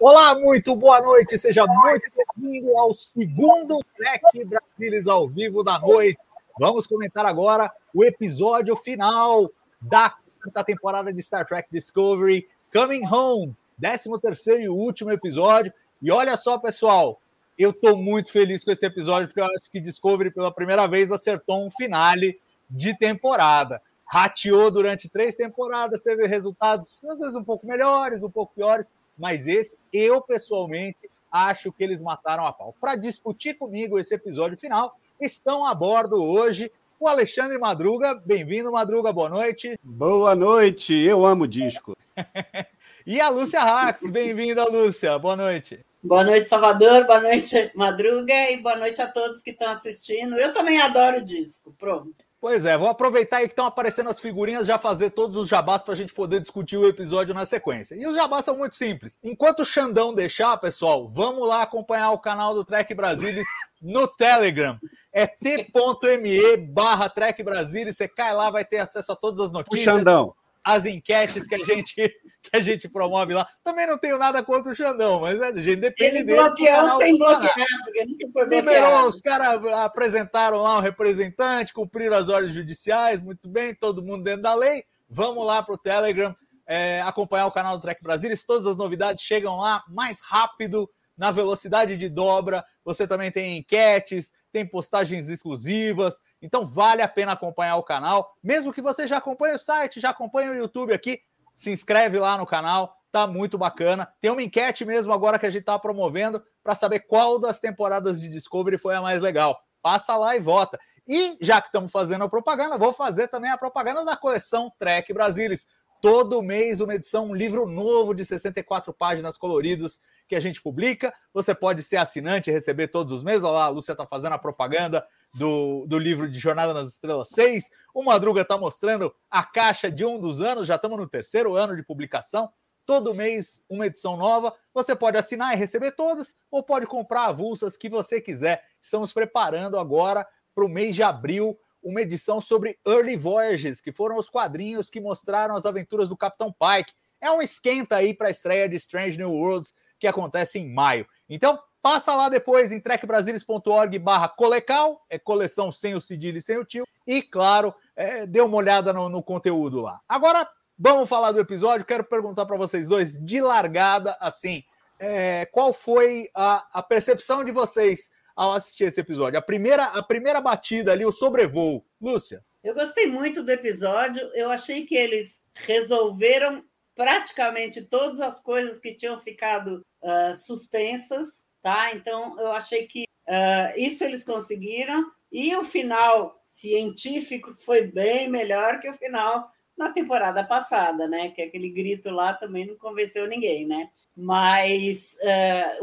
Olá, muito boa noite, seja muito bem-vindo ao segundo Trek Brasilis ao vivo da noite. Vamos comentar agora o episódio final da quinta temporada de Star Trek Discovery, Coming Home, 13 terceiro e último episódio. E olha só, pessoal, eu estou muito feliz com esse episódio, porque eu acho que Discovery, pela primeira vez, acertou um finale de temporada. Rateou durante três temporadas, teve resultados, às vezes, um pouco melhores, um pouco piores, mas esse, eu pessoalmente, acho que eles mataram a pau. Para discutir comigo esse episódio final, estão a bordo hoje o Alexandre Madruga. Bem-vindo, Madruga, boa noite. Boa noite, eu amo disco. e a Lúcia Rax, bem-vinda, Lúcia, boa noite. Boa noite, Salvador. Boa noite, Madruga. E boa noite a todos que estão assistindo. Eu também adoro disco. Pronto. Pois é, vou aproveitar aí que estão aparecendo as figurinhas, já fazer todos os jabás para a gente poder discutir o episódio na sequência. E os jabás são muito simples. Enquanto o Xandão deixar, pessoal, vamos lá acompanhar o canal do Trek Brasilis no Telegram. É t.me barra Trek Brasilis. Você cai lá, vai ter acesso a todas as O notícias Xandão. As enquetes que a gente que a gente promove lá. Também não tenho nada contra o Xandão, mas a gente depende Ele dele. bloqueou sem bloquear, porque nunca foi Liberou, os caras apresentaram lá um representante, cumpriram as ordens judiciais, muito bem, todo mundo dentro da lei. Vamos lá para o Telegram é, acompanhar o canal do Trek Brasil. Todas as novidades chegam lá mais rápido, na velocidade de dobra. Você também tem enquetes, tem postagens exclusivas. Então vale a pena acompanhar o canal. Mesmo que você já acompanhe o site, já acompanhe o YouTube aqui, se inscreve lá no canal. Tá muito bacana. Tem uma enquete mesmo agora que a gente tá promovendo para saber qual das temporadas de Discovery foi a mais legal. Passa lá e vota. E já que estamos fazendo a propaganda, vou fazer também a propaganda da coleção Trek Brasilis. Todo mês uma edição, um livro novo de 64 páginas coloridos que a gente publica. Você pode ser assinante e receber todos os meses. Olha lá, a Lúcia está fazendo a propaganda do, do livro de Jornada nas Estrelas 6. O Madruga está mostrando a caixa de um dos anos. Já estamos no terceiro ano de publicação. Todo mês uma edição nova. Você pode assinar e receber todas, ou pode comprar avulsas que você quiser. Estamos preparando agora para o mês de abril uma edição sobre Early Voyages, que foram os quadrinhos que mostraram as aventuras do Capitão Pike. É um esquenta aí para a estreia de Strange New Worlds, que acontece em maio. Então, passa lá depois em trekbrasilis.org barra colecal, é coleção sem o cedilho e sem o tio, e claro, é, dê uma olhada no, no conteúdo lá. Agora, vamos falar do episódio, quero perguntar para vocês dois, de largada, assim, é, qual foi a, a percepção de vocês ao assistir esse episódio? A primeira, a primeira batida ali, o sobrevoo. Lúcia. Eu gostei muito do episódio. Eu achei que eles resolveram praticamente todas as coisas que tinham ficado ah, suspensas, tá? Então eu achei que ah, isso eles conseguiram. E o final científico foi bem melhor que o final na temporada passada, né? Que aquele grito lá também não convenceu ninguém, né? Mas ah,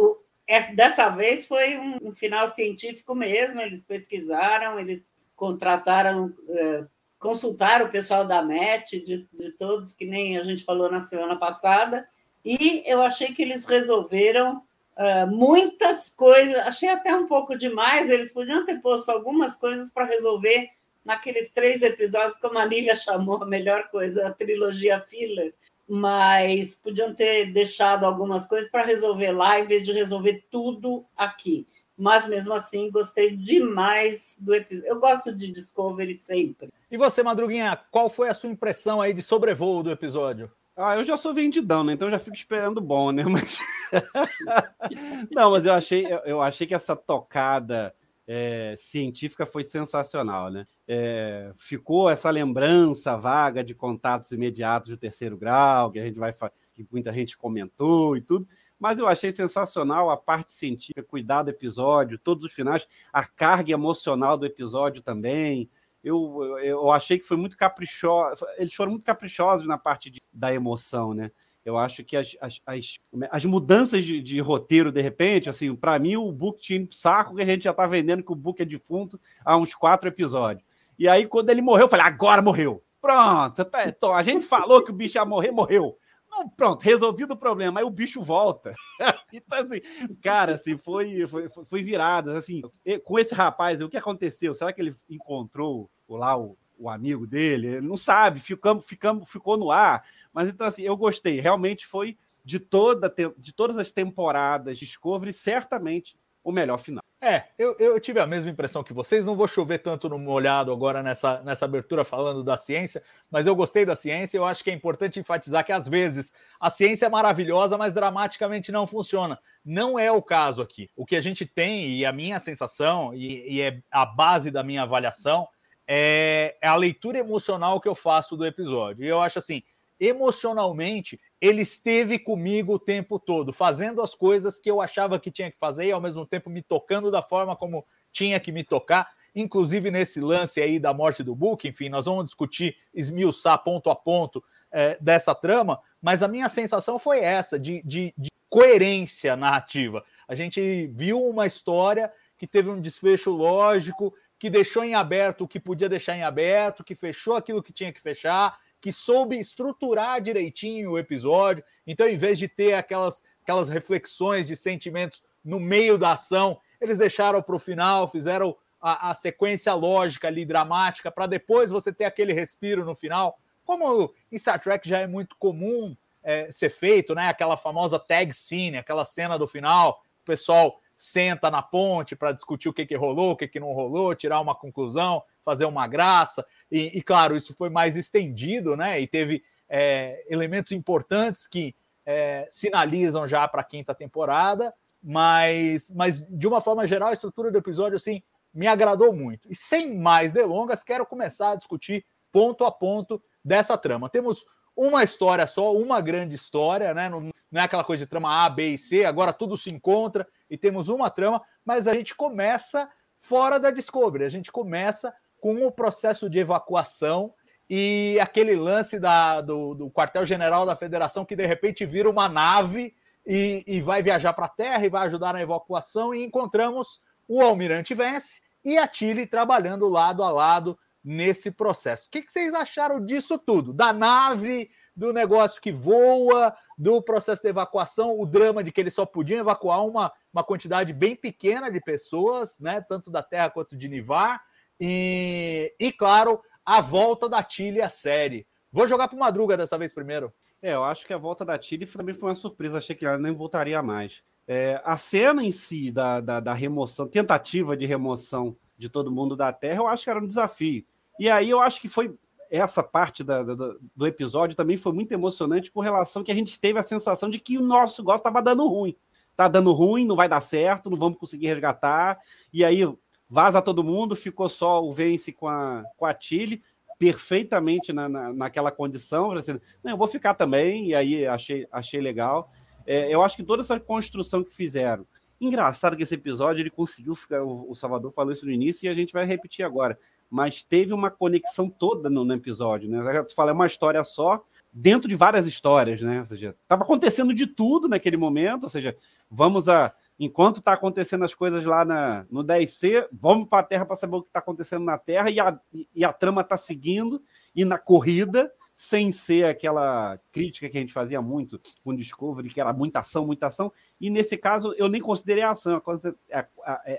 é- dessa vez foi um, um final científico mesmo. Eles pesquisaram, eles contrataram, eh, consultaram o pessoal da MET, de, de todos, que nem a gente falou na semana passada, e eu achei que eles resolveram ah, muitas coisas. Achei até um pouco demais. Eles podiam ter posto algumas coisas para resolver naqueles três episódios, como a Nívia chamou a melhor coisa, a trilogia filler mas podiam ter deixado algumas coisas para resolver lá, em vez de resolver tudo aqui. Mas mesmo assim, gostei demais do episódio. Eu gosto de Discovery sempre. E você, Madruguinha, qual foi a sua impressão aí de sobrevoo do episódio? Ah, eu já sou vendidão, né? Então já fico esperando bom, né? Mas... Não, mas eu achei, eu achei que essa tocada é, científica foi sensacional, né? É, ficou essa lembrança vaga de contatos imediatos do terceiro grau, que a gente vai que muita gente comentou e tudo, Mas eu achei sensacional a parte científica, cuidar do episódio, todos os finais, a carga emocional do episódio também. Eu, eu achei que foi muito caprichoso. Eles foram muito caprichosos na parte de, da emoção, né? Eu acho que as, as, as, as mudanças de, de, roteiro, de repente, assim, para mim o Book tinha um saco que a gente já tá vendendo que o Book é defunto há uns quatro episódios. E aí, quando ele morreu, eu falei, agora morreu. Pronto, tá, a gente falou que o bicho ia morrer, morreu. Não, pronto, resolvido o problema. Aí o bicho volta. então, assim, cara, assim, foi, foi, foi virada. Assim, com esse rapaz, o que aconteceu? Será que ele encontrou lá o, o amigo dele? Não sabe, ficamos, ficamos, ficou no ar. Mas então, assim, eu gostei. Realmente foi de, toda, de todas as temporadas Discovery, certamente o melhor final. É, eu, eu tive a mesma impressão que vocês. Não vou chover tanto no molhado agora nessa, nessa abertura falando da ciência, mas eu gostei da ciência. Eu acho que é importante enfatizar que às vezes a ciência é maravilhosa, mas dramaticamente não funciona. Não é o caso aqui. O que a gente tem, e a minha sensação, e, e é a base da minha avaliação, é, é a leitura emocional que eu faço do episódio. E eu acho assim, emocionalmente, ele esteve comigo o tempo todo, fazendo as coisas que eu achava que tinha que fazer e ao mesmo tempo me tocando da forma como tinha que me tocar, inclusive nesse lance aí da morte do Book. Enfim, nós vamos discutir, esmiuçar ponto a ponto é, dessa trama, mas a minha sensação foi essa, de, de, de coerência narrativa. A gente viu uma história que teve um desfecho lógico, que deixou em aberto o que podia deixar em aberto, que fechou aquilo que tinha que fechar, que soube estruturar direitinho o episódio. Então, em vez de ter aquelas, aquelas reflexões de sentimentos no meio da ação, eles deixaram para o final, fizeram a, a, sequência lógica ali, dramática, para depois você ter aquele respiro no final. Como em Star Trek já é muito comum é, ser feito, né? Aquela famosa tag scene, aquela cena do final, o pessoal senta na ponte para discutir o que, que rolou, o que, que não rolou, tirar uma conclusão, fazer uma graça. E, e claro, isso foi mais estendido, né? E teve é, elementos importantes que é, sinalizam já para a quinta temporada, mas, mas de uma forma geral, a estrutura do episódio assim me agradou muito. E sem mais delongas, quero começar a discutir ponto a ponto dessa trama. Temos uma história só, uma grande história, né? Não, não é aquela coisa de trama A, B e C, agora tudo se encontra e temos uma trama, mas a gente começa fora da Discovery, a gente começa com o processo de evacuação e aquele lance da, do, do quartel-general da federação que de repente vira uma nave e, e vai viajar para a Terra e vai ajudar na evacuação. E encontramos o Almirante Vence e a Tilly trabalhando lado a lado nesse processo. O que, vocês acharam disso tudo? Da nave, do negócio que voa, do processo de evacuação, o drama de que eles só podiam evacuar uma, uma quantidade bem pequena de pessoas, né, tanto da Terra quanto de Nivar. E, e claro, a volta da Tilly à série. Vou jogar para Madruga dessa vez primeiro. É, eu acho que a volta da Tilly também foi uma surpresa. Achei que ela nem voltaria mais. É, a cena em si da, da, da, remoção, tentativa de remoção de todo mundo da Terra, eu acho que era um desafio. E aí eu acho que foi essa parte da, da, do episódio também foi muito emocionante com relação que a gente teve a sensação de que o nosso negócio estava dando ruim. Tá dando ruim, não vai dar certo, não vamos conseguir resgatar. E aí vaza todo mundo, ficou só o Vence com a, com a Tilly, perfeitamente na, na, naquela condição. Assim, não, eu vou ficar também, e aí achei, achei legal. É, eu acho que toda essa construção que fizeram. Engraçado que esse episódio ele conseguiu ficar. O Salvador falou isso no início e a gente vai repetir agora. Mas teve uma conexão toda no, no episódio, né? Tu fala, é uma história só, dentro de várias histórias, né? Ou seja, estava acontecendo de tudo naquele momento, ou seja, vamos a enquanto está acontecendo as coisas lá na, no 10C, vamos para a Terra para saber o que está acontecendo na Terra e a, e a trama está seguindo e na corrida, sem ser aquela crítica que a gente fazia muito com Discovery, que era muita ação, muita ação. E nesse caso eu nem considerei a ação,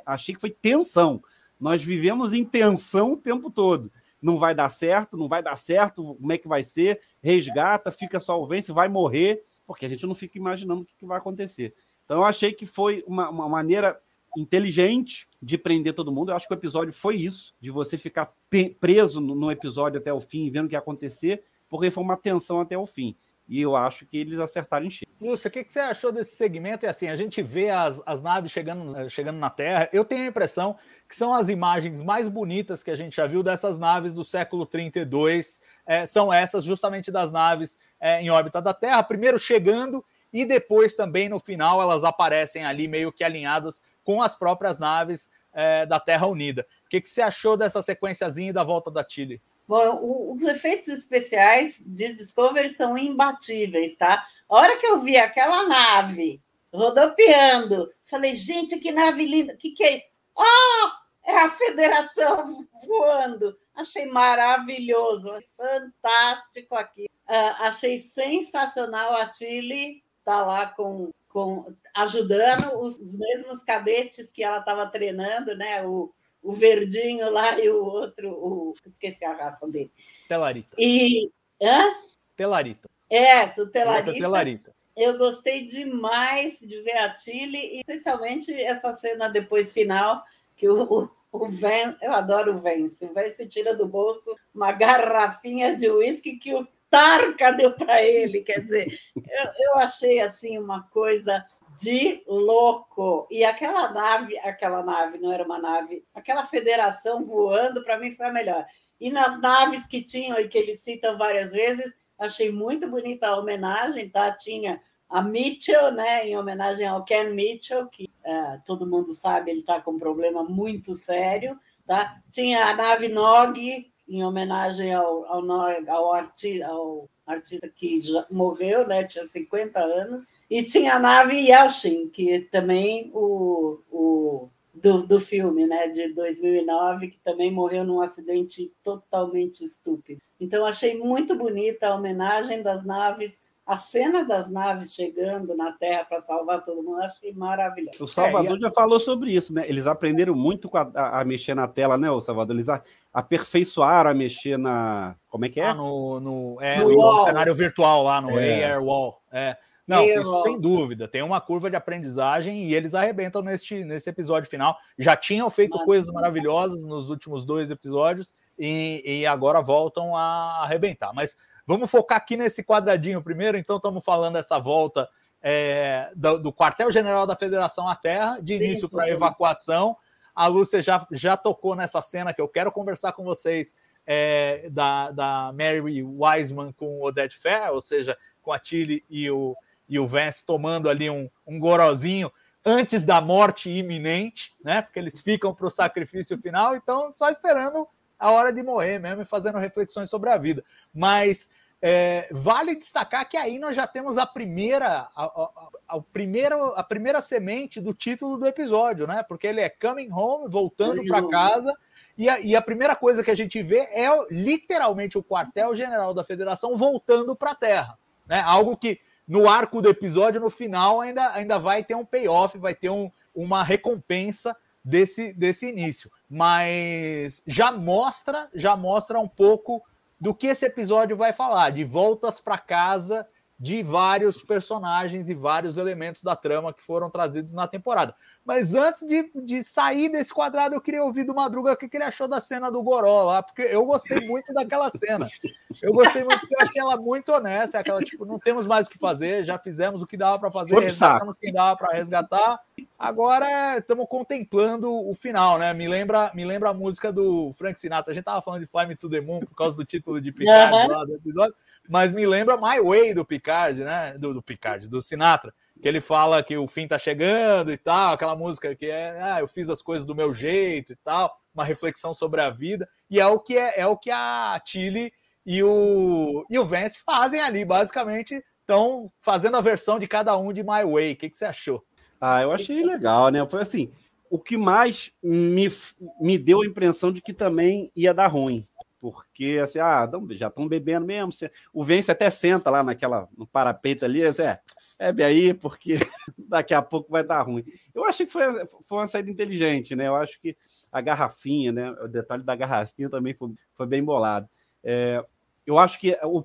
achei que foi tensão. Nós vivemos em tensão o tempo todo. Não vai dar certo, não vai dar certo, como é que vai ser? Resgata, fica solvência, vai morrer, porque a gente não fica imaginando o que vai acontecer. Então eu achei que foi uma, uma maneira inteligente de prender todo mundo. Eu acho que o episódio foi isso, de você ficar preso no episódio até o fim, vendo o que ia acontecer, porque foi uma tensão até o fim. E eu acho que eles acertaram em cheio. Lúcia, o que, que, você achou desse segmento? E assim, a gente vê as, as naves chegando, chegando na Terra. Eu tenho a impressão que são as imagens mais bonitas que a gente já viu dessas naves do século 32. É, são essas justamente das naves é, em órbita da Terra. Primeiro chegando e depois também no final elas aparecem ali meio que alinhadas com as próprias naves é, da Terra Unida. O que, que você achou dessa sequenciazinha da volta da Tilly? Bom, os efeitos especiais de Discovery são imbatíveis, tá? A hora que eu vi aquela nave rodopiando, falei, gente, que nave linda! Que, que é? Ah, é a Federação voando! Achei maravilhoso, fantástico aqui. Uh, achei sensacional a Tilly tá lá com, com ajudando os, os mesmos cadetes que ela estava treinando, né? O, o verdinho lá e o outro, o, esqueci a raça dele. Telarita. E. Hã? Telarita. É, o Telarita. Telarita. Eu gostei demais de ver a Tilly, especialmente essa cena depois final, que o, o, Vance, eu adoro o Vance, o Vance tira do bolso uma garrafinha de uísque que o Tarka deu para ele, quer dizer, eu, eu achei assim uma coisa de louco. E aquela nave, aquela nave não era uma nave, aquela federação voando, para mim foi a melhor. E nas naves que tinham e que eles citam várias vezes, achei muito bonita a homenagem, tá? Tinha a Mitchell, né, em homenagem ao Ken Mitchell, que é, todo mundo sabe, ele está com um problema muito sério, tá? Tinha a nave Nog, em homenagem ao, ao, ao, arti, ao artista que já morreu, né, tinha 50 anos, e tinha a nave Yelchin, que também o, o do, do filme, né, de 2009, que também morreu num acidente totalmente estúpido. Então achei muito bonita a homenagem das naves a cena das naves chegando na Terra para salvar todo mundo, achei maravilhoso. O Salvador é, já falou sobre isso, né? Eles aprenderam muito a, a, a, mexer na tela, né, o Salvador? Eles a, aperfeiçoaram a mexer na. Como é que é? Ah, no, no, é, no, no cenário virtual lá, no é. AR Wall. É. Não, isso, sem dúvida. Tem uma curva de aprendizagem e eles arrebentam neste, nesse episódio final. Já tinham feito coisas maravilhosas nos últimos dois episódios e, e agora voltam a arrebentar. Mas Vamos focar aqui nesse quadradinho primeiro, então estamos falando dessa volta é, do, do quartel-general da Federação à Terra, de início para evacuação. A Lúcia já, já tocou nessa cena que eu quero conversar com vocês é, da, da Mary Wiseman com o Odette Fair, ou seja, com a Tilly e o, e o Vance tomando ali um, um gorozinho antes da morte iminente, né? Porque eles ficam para o sacrifício final, então só esperando a hora de morrer mesmo e fazendo reflexões sobre a vida. Mas é, vale destacar que aí nós já temos a primeira, a, a, a, primeira, a primeira semente do título do episódio, né? Porque ele é coming home, voltando para casa. E a, e a, primeira coisa que a gente vê é literalmente o quartel-general da federação voltando para a Terra. Né? Algo que no arco do episódio, no final, ainda, ainda vai ter um payoff, vai ter um, uma recompensa desse, desse início. Mas já mostra, já mostra um pouco do que esse episódio vai falar, de voltas para casa de vários personagens e vários elementos da trama que foram trazidos na temporada. Mas antes de, de sair desse quadrado, eu queria ouvir do Madruga o que ele achou da cena do Goró lá, porque eu gostei muito daquela cena. Eu gostei muito porque eu achei ela muito honesta, aquela tipo, não temos mais o que fazer, já fizemos o que dava para fazer, resgatamos quem dava para resgatar. Agora estamos contemplando o final, né? Me lembra, me lembra a música do Frank Sinatra. A gente tava falando de Fly Me to the Moon por causa do título de Picard uhum. lá do episódio, mas me lembra My Way do Picard, né? Do, do Picard, do Sinatra que ele fala que o fim tá chegando e tal, aquela música que é, ah, eu fiz as coisas do meu jeito e tal, uma reflexão sobre a vida, e é o que é, é o que a Tilly e o e o Vance fazem ali, basicamente, estão fazendo a versão de cada um de My Way. O que, que você achou? Ah, eu achei legal, né? Foi assim, o que mais me, me deu a impressão de que também ia dar ruim. Porque, assim, ah, já estão bebendo mesmo. O Vence até senta lá naquela, no parapeito ali, é, bebe aí, porque daqui a pouco vai dar ruim. Eu achei que foi, foi uma saída inteligente, né? Eu acho que a garrafinha, né? O detalhe da garrafinha também foi, foi bem bolado. É, eu acho que o,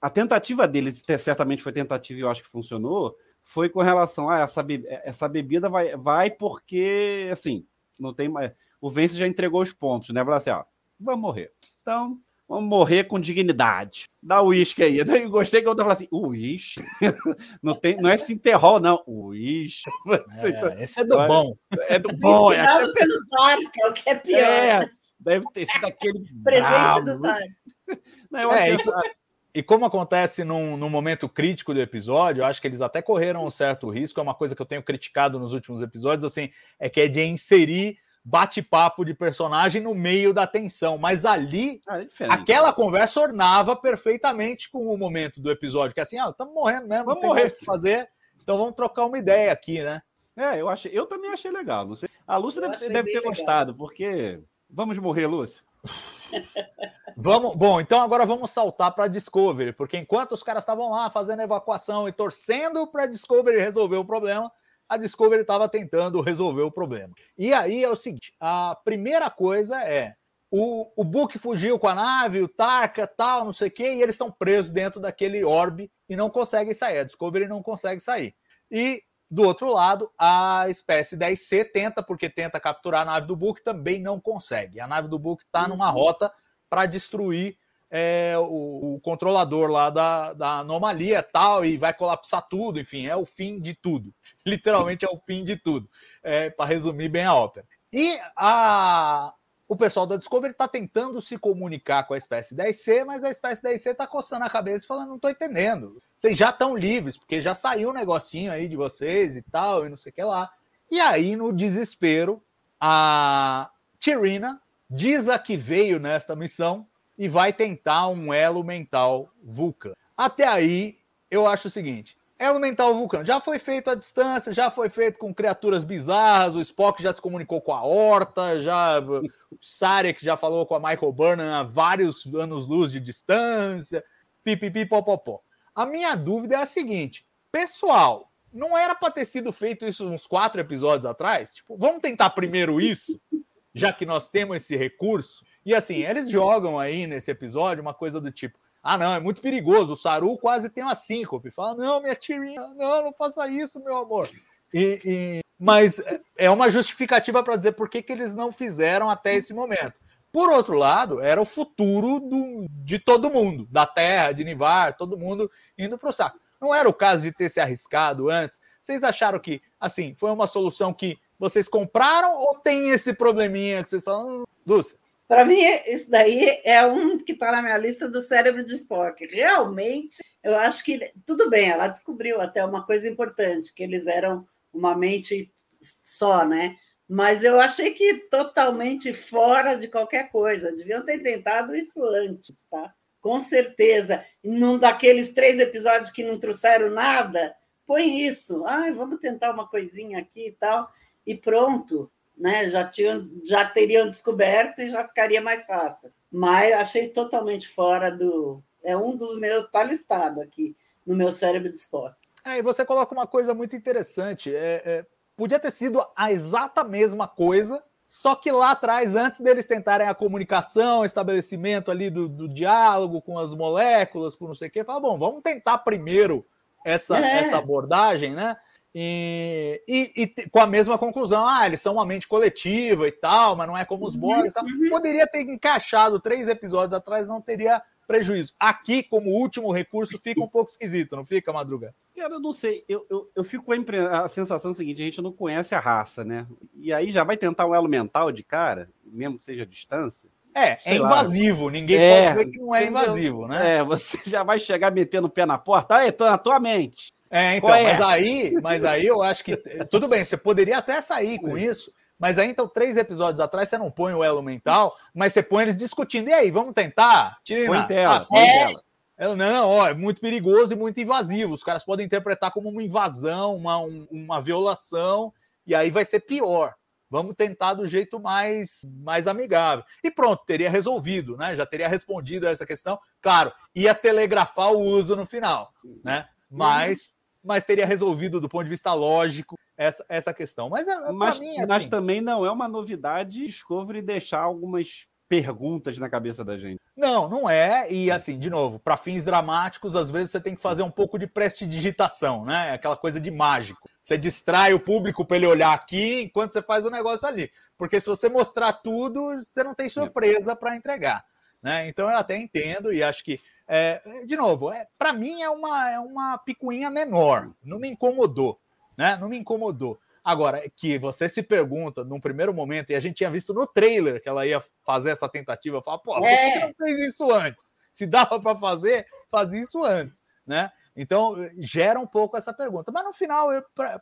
a tentativa deles, certamente foi tentativa e eu acho que funcionou, foi com relação a essa, essa bebida vai, vai porque, assim, não tem mais. O Vence já entregou os pontos, né? Falou assim, ó, vamos morrer. Então, Vamos morrer com dignidade. Dá o uísque aí. Eu gostei que eu falando assim, uísque? Não, tem, não é Sinterrol, não. Uísque. É, esse é do bom. É do bom. É pelo Tarka, o que é pior. É, deve ter sido aquele Presente do. Não, eu é, acho que... e como acontece num, num, momento crítico do episódio, eu acho que eles até correram um certo risco. É uma coisa que eu tenho criticado nos últimos episódios, assim, é que é de inserir bate-papo de personagem no meio da tensão. Mas ali, ah, é aquela conversa ornava perfeitamente com o momento do episódio, que é assim, ah, estamos morrendo mesmo, vamos não tem morrer. o que fazer, então vamos trocar uma ideia aqui, né? É, eu achei, eu também achei legal. Não sei. A Lúcia deve, deve ter legal. gostado, porque vamos morrer, Lúcia. vamos, bom, então agora vamos saltar para Discovery, porque enquanto os caras estavam lá fazendo evacuação e torcendo para Discovery resolver o problema, a Discovery estava tentando resolver o problema. E aí é o seguinte: a primeira coisa é o, o Book fugiu com a nave, o Tarka, tal, não sei o quê, e eles estão presos dentro daquele orbe e não conseguem sair. A Discovery não consegue sair. E do outro lado, a espécie 10C tenta, porque tenta capturar a nave do Book, também não consegue. A nave do Book está numa uhum. rota para destruir é, o, o, controlador lá da, da anomalia tal, e vai colapsar tudo, enfim, é o fim de tudo. Literalmente é o fim de tudo, é, para resumir bem a ópera. E a, o pessoal da Discovery está tentando se comunicar com a espécie 10C, mas a espécie 10C está coçando a cabeça e falando: não estou entendendo. Vocês já estão livres, porque já saiu um negocinho aí de vocês e tal, e não sei o que lá. E aí, no desespero, a Tirina diz a que veio nesta missão e vai tentar um elo mental Vulcan. Até aí, eu acho o seguinte: Elo mental vulcano. Já foi feito à distância, já foi feito com criaturas bizarras. O Spock já se comunicou com a Horta, já o Sarek já falou com a Michael Burnham há vários anos-luz de distância. Pipipi, popopó. A minha dúvida é a seguinte: pessoal, não era para ter sido feito isso uns quatro episódios atrás? Tipo, vamos tentar primeiro isso, já que nós temos esse recurso. E assim, eles jogam aí nesse episódio uma coisa do tipo: ah, não, é muito perigoso. O Saru quase tem uma síncope. Fala, não, minha tirinha, não, não faça isso, meu amor. E, e... Mas é uma justificativa para dizer por que, que eles não fizeram até esse momento. Por outro lado, era o futuro do, de todo mundo, da Terra, de Nivar, todo mundo indo para o saco. Não era o caso de ter se arriscado antes. Vocês acharam que, assim, foi uma solução que vocês compraram ou tem esse probleminha que vocês falam, Lúcia? Para mim, isso daí é um que está na minha lista do cérebro de Spock. Realmente, eu acho que tudo bem, ela descobriu até uma coisa importante, que eles eram uma mente só, né? Mas eu achei que totalmente fora de qualquer coisa. Deviam ter tentado isso antes, tá? Com certeza. Num daqueles três episódios que não trouxeram nada, põe isso. Ai, vamos tentar uma coisinha aqui e tal. E pronto né? Já, tinham, já teriam descoberto e já ficaria mais fácil. Mas achei totalmente fora do. É um dos meus, está listado aqui no meu cérebro de esporte. É, e você coloca uma coisa muito interessante. É, é, podia ter sido a exata mesma coisa, só que lá atrás, antes deles tentarem a comunicação, estabelecimento ali do, do diálogo com as moléculas, com não sei o quê, fala, bom, vamos tentar primeiro essa, é. essa abordagem, né? E, e, e, com a mesma conclusão, ah, eles são uma mente coletiva e tal, mas não é como os uhum, Borgs. Uhum. Poderia ter encaixado três episódios atrás, não teria prejuízo. Aqui, como último recurso, fica um pouco esquisito, não fica, Madruga? Cara, eu não sei. Eu, eu, eu fico com a, a sensação seguinte: a gente não conhece a raça, né? E aí já vai tentar um elo mental de cara, mesmo que seja a distância. É, é invasivo. Lá. Ninguém é, pode dizer que não é invasivo, né? É, você já vai chegar metendo o pé na porta. Ah, tô na tua mente. É, então, é? mas aí, mas aí eu acho que tudo bem, você poderia até sair com isso, mas aí então três episódios atrás você não põe o elo mental, mas você põe eles discutindo. E aí, vamos tentar? Tirina, põe tela, ah, põe é. tela. Eu, não, ó, é muito perigoso e muito invasivo. Os caras podem interpretar como uma invasão, uma, um, uma violação, e aí vai ser pior. Vamos tentar do jeito mais, mais amigável. E pronto, teria resolvido, né? Já teria respondido a essa questão. Claro, ia telegrafar o uso no final, né? Mas mas teria resolvido do ponto de vista lógico essa, essa questão. Mas, é, mas, mim, assim... mas também não é uma novidade Discovery deixar algumas perguntas na cabeça da gente. Não, não é. E assim, de novo, para fins dramáticos, às vezes você tem que fazer um pouco de prestidigitação, né? Aquela coisa de mágico. Você distrai o público para ele olhar aqui enquanto você faz o negócio ali. Porque se você mostrar tudo, você não tem surpresa para entregar. Né? Então eu até entendo e acho que é, de novo, é, para mim é uma, é uma picuinha menor, não me incomodou, né? Não me incomodou. Agora, que você se pergunta num primeiro momento, e a gente tinha visto no trailer que ela ia fazer essa tentativa, falar, pô, por que, que é. não fez isso antes? Se dava para fazer, fazia isso antes, né? Então, gera um pouco essa pergunta. Mas no final,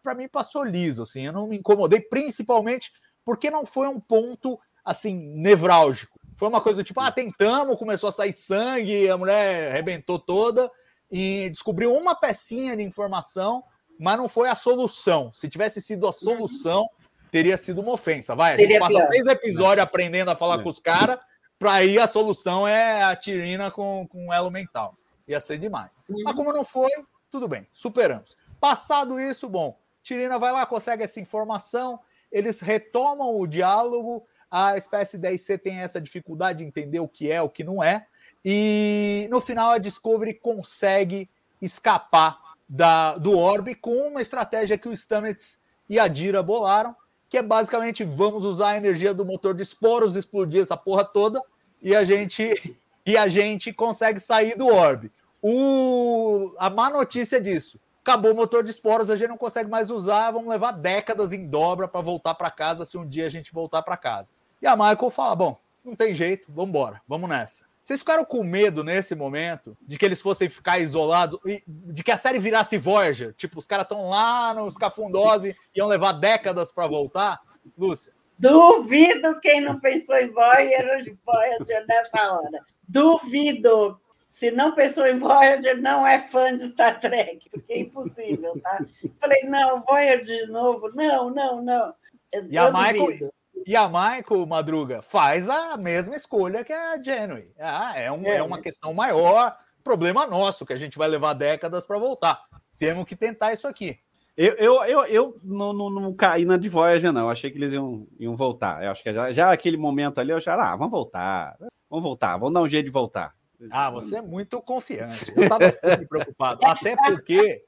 para mim, passou liso, assim, eu não me incomodei, principalmente porque não foi um ponto, assim, nevrálgico. Foi uma coisa do tipo, ah, tentamos, começou a sair sangue, a mulher arrebentou toda e descobriu uma pecinha de informação, mas não foi a solução. Se tivesse sido a solução, teria sido uma ofensa. Vai, a gente Seria passa pior. três episódios aprendendo a falar É. com os caras, para aí a solução é a Tirina com, com elo mental. Ia ser demais. Mas como não foi, tudo bem, superamos. Passado isso, bom, Tirina vai lá, consegue essa informação, eles retomam o diálogo, a espécie 10C tem essa dificuldade de entender o que é, o que não é, e no final a Discovery consegue escapar da, do Orb com uma estratégia que o Stamets e a Dira bolaram, que é basicamente vamos usar a energia do motor de esporos, explodir essa porra toda, e a gente e a gente consegue sair do Orb. O, a má notícia disso. Acabou o motor de esporos, a gente não consegue mais usar, vamos levar décadas em dobra para voltar para casa se um dia a gente voltar para casa. E a Michael fala: bom, não tem jeito, vamos embora, vamos nessa. Vocês ficaram com medo nesse momento de que eles fossem ficar isolados e de que a série virasse Voyager? Tipo, os caras estão lá nos cafundose e iam levar décadas para voltar? Lúcia? Duvido quem não pensou em Voyager, Voyager nessa hora. Duvido. Se não pensou em Voyager, não é fã de Star Trek, porque é impossível, tá? Falei, não, Voyager de novo. Não, não, não. Eu, E a Michael-. E a Michael Madruga faz a mesma escolha que a Janeway. Ah, é, um, é. É. uma questão maior, problema nosso, que a gente vai levar décadas para voltar. Temos que tentar isso aqui. Eu, eu, eu, eu não, não, não caí na de Voyager, não. Eu achei que eles iam, iam voltar. Eu acho que já, já aquele momento ali, eu já, ah, vamos voltar. Vamos voltar, vamos dar um jeito de voltar. Ah, você é muito confiante. Eu estava super preocupado. Até porque,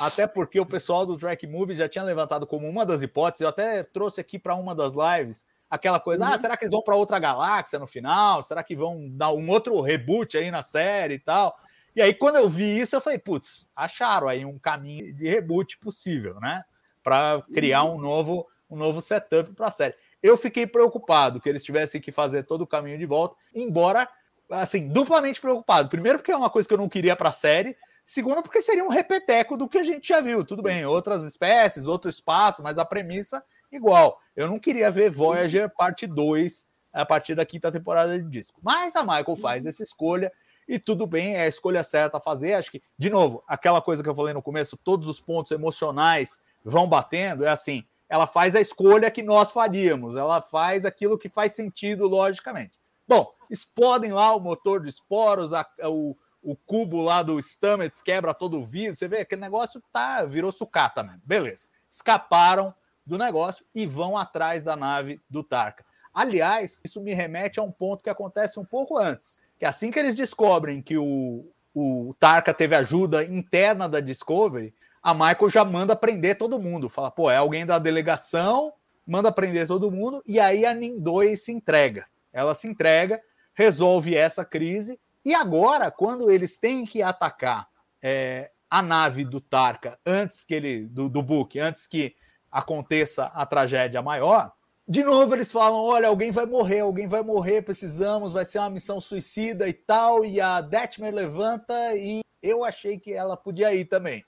até porque o pessoal do Track Movie já tinha levantado como uma das hipóteses. Eu até trouxe aqui para uma das lives aquela coisa: ah, será que eles vão para outra galáxia no final? Será que vão dar um outro reboot aí na série e tal? E aí, quando eu vi isso, eu falei: putz, acharam aí um caminho de reboot possível, né? Para criar um novo, um novo setup para a série. Eu fiquei preocupado que eles tivessem que fazer todo o caminho de volta, embora assim, duplamente preocupado. Primeiro, porque é uma coisa que eu não queria para a série. Segundo, porque seria um repeteco do que a gente já viu. Tudo bem, outras espécies, outro espaço, mas a premissa igual. Eu não queria ver Voyager parte 2 a partir da quinta temporada de disco. Mas a Michael faz essa escolha e tudo bem, é a escolha certa a fazer. Acho que, de novo, aquela coisa que eu falei no começo, todos os pontos emocionais vão batendo. É assim, ela faz a escolha que nós faríamos, ela faz aquilo que faz sentido logicamente. Bom, explodem lá o motor de esporos, a, o, o cubo lá do Stamets quebra todo o vidro. Você vê aquele negócio tá virou sucata mesmo. Beleza. Escaparam do negócio e vão atrás da nave do Tarka. Aliás, isso me remete a um ponto que acontece um pouco antes. Que assim que eles descobrem que o, o Tarka teve ajuda interna da Discovery, a Michael já manda prender todo mundo. Fala, pô, é alguém da delegação, manda prender todo mundo, e aí a Nindoi se entrega. Ela se entrega, resolve essa crise, e agora, quando eles têm que atacar é, a nave do Tarka antes que ele, do, do Book, antes que aconteça a tragédia maior, de novo eles falam: olha, alguém vai morrer, alguém vai morrer, precisamos, vai ser uma missão suicida e tal. E a Detmer levanta e eu achei que ela podia ir também.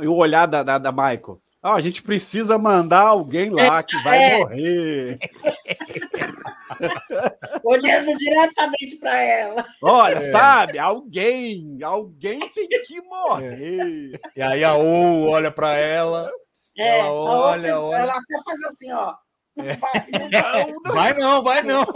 E o olhar da, da, da Michael. Ah, a gente precisa mandar alguém lá que vai É. morrer. Olhando diretamente para ela. Olha, É. sabe? Alguém, alguém tem que morrer. E aí a O olha para ela. É, Ela a olha, outra- olha. Ela até faz assim, ó. É. Vai, não Vai não, vai não.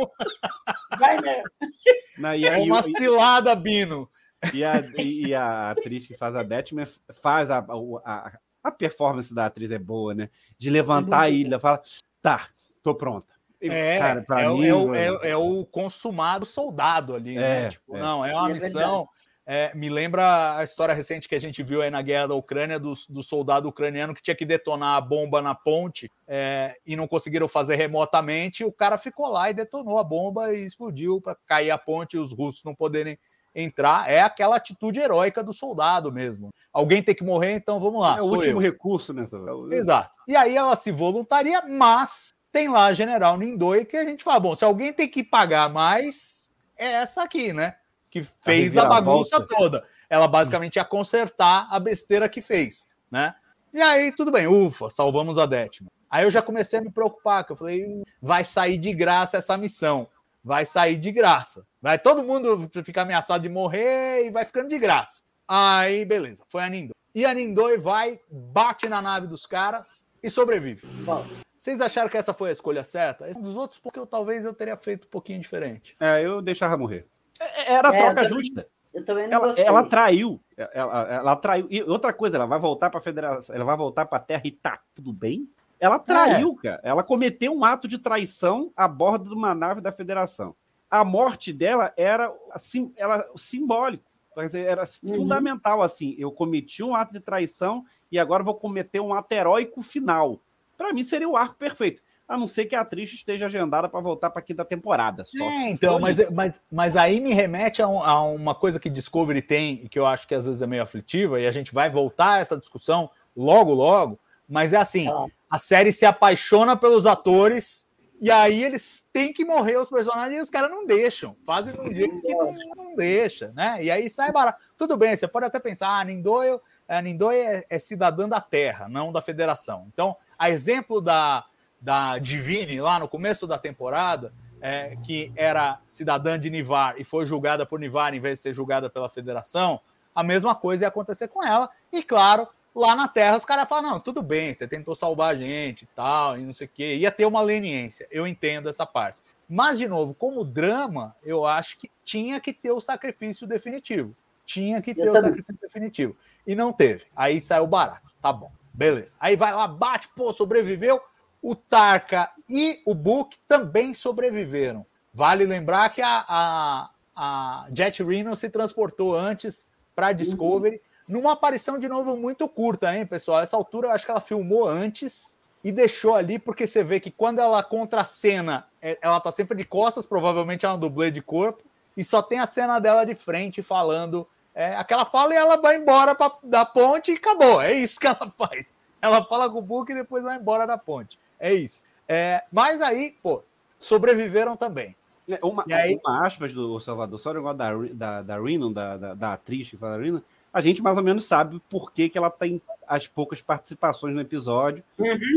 e, É uma e- cilada, Bino. E a, e- e a atriz que faz a Detmer faz a, a, a performance da atriz é boa, né? De levantar a ilha, fala, tá, tô pronta. E, É, cara, pra é, o- mim, é o, é, é o consumado soldado ali, né? É, Tipo, é. não, é uma É missão. é, me lembra a história recente que a gente viu aí na guerra da Ucrânia do, do soldado ucraniano que tinha que detonar a bomba na ponte é, e não conseguiram fazer remotamente. E o cara ficou lá e detonou a bomba e explodiu para cair a ponte e os russos não poderem entrar. É aquela atitude heróica do soldado mesmo. Alguém tem que morrer, então vamos lá. é o último eu. recurso nessa. Exato. E aí ela se voluntaria, mas tem lá a General Nindoi que a gente fala, bom, se alguém tem que pagar mais, é essa aqui, né? Que fez a, reviravolta. bagunça toda. Ela basicamente ia consertar a besteira que fez, né? E aí, tudo bem, ufa, salvamos a Detman. Aí eu já comecei a me preocupar, que eu falei, vai sair de graça essa missão. Vai sair de graça. Vai todo mundo ficar ameaçado de morrer e vai ficando de graça. Aí, beleza, foi a Nindoi. E a Nindoi vai, bate na nave dos caras e sobrevive. Bom, Vocês acharam que essa foi a escolha certa? Esse Dos outros, porque eu talvez eu teria feito um pouquinho diferente. É, eu deixava morrer. É, Era a É, eu troca também- justa. eu também não Ela, gostei. ela traiu. Ela, ela traiu. E outra coisa, ela vai voltar para a federação, ela vai voltar para a Terra e tá tudo bem? Ela traiu, cara. Ela cometeu um ato de traição a bordo de uma nave da Federação. A morte dela era assim, ela simbólico, quer dizer, era Uhum. fundamental assim. Eu cometi um ato de traição e agora vou cometer um ato heróico final. Para mim seria o arco perfeito. A não ser que a atriz esteja agendada para voltar para a quinta temporada. Só É, então, mas, mas, mas aí me remete a, um- a uma coisa que Discovery tem e que eu acho que às vezes é meio aflitiva, e a gente vai voltar a essa discussão logo, logo, mas é assim, Ah. a série se apaixona pelos atores e aí eles têm que morrer os personagens e os caras não deixam, fazem de um jeito que não, não deixa, né? E aí sai barato. Tudo bem, você pode até pensar, ah, Nindoio, a Nindoio é, é cidadã da Terra, não da Federação. Então, a exemplo da, da Divine lá no começo da temporada, é, que era cidadã de Nivar e foi julgada por Nivar em vez de ser julgada pela Federação, a mesma coisa ia acontecer com ela. E claro, lá na Terra os caras falam: não, tudo bem, você tentou salvar a gente e tal, e não sei o quê. Ia ter uma leniência. Eu entendo essa parte. Mas, de novo, como drama, eu acho que tinha que ter o sacrifício definitivo. Tinha que Eu ter o também. sacrifício definitivo. E não teve. Aí saiu barato. Tá bom. Beleza. Aí vai lá, bate, pô, sobreviveu. O Tarka e o Book também sobreviveram. Vale lembrar que a, a, a Jet Reno se transportou antes para Discovery, numa aparição de novo muito curta, hein, pessoal? Essa altura eu acho que ela filmou antes e deixou ali, porque você vê que quando ela contra a cena, é- ela tá sempre de costas, provavelmente é uma dublê de corpo, e só tem a cena dela de frente falando é, aquela fala e ela vai embora pra, da ponte e acabou. É isso que ela faz. Ela fala com o Book e depois vai embora da ponte. É isso. É, mas aí, pô, sobreviveram também. É, Uma, E aí- uma aspas do Salvador, só o negócio da, da, da da, da, da atriz que fala a Rhiannon, a gente mais ou menos sabe por que, que ela tem as poucas participações no episódio,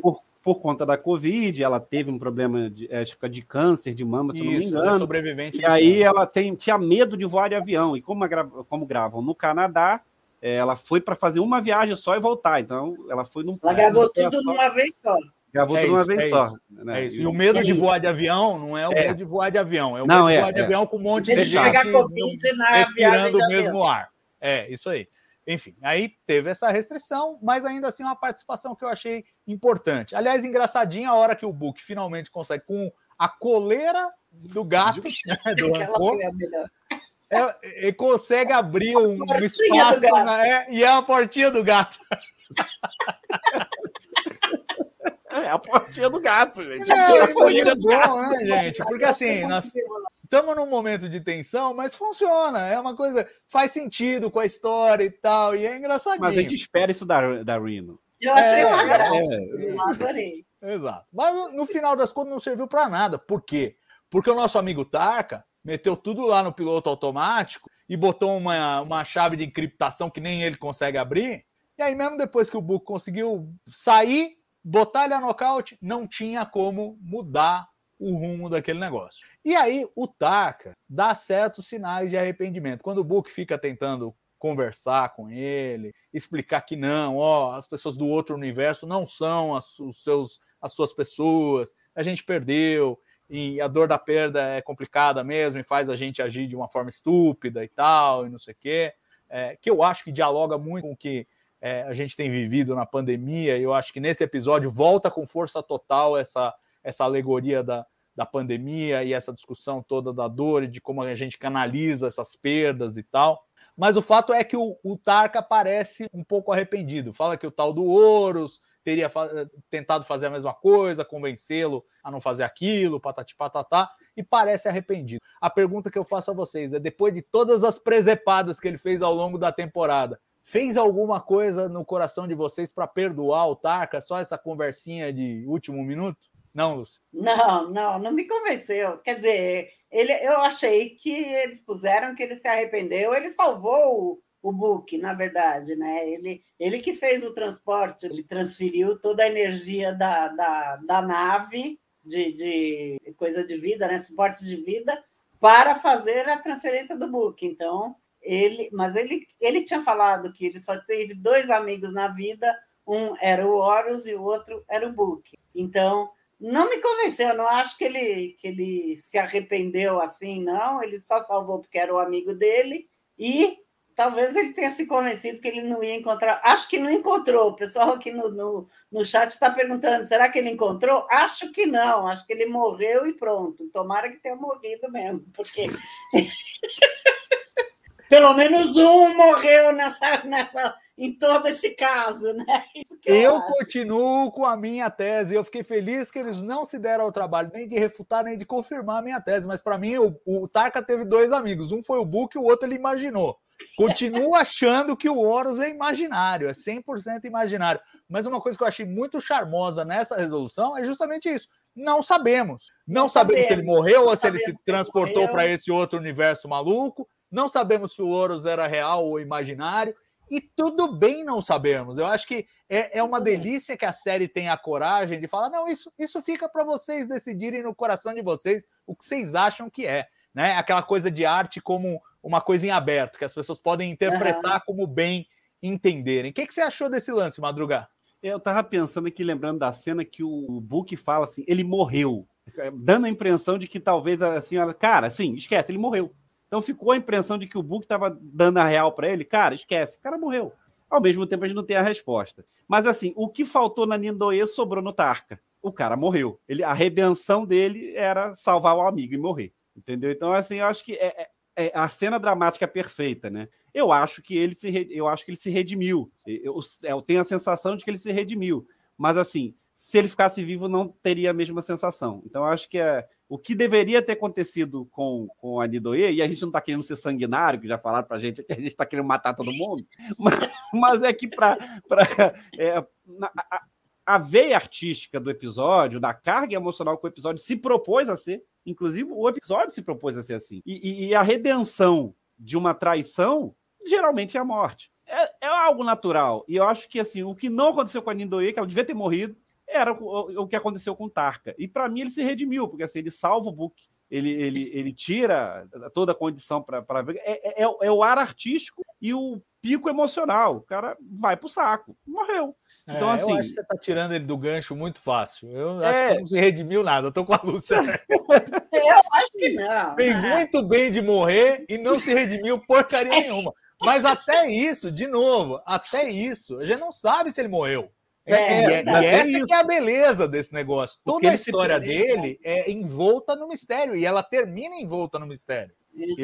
por, por conta da Covid, ela teve um problema de, é, é de câncer de mama, se eu não me Isso, ela é engano, sobrevivente. e aí câncer. ela tem, tinha medo de voar de avião, e como, gra- como gravam no Canadá, é, ela foi para fazer uma viagem só e voltar, então ela foi num... Ela gravou tudo só, numa vez só. Gravou É tudo uma isso, vez é só. isso. né? É isso. E o medo É de isso. voar de avião não é o É. medo de voar de avião, é o Não, medo de é, voar de avião com um monte de gente respirando o avião. mesmo ar. É, isso aí. Enfim, aí teve essa restrição, mas ainda assim uma participação que eu achei importante. Aliás, engraçadinha a hora que o Book finalmente consegue, com a coleira do gato, né, do rancor, foi a melhor. é, ele consegue abrir um, um espaço na- é, e é a portinha do gato. É a portinha do gato, gente. É, foi muito bom, né, gente? Porque assim, nós estamos num momento de tensão, mas funciona. É uma coisa, faz sentido com a história e tal, e é engraçadinho. Mas a gente espera isso da, da Reno. Eu achei É, uma graça. é. Eu adorei. Exato. Mas no final das contas não serviu para nada. Por quê? Porque o nosso amigo Tarka meteu tudo lá no piloto automático e botou uma, uma chave de encriptação que nem ele consegue abrir. E aí, mesmo depois que o Book conseguiu sair, botar ele a nocaute, não tinha como mudar o rumo daquele negócio. E aí, o Tarka dá certos sinais de arrependimento. Quando o Book fica tentando conversar com ele, explicar que não, ó, as pessoas do outro universo não são as, os seus, as suas pessoas, a gente perdeu, e a dor da perda é complicada mesmo e faz a gente agir de uma forma estúpida e tal, e não sei o quê, é, que eu acho que dialoga muito com o que é, a gente tem vivido na pandemia, e eu acho que nesse episódio volta com força total essa, essa alegoria da, da pandemia e essa discussão toda da dor e de como a gente canaliza essas perdas e tal. Mas o fato é que o, o Tarka parece um pouco arrependido. Fala que o tal do Horus teria fa tentado fazer a mesma coisa, convencê-lo a não fazer aquilo, patati patatá, e parece arrependido. A pergunta que eu faço a vocês é: depois de todas as presepadas que ele fez ao longo da temporada, fez alguma coisa no coração de vocês para perdoar o Tarka? Só essa conversinha de último minuto? Não, Lúcio? Não, não, não me convenceu. Quer dizer, ele, eu achei que eles puseram que ele se arrependeu, ele salvou o Book, na verdade, né? Ele, ele que fez o transporte, ele transferiu toda a energia da, da, da nave de, de coisa de vida, né? Suporte de vida, para fazer a transferência do Book. Então, ele, mas ele, ele tinha falado que ele só teve dois amigos na vida, um era o Horus e o outro era o Book. Então, não me convenceu, eu não acho que ele, que ele se arrependeu assim, não. Ele só salvou porque era o amigo dele e talvez ele tenha se convencido que ele não ia encontrar. Acho que não encontrou. O pessoal aqui no, no, no chat está perguntando: será que ele encontrou? Acho que não. Acho que ele morreu e pronto. Tomara que tenha morrido mesmo, porque. Pelo menos um morreu nessa, nessa, em todo esse caso, né? eu, eu continuo com a minha tese. Eu fiquei feliz que eles não se deram ao trabalho nem de refutar nem de confirmar a minha tese. Mas para mim, o, o Tarka teve dois amigos. Um foi o Book e o outro ele imaginou. Continuo achando que o Horus é imaginário, é 100% imaginário. Mas uma coisa que eu achei muito charmosa nessa resolução é justamente isso. Não sabemos. Não, não sabemos, sabemos, se ele morreu ou se ele se transportou para esse outro universo maluco. Não sabemos se o Horus era real ou imaginário. E tudo bem não sabermos. Eu acho que é, é uma delícia que a série tenha a coragem de falar: não, isso, isso fica para vocês decidirem no coração de vocês o que vocês acham que é. Né? Aquela coisa de arte como uma coisa em aberto, que as pessoas podem interpretar uhum. como bem entenderem. O que, que você achou desse lance, Madrugar? Eu tava pensando aqui, lembrando da cena que o Book fala assim, ele morreu, dando a impressão de que talvez a senhora, cara, sim, esquece, ele morreu. Então ficou a impressão de que o Book estava dando a real para ele, cara, esquece, o cara morreu. Ao mesmo tempo a gente não tem a resposta. Mas assim, o que faltou na Nindoe sobrou no Tarka. O cara morreu. Ele, a redenção dele era salvar o amigo e morrer. Entendeu? Então, assim, eu acho que é, é, é a cena dramática é perfeita, né? Eu acho que ele se, eu acho que ele se redimiu. Eu, eu tenho a sensação de que ele se redimiu. Mas, assim, se ele ficasse vivo, não teria a mesma sensação. Então, acho que é, o que deveria ter acontecido com, com a Nidoe, e a gente não está querendo ser sanguinário, que já falaram para a gente que a gente está querendo matar todo mundo, mas, mas é que para é, a, a veia artística do episódio, da carga emocional que o episódio se propôs a ser, Inclusive, o episódio se propôs a ser assim. E, e, e a redenção de uma traição geralmente é a morte. É, é, algo natural. E eu acho que assim, o que não aconteceu com a Nindoe, que ela devia ter morrido, era o, o que aconteceu com Tarka. E para mim ele se redimiu, porque assim, ele salva o Book, ele, ele, ele tira toda a condição para. É, é, é, o ar artístico e o pico emocional. O cara vai pro saco. Morreu. Então, é, assim. Eu acho que você tá tirando ele do gancho muito fácil. Eu acho que é. não se redimiu nada. Eu tô com a Lúcia. eu acho que não. Fez muito bem de morrer e não se redimiu porcaria nenhuma. Mas até isso, de novo, até isso, a gente não sabe se ele morreu. É, é, e, é, e essa é, é a beleza desse negócio. Toda a história dele é envolta no mistério e ela termina envolta no mistério. Ele,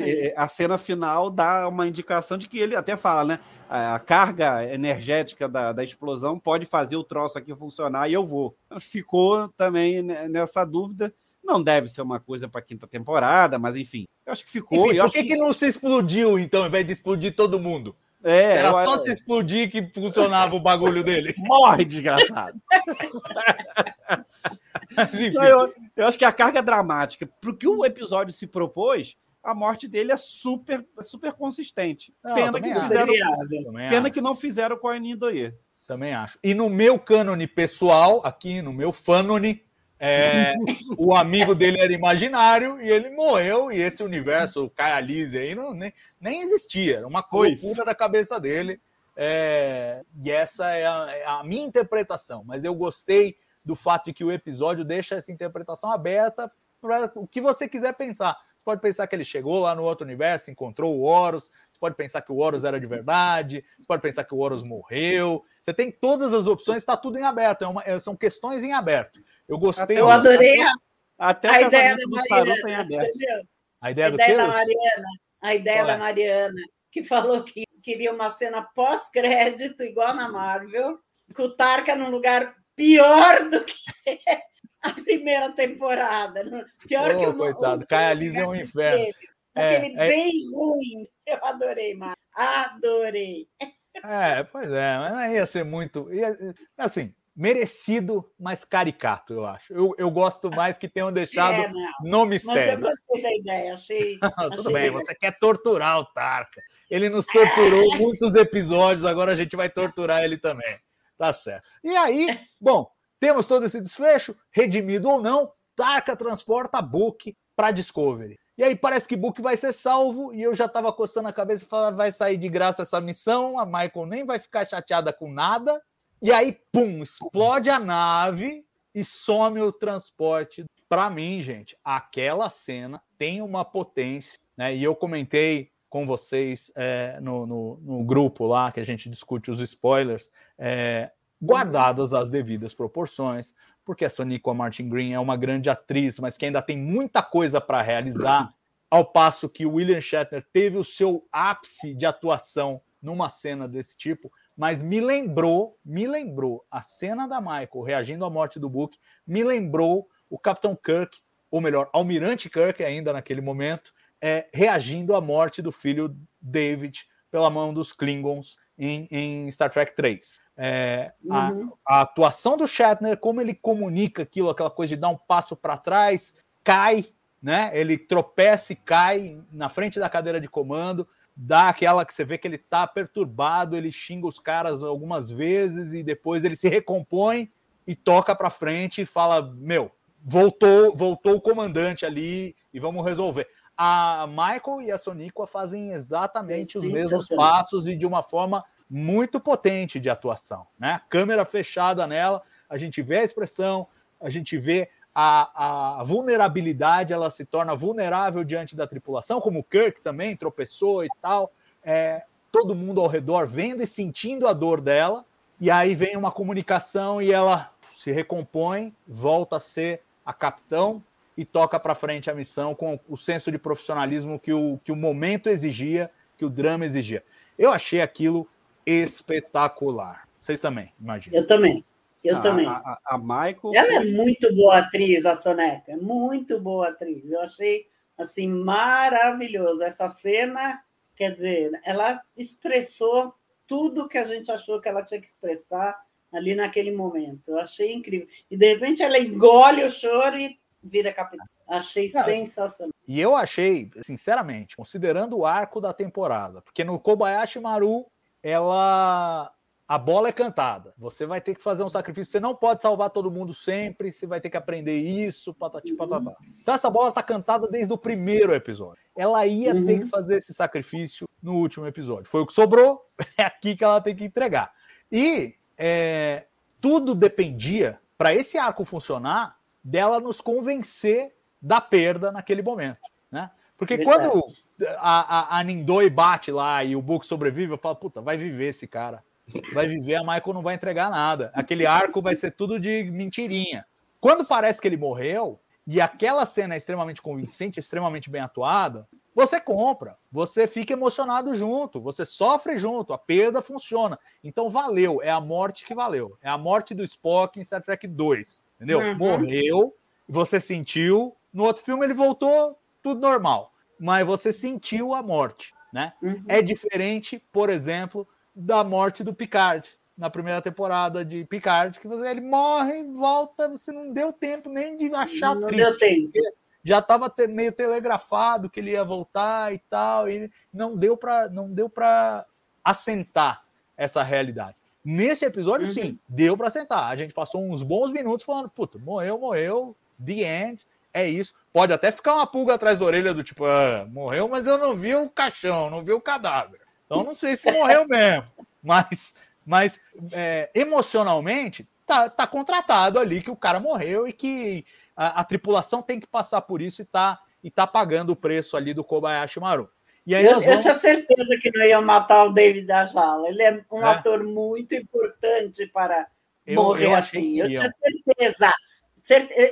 ele, a cena final dá uma indicação de que ele até fala, né? A carga energética da, da explosão pode fazer o troço aqui funcionar e eu vou. Ficou também nessa dúvida. Não deve ser uma coisa para quinta temporada, mas enfim, eu acho que ficou. Enfim, por que, que, que não se explodiu, então, ao invés de explodir todo mundo? É, Era só eu... se explodir que funcionava o bagulho dele. Morre, desgraçado. Não, eu, eu, acho que a carga dramática, para o que o episódio se propôs, a morte dele é super, super consistente. Não, pena que, não fizeram, pena que não fizeram com a Nindoye. Também acho. E no meu cânone pessoal, aqui no meu fanone, é, o amigo dele era imaginário e ele morreu, e esse universo, o Kayalize aí, não, nem, nem existia, era uma coisa da cabeça dele. É, e essa é a, é a, minha interpretação, mas eu gostei do fato de que o episódio deixa essa interpretação aberta para o que você quiser pensar. Você pode pensar que ele chegou lá no outro universo, encontrou o Horus, você pode pensar que o Horus era de verdade, você pode pensar que o Horus morreu. Você tem todas as opções, está tudo em aberto, é uma, é, são questões em aberto. Eu gostei. Eu adorei a, até a ideia da Mariana. A ideia, a ideia da Mariana. A ideia da Mariana, que falou que queria uma cena pós-crédito, igual na Marvel, com o Tarka num lugar pior do que a primeira temporada. Pior oh, que o coitado, Caia Lisa é um inferno. Dele, aquele é, é... bem ruim. Eu adorei, Mar. Adorei. É, pois é, mas não ia ser muito. Ia, assim, merecido, mas caricato, eu acho. Eu, eu gosto mais que tenham deixado é, no mistério. Mas eu gostei da ideia, achei. Tudo achei... bem, você quer torturar o Tarka. Ele nos torturou é. muitos episódios, agora a gente vai torturar ele também. Tá certo. E aí, bom, temos todo esse desfecho, redimido ou não, Tarka transporta Book para Discovery. E aí parece que Book vai ser salvo e eu já estava coçando a cabeça e falando, vai sair de graça essa missão, a Michael nem vai ficar chateada com nada. E aí, pum, explode a nave e some o transporte. Para mim, gente, aquela cena tem uma potência, né? E eu comentei com vocês é, no, no, no, grupo lá que a gente discute os spoilers, é, guardadas as devidas proporções, porque a Sonico Martin Green é uma grande atriz, mas que ainda tem muita coisa para realizar, ao passo que William Shatner teve o seu ápice de atuação numa cena desse tipo, mas me lembrou, me lembrou a cena da Michael reagindo à morte do Book, me lembrou o Capitão Kirk, ou melhor, Almirante Kirk ainda naquele momento, é, reagindo à morte do filho David pela mão dos Klingons em, em Star Trek 3. É, uhum. a, a, atuação do Shatner, como ele comunica aquilo, aquela coisa de dar um passo para trás, cai, né? Ele tropeça e cai na frente da cadeira de comando, dá aquela que você vê que ele tá perturbado, ele xinga os caras algumas vezes e depois ele se recompõe e toca para frente e fala: "Meu, voltou, voltou o comandante ali e vamos resolver". A Michael e a Soniqua fazem exatamente os mesmos passos e de uma forma muito potente de atuação, né? Câmera fechada nela, a gente vê a expressão, a gente vê a, a, vulnerabilidade, ela se torna vulnerável diante da tripulação, como o Kirk também tropeçou e tal. É, todo mundo ao redor vendo e sentindo a dor dela, e aí vem uma comunicação e ela se recompõe, volta a ser a capitão e toca para frente a missão com o senso de profissionalismo que o, que o momento exigia, que o drama exigia. Eu achei aquilo espetacular. Vocês também, imagino. Eu também. Eu a, também. A, a, Michael. Ela é muito boa atriz, a Soneca. É muito boa atriz. Eu achei assim maravilhoso essa cena. Quer dizer, ela expressou tudo que a gente achou que ela tinha que expressar ali naquele momento. Eu achei incrível. E de repente ela engole o choro e vira capitão. Achei Não, sensacional. E eu achei, sinceramente, considerando o arco da temporada, porque no Kobayashi Maru ela a bola é cantada. Você vai ter que fazer um sacrifício. Você não pode salvar todo mundo sempre. Você vai ter que aprender isso, patati uhum. patatá. Então essa bola tá cantada desde o primeiro episódio. Ela ia uhum. ter que fazer esse sacrifício no último episódio. Foi o que sobrou. É aqui que ela tem que entregar. E é, tudo dependia para esse arco funcionar dela nos convencer da perda naquele momento, né? Porque Verdade. quando a, a, a Nindoi bate lá e o Book sobrevive, eu falo, puta, vai viver esse cara vai viver, a Michael não vai entregar nada. Aquele arco vai ser tudo de mentirinha. Quando parece que ele morreu, e aquela cena é extremamente convincente, extremamente bem atuada, você compra, você fica emocionado junto, você sofre junto, a perda funciona. Então valeu, é a morte que valeu. É a morte do Spock em Star Trek 2, entendeu? Uhum. Morreu, você sentiu, no outro filme ele voltou tudo normal, mas você sentiu a morte, né? Uhum. É diferente, por exemplo, da morte do Picard na primeira temporada de Picard, que você, ele morre e volta, você não deu tempo nem de achar não triste. Deu tempo. Já estava meio telegrafado que ele ia voltar e tal, e não deu para não deu para assentar essa realidade. Nesse episódio, uhum. sim, deu para assentar. A gente passou uns bons minutos falando, puta, morreu, morreu, the end, é isso. Pode até ficar uma pulga atrás da orelha do tipo, ah, morreu, mas eu não vi o caixão, não vi o cadáver. Então não sei se morreu mesmo, mas, mas é, emocionalmente tá, tá contratado ali que o cara morreu e que a, a, tripulação tem que passar por isso e tá, e tá pagando o preço ali do Kobayashi Maru. E aí eu, vamos... eu, tinha certeza que não iam matar o David Ajala. Ele é um é. ator muito importante para eu, morrer eu assim. Eu tinha certeza.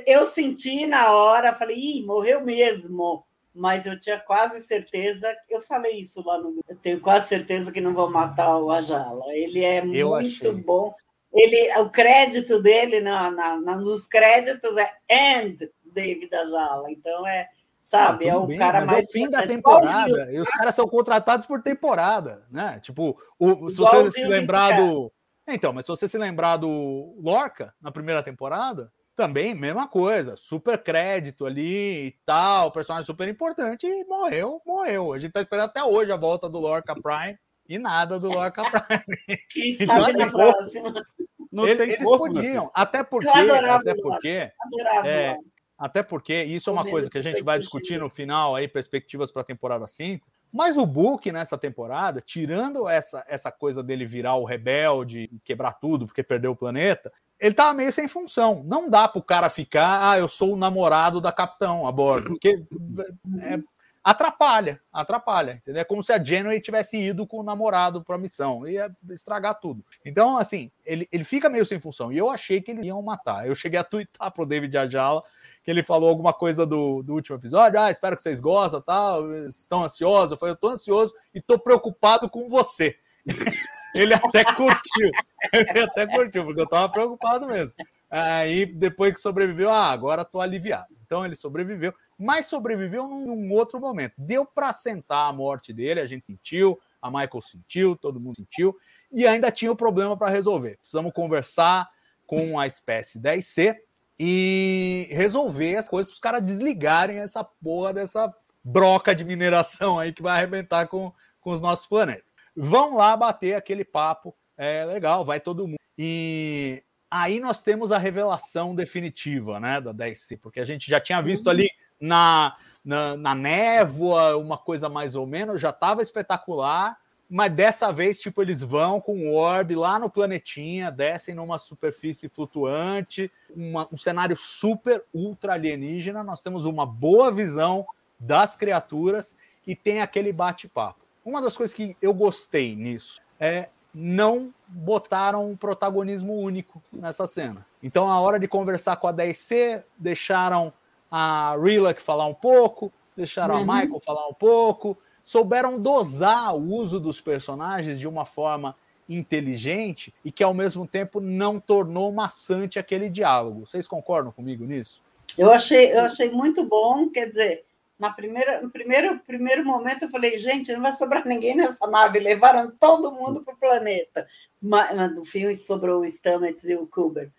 Eu senti na hora, falei, Ih, morreu mesmo mas eu tinha quase certeza, eu falei isso lá no. Eu tenho quase certeza que não vão matar o Ajala. Ele é eu muito achei. bom. Ele, o crédito dele na, na, nos créditos é and David Ajala. Então é, sabe, ah, é o bem, cara mais. É o fim da temporada. E os caras são contratados por temporada, né? Tipo, o, se você se lembrar do, Então, mas se você se lembrar do Lorca na primeira temporada, também mesma coisa, super crédito ali e tal, personagem super importante e morreu, morreu. A gente tá esperando até hoje a volta do Lorca Prime e nada do Lorca Prime. Quem Então, sabe na assim, próxima. Não Ele- tem eles corpo, podiam, até porque, Eu adorava até porque, Adorava. É, até porque isso é uma coisa que a gente vai discutir no final aí, perspectivas para a temporada 5. Mas o Book nessa temporada, tirando essa, essa coisa dele virar o rebelde e quebrar tudo porque perdeu o planeta, ele tava meio sem função. Não dá pro cara ficar, ah, eu sou o namorado da capitão a bordo, porque é, atrapalha, atrapalha, entendeu? É como se a Janeway tivesse ido com o namorado para a missão, ia estragar tudo. Então, assim, ele, ele fica meio sem função. E eu achei que eles iam matar. Eu cheguei a twittar pro David Ajala que ele falou alguma coisa do, do último episódio. Ah, espero que vocês gostem, tal. Estão ansiosos? Eu falei, eu tô ansioso e tô preocupado com você. ele até curtiu. Ele até curtiu, porque eu tava preocupado mesmo. Aí, depois que sobreviveu, ah, agora tô aliviado. Então ele sobreviveu, mas sobreviveu num, num outro momento. Deu para sentar a morte dele, a gente sentiu, a Michael sentiu, todo mundo sentiu, e ainda tinha o problema para resolver. Precisamos conversar com a espécie 10C e resolver as coisas para os caras desligarem essa porra dessa broca de mineração aí que vai arrebentar com, com os nossos planetas. Vão lá bater aquele papo, é legal, vai todo mundo. E aí nós temos a revelação definitiva, né, da 10C, porque a gente já tinha visto ali na, na, na névoa, uma coisa mais ou menos, já estava espetacular, mas dessa vez, tipo, eles vão com o orb lá no planetinha, descem numa superfície flutuante, uma- um cenário super ultra alienígena, nós temos uma boa visão das criaturas e tem aquele bate-papo. Uma das coisas que eu gostei nisso é não botaram um protagonismo único nessa cena. Então, a hora de conversar com a 10C, deixaram a Rilak falar um pouco, deixaram Uhum. a Michael falar um pouco, souberam dosar o uso dos personagens de uma forma inteligente e que, ao mesmo tempo, não tornou maçante aquele diálogo. Vocês concordam comigo nisso? Eu achei, eu achei muito bom, quer dizer, na primeira, no primeiro, primeiro momento eu falei, gente, não vai sobrar ninguém nessa nave, levaram todo mundo para o planeta. Mas, mas no fim sobrou o Stamets e o Kuber,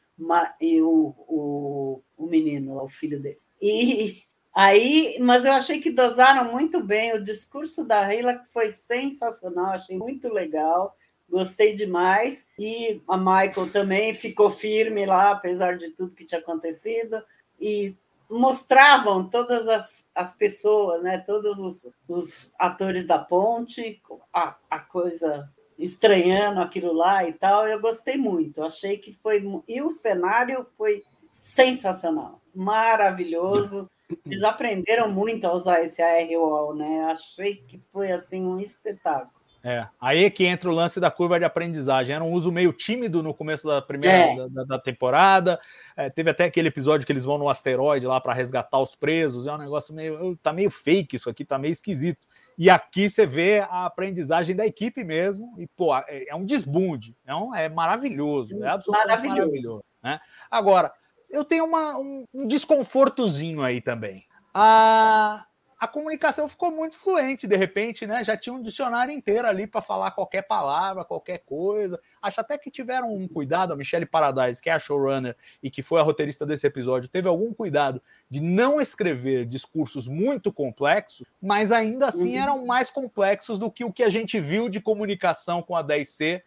e o, o, o menino, o filho dele. E aí, mas eu achei que dosaram muito bem, o discurso da Hila foi sensacional, achei muito legal. Gostei demais. E a Michael também ficou firme lá, apesar de tudo que tinha acontecido. E mostravam todas as, as pessoas, né? todos os, os atores da ponte, a, a coisa estranhando aquilo lá e tal. Eu gostei muito, achei que foi. E o cenário foi sensacional, maravilhoso. Eles aprenderam muito a usar esse ARWall, né? Achei que foi assim um espetáculo. É, aí é que entra o lance da curva de aprendizagem. Era um uso meio tímido no começo da primeira É. da, da- da temporada. É, teve até aquele episódio que eles vão no asteroide lá para resgatar os presos. É um negócio meio. Tá meio fake isso aqui, tá meio esquisito. E aqui você vê a aprendizagem da equipe mesmo. E, pô, é, é um desbunde. É, um, é maravilhoso. É absolutamente Maravilhoso. maravilhoso. né? Agora, eu tenho uma, um, um desconfortozinho aí também. A, a comunicação ficou muito fluente, de repente, né? Já tinha um dicionário inteiro ali para falar qualquer palavra, qualquer coisa. Acho até que tiveram um cuidado, a Michelle Paradise, que é a showrunner e que foi a roteirista desse episódio, teve algum cuidado de não escrever discursos muito complexos, mas ainda assim Uhum. eram mais complexos do que o que a gente viu de comunicação com a 10C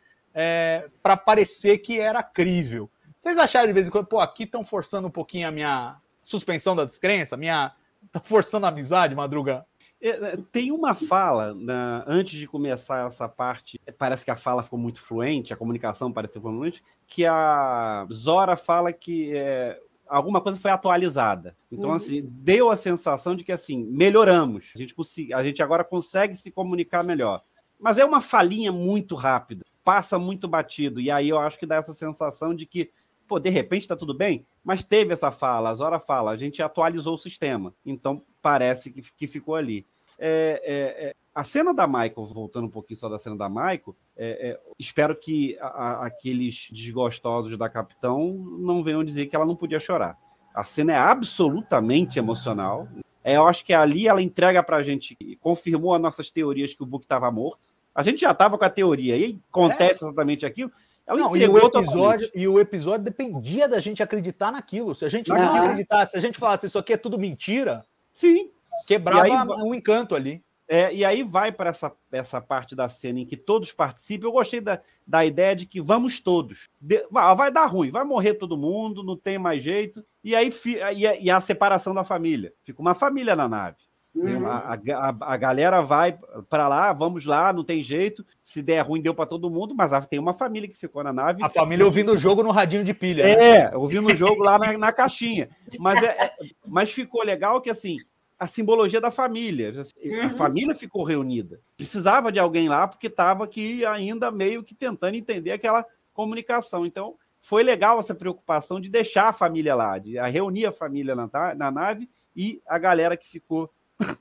para parecer que era crível. Vocês acharam de vez em quando, pô, aqui estão forçando um pouquinho a minha suspensão da descrença, minha. Estão forçando a amizade, Madruga? É, é, Tem uma fala, na- antes de começar essa parte, parece que a fala ficou muito fluente, a comunicação pareceu fluente, que a Zora fala que é, alguma coisa foi atualizada. Então, Uhum. assim, deu a sensação de que, assim, melhoramos. A gente, a gente agora consegue se comunicar melhor. Mas é uma falinha muito rápida, passa muito batido, e aí eu acho que dá essa sensação de que, pô, de repente está tudo bem, mas teve essa fala, a Zora fala, a gente atualizou o sistema, então parece que, que ficou ali. É, é, é, a cena da Michael, voltando um pouquinho só da cena da Michael, é, é, espero que a- a- aqueles desgostosos da Capitão não venham dizer que ela não podia chorar. A cena é absolutamente emocional. É, eu acho que ali ela entrega pra gente, confirmou as nossas teorias que o Book estava morto. A gente já estava com a teoria, e acontece exatamente aquilo. Ela Não, e o, entregou episódio, e o episódio dependia da gente acreditar naquilo. Se a gente não acreditasse, se a gente falasse isso aqui é tudo mentira, Sim. quebrava aí um encanto ali. É, e aí vai para essa, essa parte da cena em que todos participam. Eu gostei da, da ideia de que vamos todos. De- vai, vai dar ruim, vai morrer todo mundo, não tem mais jeito. E aí fi- e a, e a separação da família. Fica uma família na nave. Uhum. A, a, a galera vai para lá, vamos lá, não tem jeito. Se der ruim, deu para todo mundo, mas tem uma família que ficou na nave. A família ouvindo o jogo no radinho de pilha. né? É, ouvindo o jogo lá na, na caixinha. Mas, é, é- mas ficou legal que, assim, a simbologia da família. A Uhum. família ficou reunida. Precisava de alguém lá, porque estava aqui ainda meio que tentando entender aquela comunicação. Então, foi legal essa preocupação de deixar a família lá, de a reunir a família na, na nave e a galera que ficou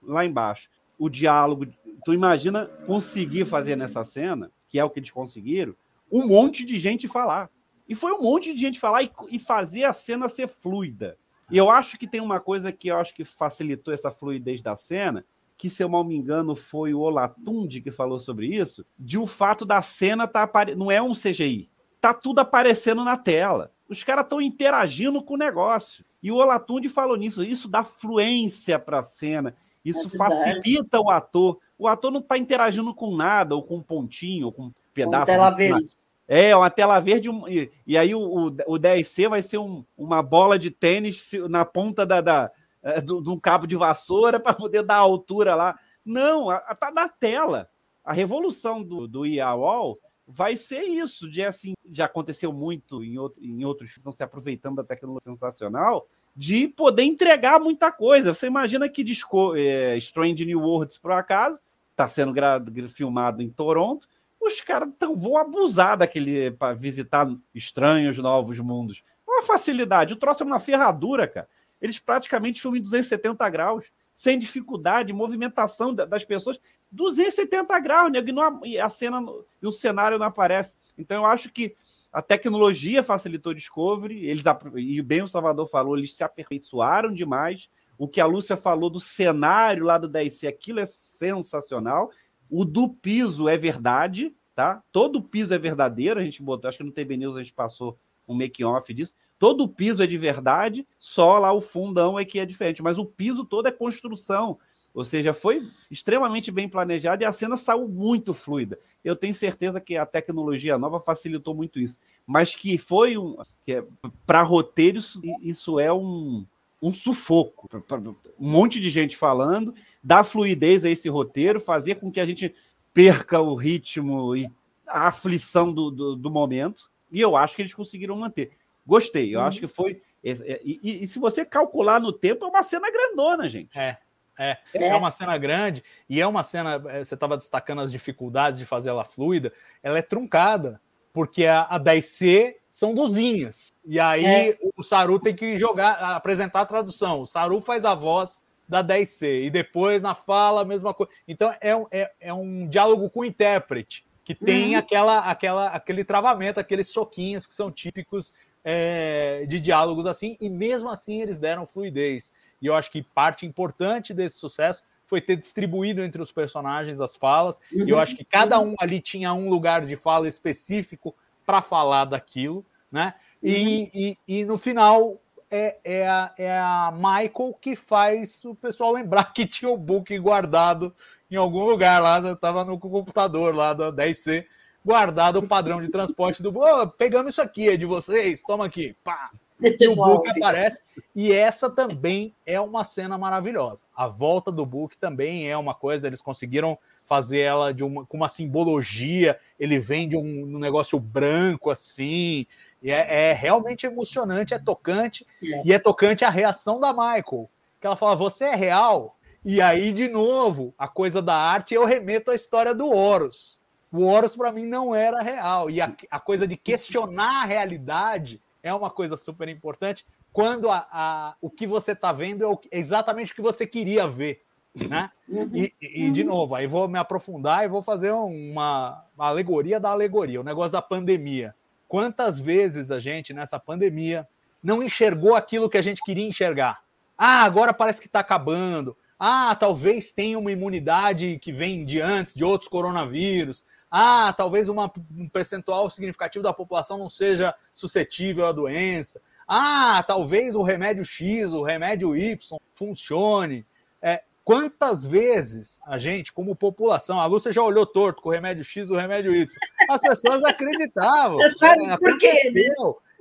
lá embaixo. O diálogo. Tu imagina conseguir fazer nessa cena, que é o que eles conseguiram, um monte de gente falar. E foi um monte de gente falar e, e fazer a cena ser fluida. E eu acho que tem uma coisa que eu acho que facilitou essa fluidez da cena, que, se eu mal me engano, foi o Olatunde que falou sobre isso, de o fato da cena tá não é um CGI, tá tudo aparecendo na tela. Os caras estão interagindo com o negócio. E o Olatunde falou nisso, isso dá fluência para a cena, isso É facilita o ator. O ator não está interagindo com nada, ou com um pontinho, ou com um pedaço. tela de- verde. é, uma tela verde, e, e aí o, o, o 10C vai ser um- uma bola de tênis na ponta da, da, é, do- de um cabo de vassoura para poder dar a altura lá. Não, a, a- tá na tela. A revolução do, do IAWOL vai ser isso, de assim, já aconteceu muito em, outro, em outros que estão se aproveitando da tecnologia sensacional, de poder entregar muita coisa. Você imagina que Disco, é, Strange New Worlds, por acaso, está sendo filmado em Toronto, os caras tão, vão abusar daquele para visitar estranhos, novos mundos. Uma facilidade. O troço é uma ferradura, cara. Eles praticamente filmam em 270 graus, sem dificuldade, movimentação da- das pessoas. 270 graus, nego, e a- cena e o cenário não aparece. Então eu acho que a tecnologia facilitou o Discovery, eles e bem o Salvador falou, eles se aperfeiçoaram demais. O que a Lúcia falou do cenário lá do 10C, aquilo é sensacional. O do piso é verdade, tá? Todo piso é verdadeiro, a gente botou, acho que no TB News a gente passou um making-off disso. Todo piso é de verdade, só lá o fundão é que é diferente, mas o piso todo é construção. Ou seja, foi extremamente bem planejado e a cena saiu muito fluida. Eu tenho certeza que a tecnologia nova facilitou muito isso. Mas que foi um. Que para roteiro, isso, isso é um, um sufoco. Um monte de gente falando, dar fluidez a esse roteiro, fazer com que a gente perca o ritmo e a aflição do, do, do momento. E eu acho que eles conseguiram manter. Gostei, eu acho que foi. é, é, E, e- e se você calcular no tempo, é uma cena grandona, gente. É, é, é uma cena grande e é uma cena. eh, Você estava destacando as dificuldades de fazer ela fluida, ela é truncada, porque a, a 10C são luzinhas. E aí É. o Saru tem que jogar, apresentar a tradução. O Saru faz a voz da 10C e depois na fala a mesma coisa. Então é, um- é, é um diálogo com o intérprete que tem Uhum. aquela, aquela, aquele travamento, aqueles soquinhos que são típicos é, de diálogos assim, e mesmo assim eles deram fluidez. E eu acho que parte importante desse sucesso foi ter distribuído entre os personagens as falas. E eu acho que cada um ali tinha um lugar de fala específico para falar daquilo, né? E, e, e no final é, é, a, é a Michael que faz o pessoal lembrar que tinha o book guardado em algum lugar lá, estava no computador lá da 10C, guardado o padrão de transporte do oh, pegamos isso aqui, é de vocês, toma aqui, pá. E o book aparece, e essa também é uma cena maravilhosa. A volta do book também é uma coisa, eles conseguiram fazer ela de uma, com uma simbologia, ele vem de um, um negócio branco assim, e é, é realmente emocionante, é tocante, É. e é tocante a reação da Michael, que ela fala, você é real? E aí, de novo, a coisa da arte, eu remeto à história do Horus. O Horus, para mim, não era real. E a, a coisa de questionar a realidade é uma coisa super importante quando a, a- o que você está vendo é, o é exatamente o que você queria ver. Né? E, e- e, de novo, aí vou me aprofundar e vou fazer uma, uma alegoria da alegoria, o negócio da pandemia. Quantas vezes a gente, nessa pandemia, não enxergou aquilo que a gente queria enxergar? Ah, agora parece que está acabando. Ah, talvez tenha uma imunidade que vem de antes, de outros coronavírus. Ah, talvez uma, um percentual significativo da população não seja suscetível à doença. Ah, talvez o remédio X, o remédio Y funcione. É, quantas vezes a gente, como população, a Lúcia já olhou torto com o remédio X, o remédio Y. As pessoas acreditavam. Você sabe é, por quê? Né?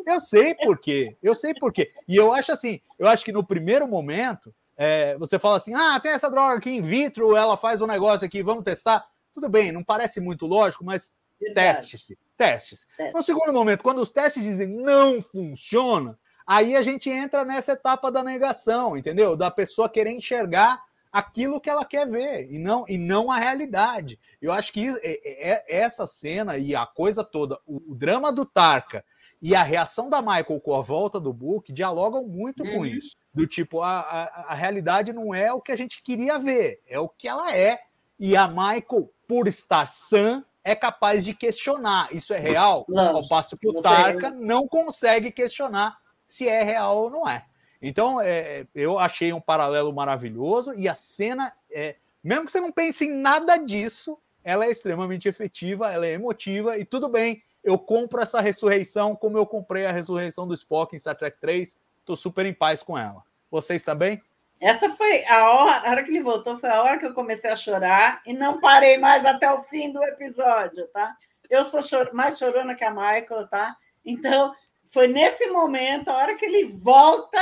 Eu sei por quê. Eu sei por quê. E eu acho assim, eu acho que no primeiro momento, é, você fala assim: ah, tem essa droga aqui in vitro, ela faz um negócio aqui, vamos testar. Tudo bem, não parece muito lógico, mas teste-se. Testes. No segundo momento, quando os testes dizem não funciona, aí a gente entra nessa etapa da negação, entendeu? Da pessoa querer enxergar aquilo que ela quer ver e não, e não a realidade. Eu acho que é, é, essa cena e a coisa toda, o, o, drama do Tarka e a reação da Michael com a volta do Book dialogam muito uhum. com isso. Do tipo, a, a, a realidade não é o que a gente queria ver, é o que ela é. E a Michael, por estar sã, é capaz de questionar. Isso é real? Lógico, ao passo que o Tarka não consegue questionar se é real ou não é. Então, é, eu achei um paralelo maravilhoso e a cena, é, mesmo que você não pense em nada disso, ela é extremamente efetiva, ela é emotiva e tudo bem. Eu compro essa ressurreição como eu comprei a ressurreição do Spock em Star Trek 3. Estou super em paz com ela. Vocês também? Essa foi a hora, a hora que ele voltou, foi a hora que eu comecei a chorar e não parei mais até o fim do episódio, tá? Eu sou chor mais chorona que a Michael, tá? Então, foi nesse momento, a hora que ele volta,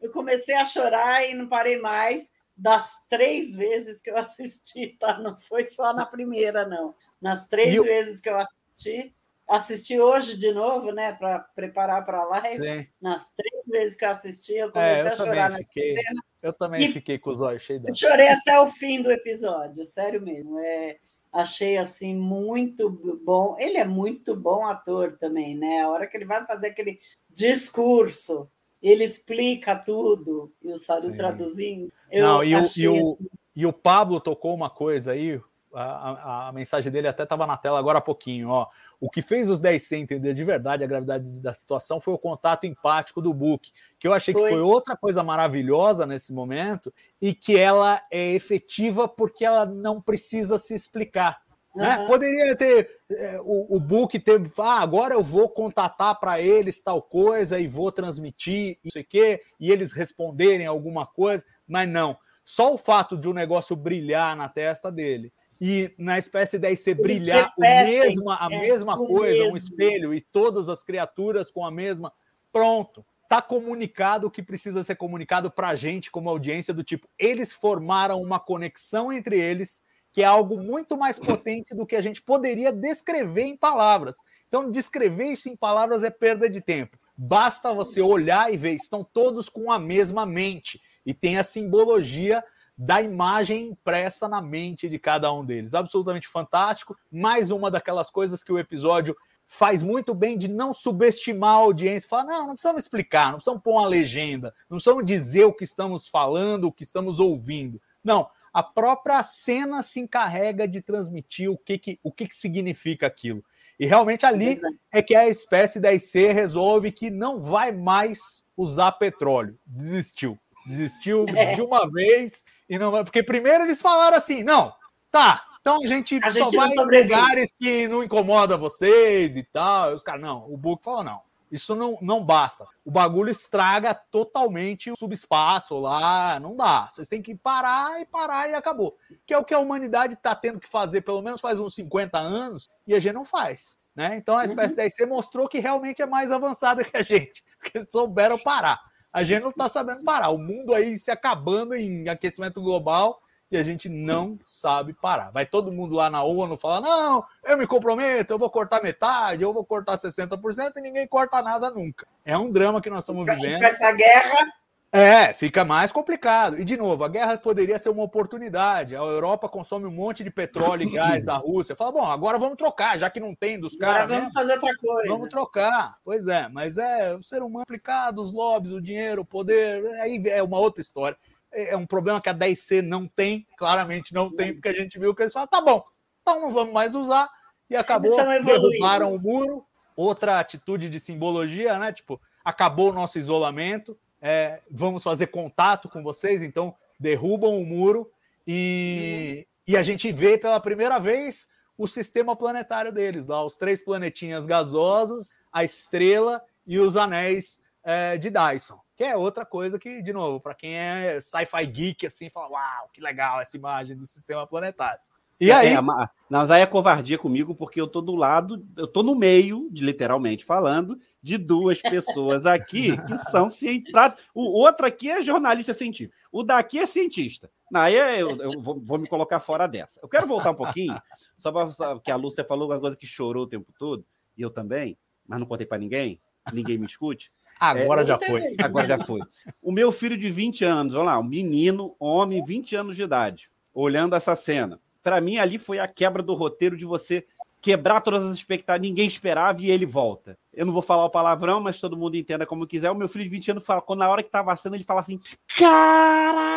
eu comecei a chorar e não parei mais das três vezes que eu assisti, tá? Não foi só na primeira, não. Nas três eu... vezes que eu assisti, assisti hoje de novo, né, para preparar para a live. Sim. Nas três vezes que eu assisti, eu comecei é, eu a chorar fiquei... cena. Eu também e fiquei com os olhos cheios de Chorei até o fim do episódio, sério mesmo. É, achei assim muito bom. Ele é muito bom ator também, né? A hora que ele vai fazer aquele discurso, ele explica tudo, e o Sário traduzindo. Não, e o, e, o, assim e o Pablo tocou uma coisa aí, a, a, mensagem dele até estava na tela agora há pouquinho. Ó. O que fez os 10C entender de verdade a gravidade da situação foi o contato empático do Book, que eu achei foi. que foi outra coisa maravilhosa nesse momento e que ela é efetiva porque ela não precisa se explicar. Uhum. Né? Poderia ter é, o, o Book ter, ah, agora eu vou contatar para eles tal coisa e vou transmitir isso e que, e eles responderem alguma coisa, mas não. Só o fato de o um negócio brilhar na testa dele e na espécie 10 ser brilhar o mesma, a é, mesma coisa, mesmo. um espelho, e todas as criaturas com a mesma. Pronto. Está comunicado o que precisa ser comunicado para a gente, como audiência, do tipo, eles formaram uma conexão entre eles, que é algo muito mais potente do que a gente poderia descrever em palavras. Então, descrever isso em palavras é perda de tempo. Basta você olhar e ver, estão todos com a mesma mente e tem a simbologia da imagem impressa na mente de cada um deles. Absolutamente fantástico. Mais uma daquelas coisas que o episódio faz muito bem de não subestimar a audiência. Falar, não, não precisamos explicar, não precisamos pôr uma legenda, não precisamos dizer o que estamos falando, o que estamos ouvindo. Não, a própria cena se encarrega de transmitir o que, que, o que, que significa aquilo. E realmente ali é que a espécie da IC resolve que não vai mais usar petróleo. Desistiu. Desistiu é. de uma vez e não vai. Porque primeiro eles falaram assim: não, tá, então a gente a só gente vai em lugares que não incomoda vocês e tal. E os caras, não, o Book falou: não, isso não, não basta. O bagulho estraga totalmente o subespaço lá, não dá. Vocês têm que parar e parar e acabou. Que é o que a humanidade está tendo que fazer, pelo menos faz uns 50 anos, e a gente não faz. Né? Então a espécie uhum. 10C mostrou que realmente é mais avançada que a gente, porque souberam parar. A gente não está sabendo parar. O mundo aí se acabando em aquecimento global e a gente não sabe parar. Vai todo mundo lá na ONU falar: não, eu me comprometo, eu vou cortar metade, eu vou cortar 60% e ninguém corta nada nunca. É um drama que nós estamos vivendo. Essa guerra é, fica mais complicado. E, de novo, a guerra poderia ser uma oportunidade. A Europa consome um monte de petróleo e gás da Rússia. Fala, bom, agora vamos trocar, já que não tem dos caras. Agora vamos fazer outra coisa. Vamos trocar. Pois é, mas é o ser humano aplicado, os lobbies, o dinheiro, o poder, aí é uma outra história. É, é um problema que a 10C não tem, claramente não tem, porque a gente viu que eles falam, tá bom, então não vamos mais usar. E acabou, derrubaram o muro. Outra atitude de simbologia, né? Tipo, acabou o nosso isolamento é, vamos fazer contato com vocês, então derrubam o muro e, e a gente vê pela primeira vez o sistema planetário deles, lá, os três planetinhas gasosos, a estrela e os anéis é, de Dyson. Que é outra coisa que, de novo, para quem é sci-fi geek, assim, fala: Uau, que legal essa imagem do sistema planetário. E É, aí, é, mas aí é covardia comigo, porque eu tô do lado, eu tô no meio, de, literalmente falando, de duas pessoas aqui que são cientistas. O outro aqui é jornalista científico. O daqui é cientista. Aí eu, eu vou, vou me colocar fora dessa. Eu quero voltar um pouquinho, só para que a Lúcia falou uma coisa que chorou o tempo todo, e eu também, mas não contei para ninguém, ninguém me escute. agora é, já foi. Agora já foi. O meu filho de 20 anos, vamos lá, um menino, homem, 20 anos de idade, olhando essa cena. Para mim, ali foi a quebra do roteiro de você quebrar todas as expectativas, ninguém esperava e ele volta. Eu não vou falar o palavrão, mas todo mundo entenda como quiser. O meu filho de 20 anos quando na hora que tava cena, ele fala assim: Caraca!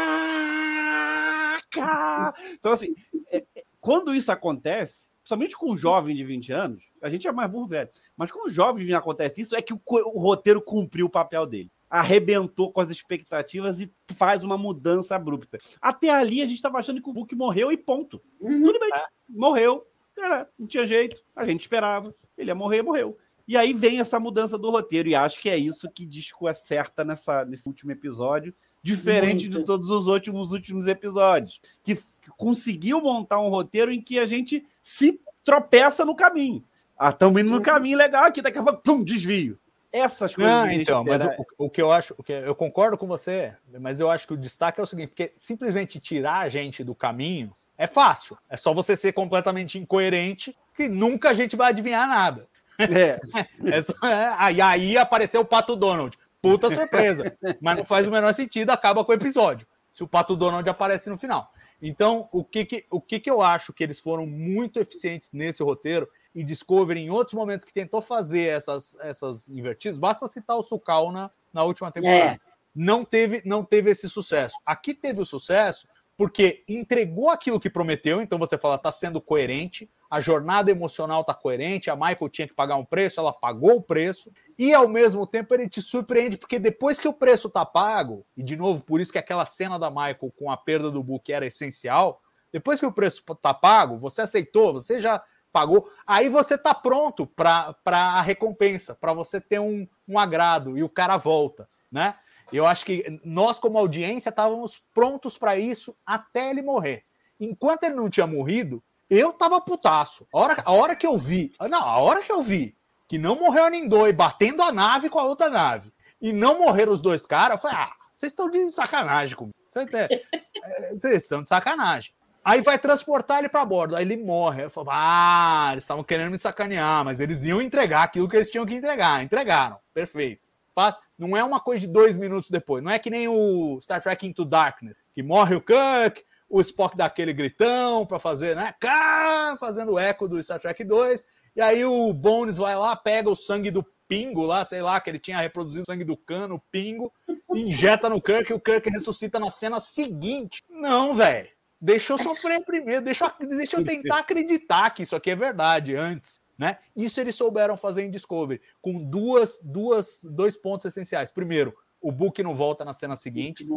Então, assim, é- é- quando isso acontece, principalmente com um jovem de 20 anos, a gente é mais burro velho, mas com um jovem acontece isso, é que o, o roteiro cumpriu o papel dele. Arrebentou com as expectativas e faz uma mudança abrupta. Até ali a gente estava achando que o Hulk morreu e ponto. Uhum. Tudo bem, morreu. É, não tinha jeito, a gente esperava. Ele ia morrer, morreu. E aí vem essa mudança do roteiro, e acho que é isso que Disco acerta nessa, nesse último episódio, diferente Muito. de todos os últimos últimos episódios, que f- conseguiu montar um roteiro em que a gente se tropeça no caminho. Ah, estamos indo no caminho legal aqui, daqui a pouco, pum, desvio. Essas coisas. Não, então, mas o, o que eu acho, o que eu concordo com você, mas eu acho que o destaque é o seguinte, porque simplesmente tirar a gente do caminho é fácil. É só você ser completamente incoerente que nunca a gente vai adivinhar nada. É, É só, é, aí, aí apareceu o Pato Donald. Puta surpresa. Mas não faz o menor sentido, acaba com o episódio. Se o Pato Donald aparece no final. Então, o que, que, o que, que eu acho que eles foram muito eficientes nesse roteiro e Discovery em outros momentos que tentou fazer essas, essas invertidas, basta citar o Sukal na, na última temporada. É. Não, teve, não teve esse sucesso. Aqui teve o sucesso porque entregou aquilo que prometeu, então você fala, tá sendo coerente, a jornada emocional tá coerente, a Michael tinha que pagar um preço, ela pagou o preço, e ao mesmo tempo ele te surpreende, porque depois que o preço tá pago, e de novo, por isso que aquela cena da Michael com a perda do Book era essencial, depois que o preço tá pago, você aceitou, você já pagou, aí você tá pronto para a recompensa, para você ter um, um agrado, e o cara volta, né? Eu acho que nós, como audiência, estávamos prontos para isso até ele morrer. Enquanto ele não tinha morrido, eu tava putaço. A hora, a hora que eu vi, não, a hora que eu vi que não morreu a Nindoi batendo a nave com a outra nave e não morreram os dois caras, eu falei, ah, vocês estão de sacanagem comigo. Vocês é, vocês estão de sacanagem. Aí vai transportar ele para bordo, aí ele morre. Eu falo, ah, eles estavam querendo me sacanear, mas eles iam entregar aquilo que eles tinham que entregar. Entregaram, perfeito. Não é uma coisa de dois minutos depois. Não é que nem o Star Trek Into Darkness, que morre o Kirk, o Spock dá aquele gritão para fazer, né? Fazendo o eco do Star Trek 2. E aí o Bones vai lá, pega o sangue do pingo lá, sei lá, que ele tinha reproduzido o sangue do cano, o pingo, injeta no Kirk e o Kirk ressuscita na cena seguinte. Não, velho. Deixa eu sofrer primeiro, deixa eu, deixa eu tentar acreditar que isso aqui é verdade antes. Né? Isso eles souberam fazer em Discovery, com duas, duas, dois pontos essenciais. Primeiro, o Book não volta na cena seguinte.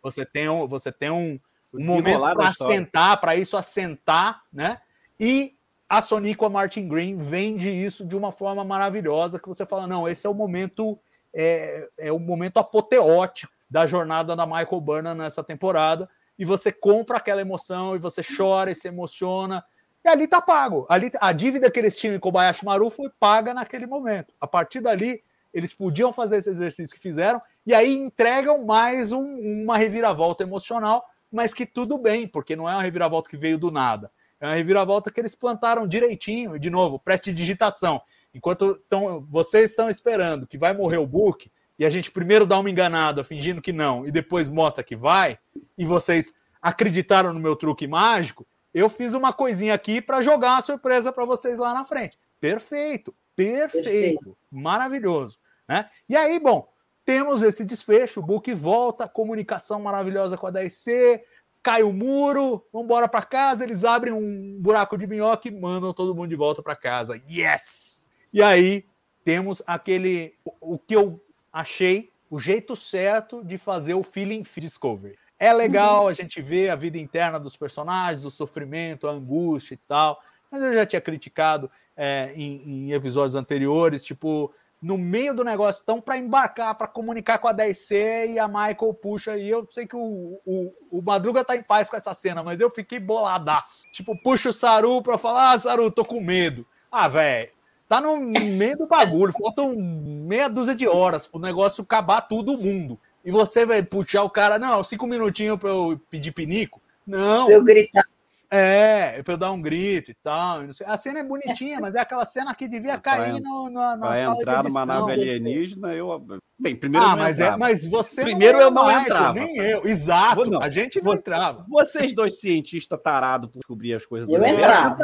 Você tem um, você tem um, um momento para assentar, para isso assentar, né? E a Sonic Martin Green vende isso de uma forma maravilhosa que você fala, não, esse é o momento é, é o momento apoteótico da jornada da Michael Burnham nessa temporada e você compra aquela emoção e você chora e se emociona e ali tá pago. Ali a dívida que eles tinham em Kobayashi Maru foi paga naquele momento. A partir dali eles podiam fazer esse exercício que fizeram e aí entregam mais um- uma reviravolta emocional, mas que tudo bem, porque não é uma reviravolta que veio do nada. É uma reviravolta que eles plantaram direitinho, e de novo, prestidigitação. Enquanto tão, vocês estão esperando que vai morrer o Book, e a gente primeiro dá uma enganada fingindo que não, e depois mostra que vai, e vocês acreditaram no meu truque mágico, eu fiz uma coisinha aqui para jogar uma surpresa para vocês lá na frente. Perfeito, perfeito, Perfeito. maravilhoso. Né? E aí, bom, temos esse desfecho, o Book volta, comunicação maravilhosa com a 10C, cai o muro, vamos embora para casa, eles abrem um buraco de minhoca e mandam todo mundo de volta para casa. Yes! E aí temos aquele o que eu achei o jeito certo de fazer o feeling discovery. É legal a gente ver a vida interna dos personagens, o sofrimento, a angústia e tal, mas eu já tinha criticado é, em, em episódios anteriores, tipo, no meio do negócio, estão para embarcar, para comunicar com a 10C e a Michael puxa. E eu sei que o, o, o Madruga tá em paz com essa cena, mas eu fiquei boladaço. Tipo, puxa o Saru pra falar: Ah, Saru, tô com medo. Ah, velho, tá no meio do bagulho, faltam meia dúzia de horas pro negócio acabar todo o mundo. E você vai puxar o cara, não, cinco minutinhos pra eu pedir pinico? Não. Eu gritar. É, pra eu dar um grito e tal. não sei. A cena é bonitinha, mas é aquela cena que devia cair no, no, na Vai sala entrar de numa edição. nave alienígena, eu. Bem, primeiro eu Ah, não mas, é, entrava. mas você Primeiro é eu não Michael, entrava. Nem eu. Exato. Não. A gente não entrava. Vocês dois cientistas tarados por descobrir as coisas Eu universo, entrava.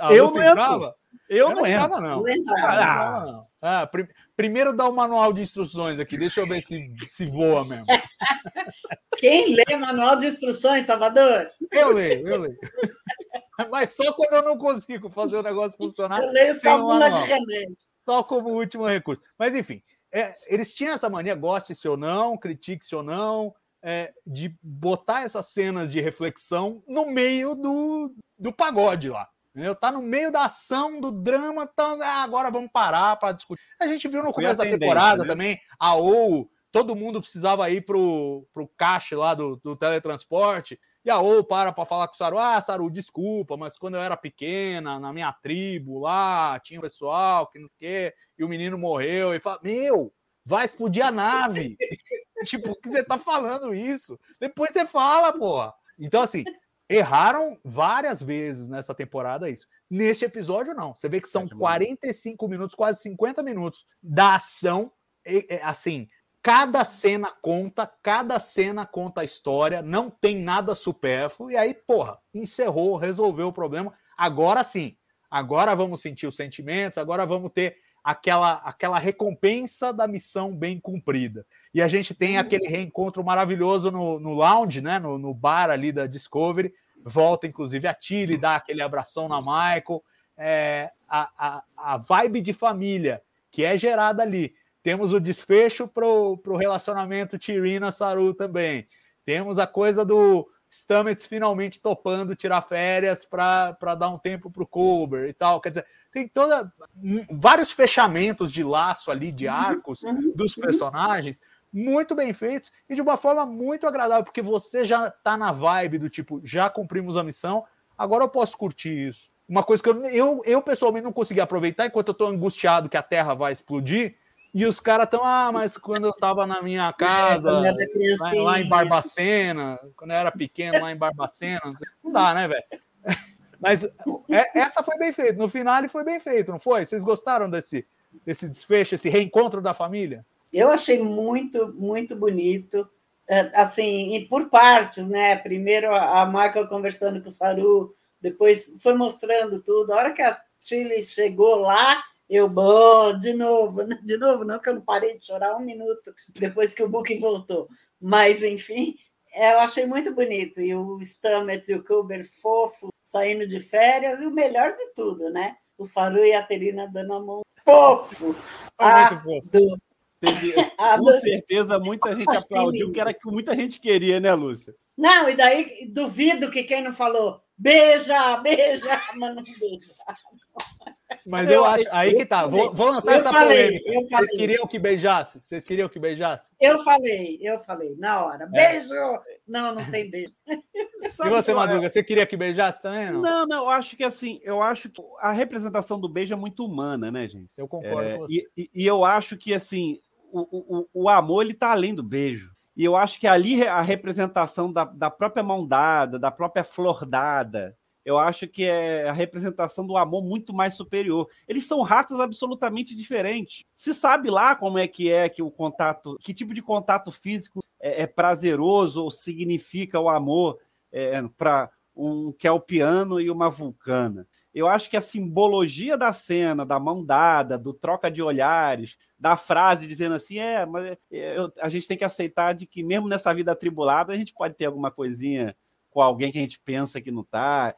Ah, Eu você não entrava? Eu, não entro. entrava, não. Eu entrava. Ah, não entrava, não. Ah, prim- primeiro dá o manual de instruções aqui. Deixa eu ver se, se voa mesmo. Quem lê manual de instruções, Salvador? Eu leio, eu leio. Mas só quando eu não consigo fazer o negócio funcionar. Eu leio só bula de remédio. só como último recurso. Mas, enfim, é, eles tinham essa mania, goste-se ou não, critique-se ou não, é, de botar essas cenas de reflexão no meio do, do pagode lá. Entendeu? Tá no meio da ação, do drama, então ah, agora vamos parar para discutir. A gente viu no começo da temporada né? também, a OU, todo mundo precisava ir pro, pro caixa lá do, do teletransporte, e a OU para para falar com o Saru, ah, Saru, desculpa, mas quando eu era pequena, na minha tribo lá, tinha um pessoal que não quer, e o menino morreu, e fala, meu, vai explodir a nave. tipo, o que você tá falando isso? Depois você fala, porra. Então, assim, erraram várias vezes nessa temporada isso. Neste episódio, não. Você vê que são É demais. 45 minutos, quase 50 minutos da ação. e- e, assim, cada cena conta, cada cena conta a história, não tem nada supérfluo. E aí, porra, encerrou, resolveu o problema. Agora sim, agora vamos sentir os sentimentos, agora vamos ter aquela, aquela recompensa da missão bem cumprida. E a gente tem aquele reencontro maravilhoso no, no lounge, né? No, no bar ali da Discovery. Volta, inclusive, a Tilly, dá aquele abração na Michael. É, a, a, a vibe de família que é gerada ali. Temos o desfecho para o relacionamento Tirina-Saru também. Temos a coisa do Stamets finalmente topando tirar férias para dar um tempo para o Colbert e tal. Quer dizer, tem toda m- vários fechamentos de laço ali, de arcos dos personagens muito bem feitos e de uma forma muito agradável, porque você já tá na vibe do tipo, já cumprimos a missão, agora eu posso curtir isso. Uma coisa que eu, eu, eu pessoalmente não consegui aproveitar enquanto eu tô angustiado que a Terra vai explodir, e os caras estão, ah, mas quando eu tava na minha casa, era lá, lá em Barbacena, quando eu era pequeno, lá em Barbacena, não, sei. não dá, né, velho? Mas é- essa foi bem feita. No final ele foi bem feito, não foi? Vocês gostaram desse, desse desfecho, esse reencontro da família? Eu achei muito, muito bonito. É, Assim, e por partes, né? Primeiro a a Michael conversando com o Saru, depois foi mostrando tudo. A hora que a Tilly chegou lá, eu, bom, de novo, né? de novo, não, que eu não parei de chorar um minuto depois que o Booking voltou. Mas, enfim, eu achei muito bonito. E o Stamets e o Kuber fofo, saindo de férias, e o melhor de tudo, né? O Saru e a Terina dando a mão fofo. Ah, muito fofo. do, Teve- com certeza muita gente aplaudiu, lindo. que era o que muita gente queria, né, Lúcia? Não, e daí duvido que quem não falou beija, beija, mas não beija. Mas eu, Eu- acho. Aí eu que tá. Vou, vou lançar Eu essa falei, polêmica. eu Vocês queriam que beijasse? Vocês queriam que beijasse? Eu falei, eu falei, na hora. Beijo! Não, não tem beijo. E você, é? Madruga, você queria que beijasse também? Não? Não, não, eu acho que assim, eu acho que a representação do beijo é muito humana, né, gente? Eu concordo É, com você. e, e- e eu acho que assim, o, o, o- o amor ele tá além do beijo. E eu acho que ali a representação da, da própria mão dada, da própria flor dada, eu acho que é a representação do amor muito mais superior. Eles são raças absolutamente diferentes. Se sabe lá como é que é que o contato, que tipo de contato físico é, é prazeroso ou significa o amor para um kelpiano e uma vulcana. Eu acho que a simbologia da cena, da mão dada, do troca de olhares, da frase dizendo assim, é, mas é, eu- a gente tem que aceitar de que mesmo nessa vida atribulada a gente pode ter alguma coisinha com alguém que a gente pensa que não está.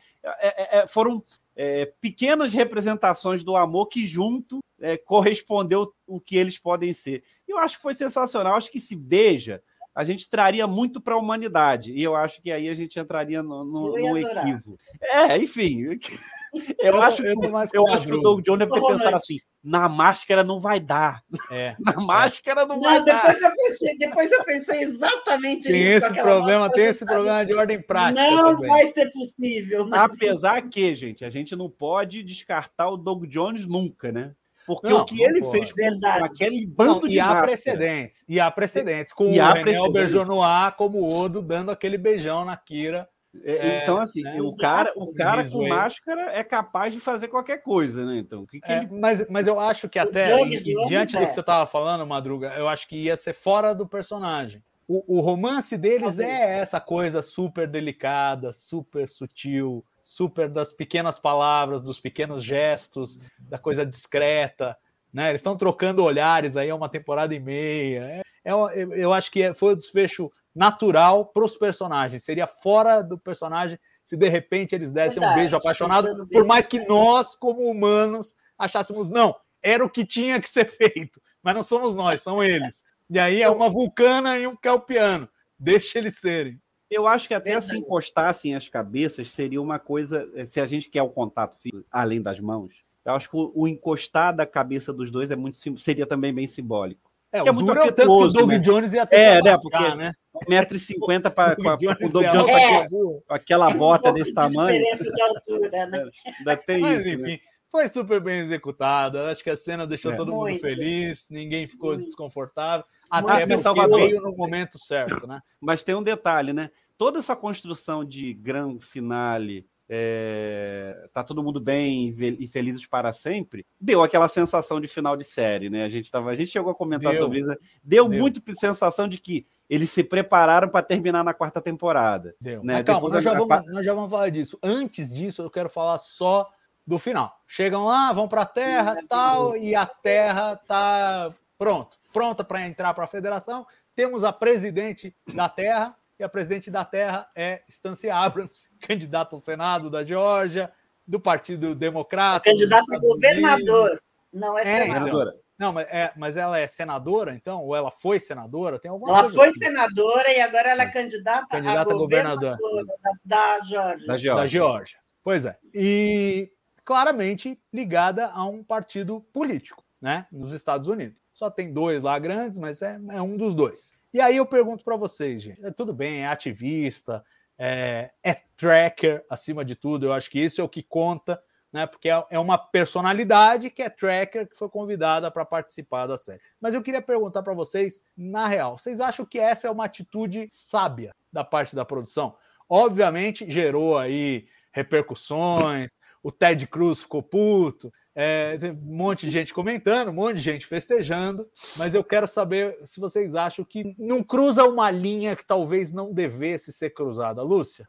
foram é, pequenas representações do amor que junto é, correspondeu o que eles podem ser. Eu acho que foi sensacional. Acho que se beija a gente traria muito para a humanidade. E eu acho que aí a gente entraria no, no, equívoco. É, enfim. Eu, Eu- acho, eu eu acho que o. Doug Jones deve ter pensado romântico. assim: na máscara não vai dar. É. Na máscara não, vai Não, dar. depois eu pensei, depois eu pensei exatamente Tem nisso, esse problema, tem esse problema de ordem prática Não também. vai ser possível. Mas... Apesar que, gente, a gente não pode descartar o Doug Jones nunca, né? Porque Não, o que não ele pode. fez com Verdade. aquele Não, bando e de há máscara, precedentes. E há precedentes. Com E o há René. Auberjonois como o Odo dando aquele beijão na Kira. É, então, assim, né? o cara, o cara com máscara é capaz de fazer qualquer coisa, né? Então, o que, que É, ele. mas, mas eu acho que até, e- e diante do é. que você estava falando, Madruga, eu acho que ia ser fora do personagem. O, o romance deles é essa coisa super delicada, super sutil, super das pequenas palavras, dos pequenos gestos, da coisa discreta. Né? Eles estão trocando olhares aí há uma temporada e meia. É, é eu, acho que é- foi o desfecho natural para os personagens. Seria fora do personagem se de repente eles dessem um Verdade, beijo apaixonado, pensando por mais que nós, como humanos, achássemos, não, era o que tinha que ser feito, mas não somos nós, são eles. E aí é uma vulcana e um calpiano. Deixa eles serem. Eu acho que até Verdade. se encostassem as cabeças seria uma coisa. eh, Se a gente quer o contato físico, além das mãos, eu acho que o, o encostar da cabeça dos dois é muito seria também bem simbólico. É, Que é o muito duro é o tanto que o afetuoso, Doug né? Jones ia ter É, que né, porque- né? 1,50m para Doug Jones o Doug é Jones com É. aquela bota desse de tamanho. diferença de altura, né? Ainda tem Mas isso. enfim, né? Foi super bem executado. Acho que a cena deixou É. todo mundo Muito. feliz, ninguém ficou Muito. desconfortável, até porque Salvador- veio no momento certo, né? Mas tem um detalhe, né? Toda essa construção de grande finale, é, tá todo mundo bem e felizes para sempre, deu aquela sensação de final de série, né? A gente, tava, a gente chegou a comentar Deu. sobre isso. né? Deu, Deu. muito sensação de que eles se prepararam para terminar na quarta temporada. Deu. Né? Mas calma, nós já, a vamos, nós já vamos falar disso. Antes disso, eu quero falar só do final. Chegam lá, vão para a Terra tal, e a Terra tá pronto, pronta para entrar para a Federação. Temos a presidente da Terra, e a presidente da Terra é Stacey Abrams, candidata ao Senado da Geórgia, do Partido Democrata. dos Candidato a governador. Unidos. Não é, É, senador. então. Governadora. Não, mas, é, mas ela é senadora, então? Ou ela foi senadora? Tem alguma Ela coisa foi assim. senadora e agora ela é candidata, Candidata a a governadora. governadora da, da Geórgia. Da Geórgia. da Geórgia. Pois é. E claramente ligada a um partido político, né? Nos Estados Unidos. Só tem dois lá grandes, mas é, é um dos dois. E aí eu pergunto para vocês, gente, é, tudo bem, é ativista, é, é tracker acima de tudo. Eu acho que isso é o que conta, né? Porque é, é uma personalidade que é tracker que foi convidada para participar da série. Mas eu queria perguntar para vocês, na real, vocês acham que essa é uma atitude sábia da parte da produção? Obviamente gerou aí repercussões, o Ted Cruz ficou puto, é, um monte de gente comentando, um monte de gente festejando, mas eu quero saber se vocês acham que não cruza uma linha que talvez não devesse ser cruzada. Lúcia?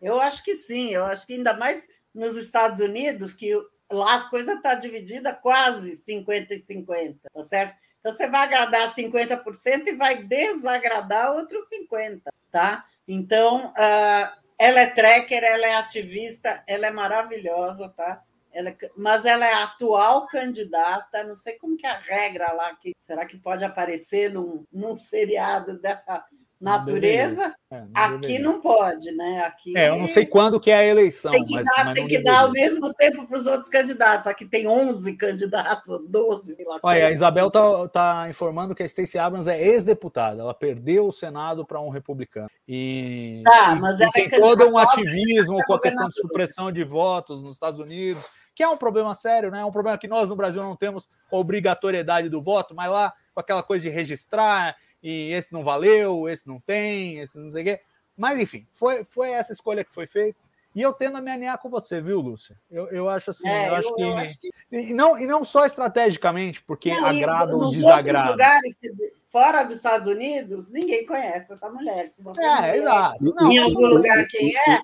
Eu acho que sim, eu acho que ainda mais nos Estados Unidos, que lá a coisa está dividida quase 50 e 50, tá certo? Então você vai agradar 50% e vai desagradar outros 50%, tá? Então, ah, ela é tracker, ela é ativista, ela é maravilhosa, tá? Ela é- mas ela é atual candidata, não sei como que é a regra lá, que será que pode aparecer num, num seriado dessa natureza? É, não Aqui não pode, né? Aqui É, eu não sei quando que é a eleição, tem que mas, dar, mas tem que deveria. dar ao mesmo tempo para os outros candidatos. Aqui tem 11 candidatos, ou 12, sei lá. Olha, a. Isabel tá, tá informando que a Stacey Abrams é ex-deputada. Ela perdeu o Senado para um republicano. E, Tá, e- mas e ela é tem todo um ativismo com a questão de supressão de votos nos Estados Unidos, que é um problema sério, né? É um problema que nós no Brasil não temos obrigatoriedade do voto, mas lá com aquela coisa de registrar e esse não valeu, esse não tem, esse não sei o quê. Mas enfim, foi, foi essa escolha que foi feita. E eu tendo a me alinhar com você, viu, Lúcia? Eu, eu acho assim, É, eu, acho eu- que, eu acho que- E, não, e não só estrategicamente, porque Não, agrada ou desagrada. lugares, fora dos Estados Unidos, ninguém conhece essa mulher. Se você não É, exato. Não, em algum lugar quem é,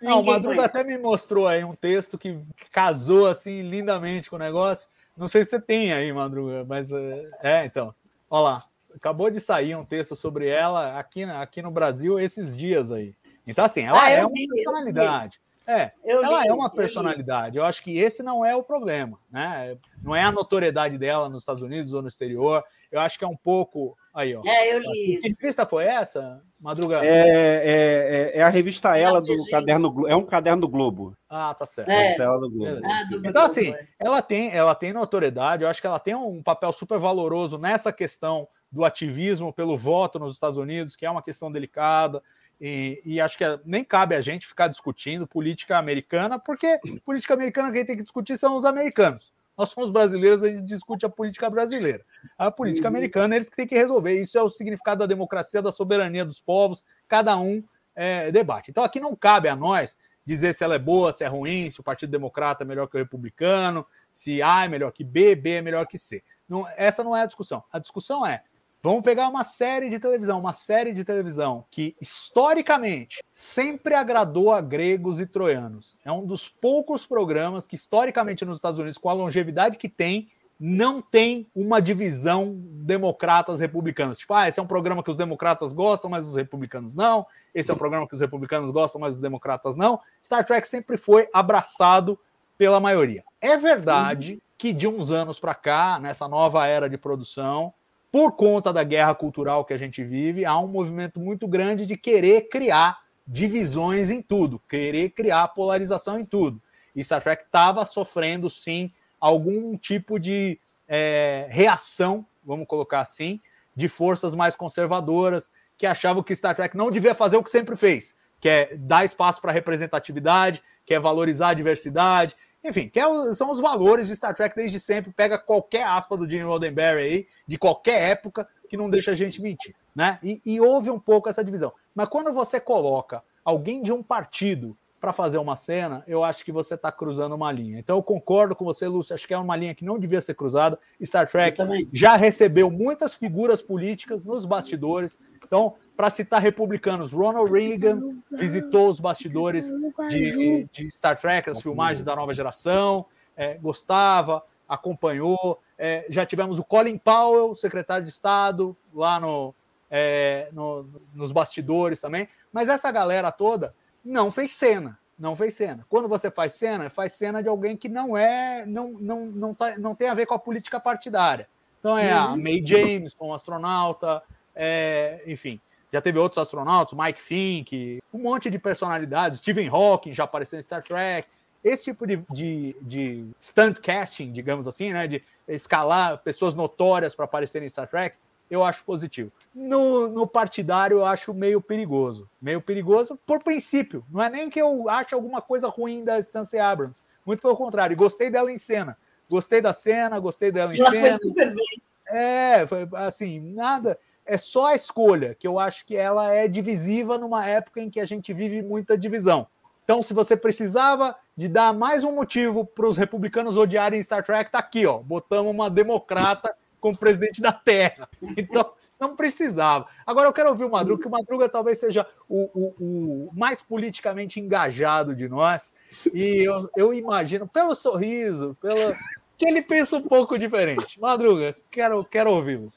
Não, o Madruga conhece. até me mostrou aí um texto que casou assim lindamente com o negócio. Não sei se você tem aí, Madruga, mas é, é, então. Olha lá, acabou de sair um texto sobre ela aqui, aqui no Brasil esses dias aí. Então, assim, ela Ah, é uma vi. personalidade. É, Eu ela li, é uma eu li. personalidade. Eu acho que esse não é o problema, né? Não é a notoriedade dela nos Estados Unidos ou no exterior. Eu acho que é um pouco. Aí, ó. É, eu li Que isso. revista foi essa, Madruga? É, é, é- é a revista Ela do caderno Glo- É um caderno do Globo. Ah, tá certo. É. Revista Ela do Globo. Ah, do Então, Globo, assim, é. ela tem, ela tem notoriedade, eu acho que ela tem um papel super valoroso nessa questão do ativismo pelo voto nos Estados Unidos, que é uma questão delicada, e, e acho que nem cabe a gente ficar discutindo política americana, porque política americana quem tem que discutir são os americanos. Nós somos brasileiros, a gente discute a política brasileira. A política americana, eles que têm que resolver. Isso é o significado da democracia, da soberania dos povos, cada um é, debate. Então aqui não cabe a nós dizer se ela é boa, se é ruim, se o Partido Democrata é melhor que o Republicano, se A é melhor que B, B é melhor que C. Não, essa não é a discussão. A discussão é: vamos pegar uma série de televisão, uma série de televisão que historicamente sempre agradou a gregos e troianos. É um dos poucos programas que, historicamente, nos Estados Unidos, com a longevidade que tem, não tem uma divisão democratas-republicanos. Tipo, ah, esse é um programa que os democratas gostam, mas os republicanos não. Esse é um programa que os republicanos gostam, mas os democratas não. Star Trek sempre foi abraçado pela maioria. É verdade que de uns anos para cá, nessa nova era de produção, por conta da guerra cultural que a gente vive, há um movimento muito grande de querer criar divisões em tudo, querer criar polarização em tudo. E Star Trek estava sofrendo, sim, algum tipo de é, reação, vamos colocar assim, de forças mais conservadoras que achavam que Star Trek não devia fazer o que sempre fez, que é dar espaço para representatividade, que é valorizar a diversidade, enfim, que é são os valores de Star Trek desde sempre. Pega qualquer aspa do Gene Roddenberry aí, de qualquer época, que não deixa a gente mentir, né? E, e houve um pouco essa divisão. Mas quando você coloca alguém de um partido para fazer uma cena, eu acho que você está cruzando uma linha. Então eu concordo com você, Lúcio. Acho que é uma linha que não devia ser cruzada. Star Trek já recebeu muitas figuras políticas nos bastidores. Então, para citar republicanos, Ronald Reagan visitou os bastidores de, de Star Trek, as filmagens da nova geração, é, gostava, acompanhou. É, já tivemos o Colin Powell, secretário de Estado, lá no, é, no- nos bastidores também. Mas essa galera toda não fez cena. Não fez cena. Quando você faz cena, faz cena de alguém que não é, não, não, não, tá, não tem a ver com a política partidária. Então é a May James como astronauta, é, enfim. Já teve outros astronautas, Mike Fink, um monte de personalidades. Stephen Hawking já apareceu em Star Trek. Esse tipo de, de, de stunt casting, digamos assim, né? De escalar pessoas notórias para aparecerem em Star Trek, eu acho positivo. No, no partidário, eu acho meio perigoso. Meio perigoso por princípio. Não é nem que eu ache alguma coisa ruim da Stacey Abrams. Muito pelo contrário. Gostei dela em cena. Gostei da cena, gostei dela em Ela foi cena. super bem. É, foi assim, nada. É só a escolha, que eu acho que ela é divisiva numa época em que a gente vive muita divisão. Então, se você precisava de dar mais um motivo para os republicanos odiarem Star Trek, tá aqui, ó. Botamos uma democrata como presidente da Terra. Então, não precisava. Agora eu quero ouvir o Madruga, que o Madruga talvez seja o, o- o mais politicamente engajado de nós. E eu, eu imagino, pelo sorriso, pelo. que ele pensa um pouco diferente. Madruga, quero, quero ouvi-lo.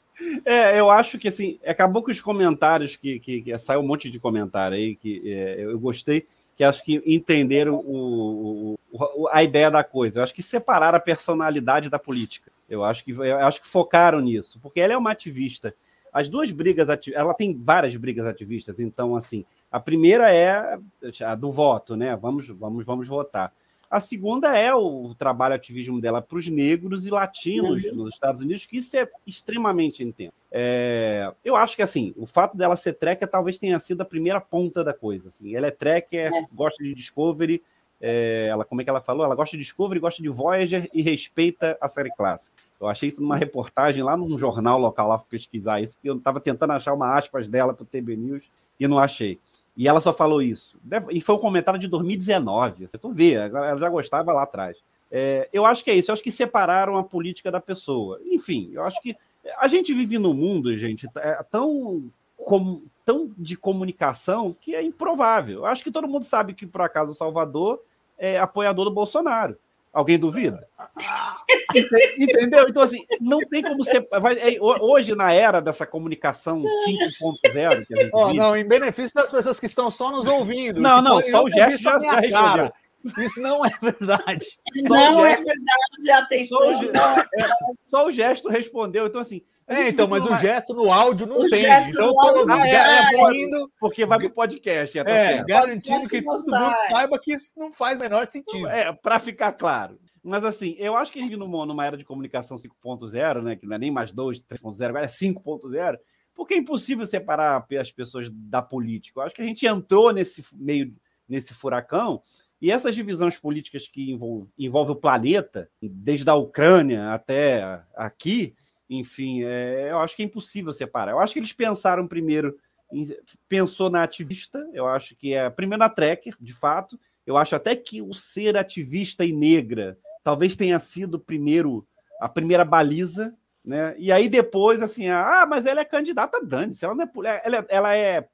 É, eu acho que assim, acabou com os comentários que, que, que saiu um monte de comentário aí que é, eu gostei, que acho que entenderam o, o- a ideia da coisa. Eu acho que separaram a personalidade da política. Eu acho que eu acho que focaram nisso, porque ela é uma ativista. As duas brigas, ela tem várias brigas ativistas, então assim, a primeira é a do voto, né? Vamos, vamos, vamos votar. A segunda é o trabalho ativismo dela para os negros e latinos nos Estados Unidos, que isso é extremamente intenso. É, eu acho que assim, o fato dela ser tracker talvez tenha sido a primeira ponta da coisa. Assim. Ela é tracker, gosta de Discovery, é, ela, como é que ela falou? Ela gosta de Discovery, gosta de Voyager e respeita a série clássica. Eu achei isso numa reportagem lá num jornal local lá para pesquisar isso, porque eu estava tentando achar uma aspas dela para o TB News e não achei. E ela só falou isso. E foi um comentário de 2019. Você tu vê, ela já gostava lá atrás. É, eu acho que é isso. Eu acho que separaram a política da pessoa. Enfim, eu acho que a gente vive num mundo, gente, é tão, com- tão de comunicação que é improvável. Eu acho que todo mundo sabe que, por acaso, o Salvador é apoiador do Bolsonaro. Alguém duvida? Entendeu? Então, assim, não tem como ser. É, hoje, na era dessa comunicação 5.0. Oh, não, em benefício das pessoas que estão só nos ouvindo. Não, não, só o gesto já, já respondeu. Isso não é verdade. Só não é verdade, atenção. Só o, é, só o gesto respondeu. Então, assim, é, então, mas o gesto no áudio não O tem. Então, no tô áudio não garantindo, porque vai pro podcast. É, tá é, garantindo que todo mundo saiba que isso não faz o menor sentido. É, para ficar claro. Mas assim, eu acho que a gente numa, numa era de comunicação 5.0, né, que não é nem mais 2, 3.0, agora é 5.0, porque é impossível separar as pessoas da política. Eu acho que a gente entrou nesse meio nesse furacão e essas divisões políticas que envolvem envolve o planeta, desde a Ucrânia até aqui, enfim, é, eu acho que é impossível separar. Eu acho que eles pensaram primeiro, em- pensou na ativista, eu acho que é primeiro na tracker, de fato. Eu acho até que o ser ativista e negra talvez tenha sido primeiro a primeira baliza, né? E aí depois, assim, ah, mas ela é candidata, dane-se, ela não é, poli- ela, é- ela é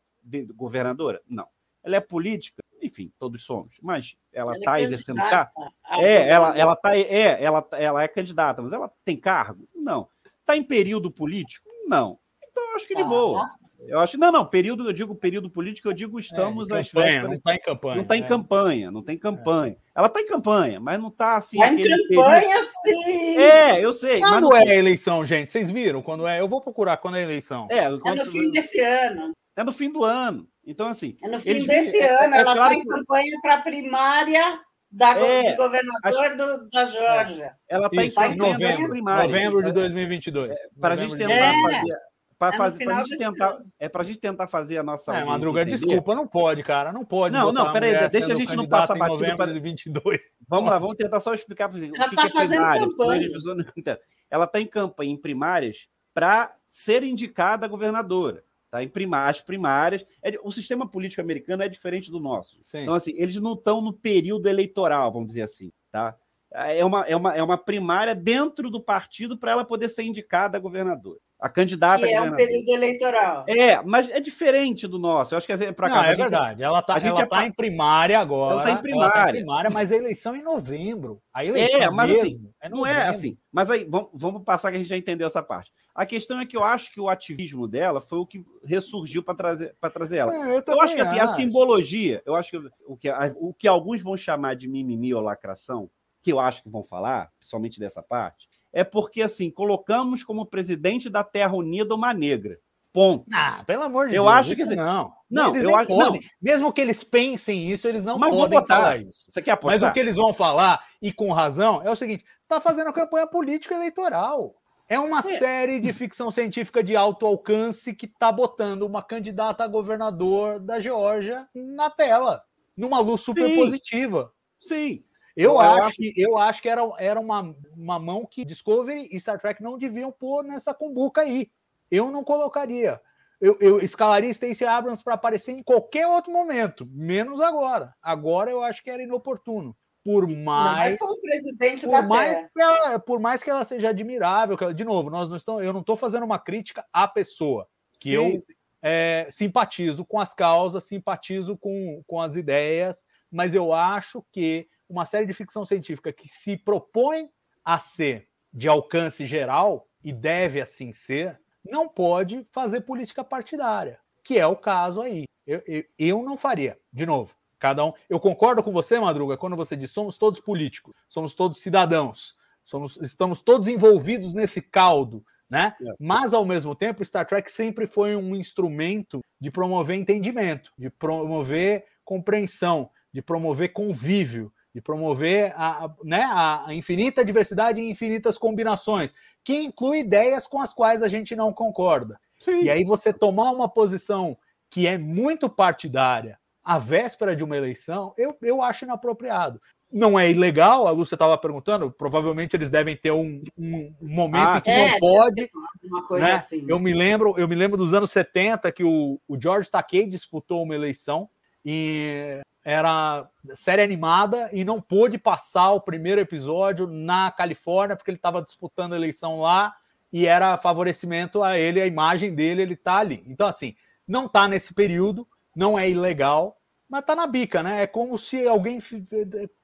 governadora? Não. Ela é política? Enfim, todos somos, mas ela Ela é está exercendo cargo? É, ela, ela tá, é, ela, ela é candidata, mas ela tem cargo? Não. Está em período político? Não. Então eu acho que de Tá. boa. Eu acho, não, não, período, eu digo período político, eu digo estamos É, às campanha, vésperas- não está em campanha. não está em né? campanha, não tem campanha. Ela está em campanha, mas não está assim. Em aquele campanha, sim. período- É, eu sei. mas Quando não- é a eleição, gente? Vocês viram quando é? Eu vou procurar quando é a eleição. É, É quando- no fim desse ano. é no fim do ano. Então, assim. É no fim eles desse é- ano. é ela está claro em campanha para a primária da, É, do governador do- da Geórgia. Ela está em novembro, primárias. novembro de 2022. Para a Novembro gente tentar É. fazer. Para É fazer, pra gente tentar, ano. é para a gente tentar fazer a nossa. É, Madruga, entender. desculpa, não pode, cara, não pode. Não, não, peraí, deixa a gente não passar batido novembro para- de 22. Vamos lá, vamos tentar só explicar para vocês. Ela o que, tá que é fazendo primárias. campanha. Entendo. Ela está em campanha em primárias para ser indicada governadora. Tá? Em prima, as primárias. é- o sistema político americano é diferente do nosso. Sim. Então, assim, eles não estão no período eleitoral, vamos dizer assim. Tá? É, uma, é, uma, é uma primária dentro do partido para ela poder ser indicada a governadora. A candidata Que a é um período eleitoral. É, mas é diferente do nosso. Eu acho que assim, para Não, é verdade. Ela está a é tá em primária agora. Ela tá em Ela primária. primária, mas a eleição é em novembro. A eleição É, mas mesmo assim, é não é assim. Mas aí, vamos, vamos passar que a gente já entendeu essa parte. A questão é que eu acho que o ativismo dela foi o que ressurgiu para trazer, pra trazer ela. É, eu, Eu acho que assim, a acho. simbologia, eu acho que o que, a- o que alguns vão chamar de mimimi ou lacração, que eu acho que vão falar, principalmente dessa parte, é porque assim, colocamos como presidente da Terra Unida uma negra. Ponto. Ah, pelo amor de Eu Deus. acho que assim- não. Não, eles eu acho- podem. Mesmo que eles pensem isso, eles não Mas podem falar isso. Você quer Mas apostar? o que eles vão falar, e com razão, é o seguinte: tá fazendo campanha política eleitoral. É uma série de ficção científica de alto alcance que tá botando uma candidata a governador da Geórgia na tela, numa luz super Sim. positiva. Sim. Eu, Eu acho, acho- que, eu acho que era, era uma, uma mão que Discovery e Star Trek não deviam pôr nessa cumbuca aí. Eu não colocaria. Eu, eu escalaria Stacey Abrams para aparecer em qualquer outro momento, menos agora. Agora eu acho que era inoportuno. Por Não, mais. presidente Por da mais, que ela, por mais que ela seja admirável, ela- de novo, nós não estamos, eu não estou fazendo uma crítica à pessoa, que Sim, eu é, simpatizo com as causas, simpatizo com, com as ideias, mas eu acho que uma série de ficção científica que se propõe a ser de alcance geral, e deve assim ser, não pode fazer política partidária, que é o caso aí. Eu, eu, eu não faria, de novo. Cada um. Eu concordo com você, Madruga, quando você diz somos todos políticos, somos todos cidadãos, somos, estamos todos envolvidos nesse caldo, né? É. Mas ao mesmo tempo, Star Trek sempre foi um instrumento de promover entendimento, de promover compreensão, de promover convívio, de promover a, a- né, a infinita diversidade e infinitas combinações, que inclui ideias com as quais a gente não concorda. sim. E aí você tomar uma posição que é muito partidária à véspera de uma eleição, eu, eu acho inapropriado. Não é ilegal, a Lúcia estava perguntando, provavelmente eles devem ter um, um momento Ah, em que é, não pode, Uma coisa né? assim. Eu me lembro, eu me lembro dos anos 70 que o, o George Takei disputou uma eleição e era série animada e não pôde passar o primeiro episódio na Califórnia porque ele estava disputando a eleição lá e era favorecimento a ele, a imagem dele, ele tá ali. Então assim, não tá nesse período, não é ilegal, mas tá na bica, né? É como se alguém,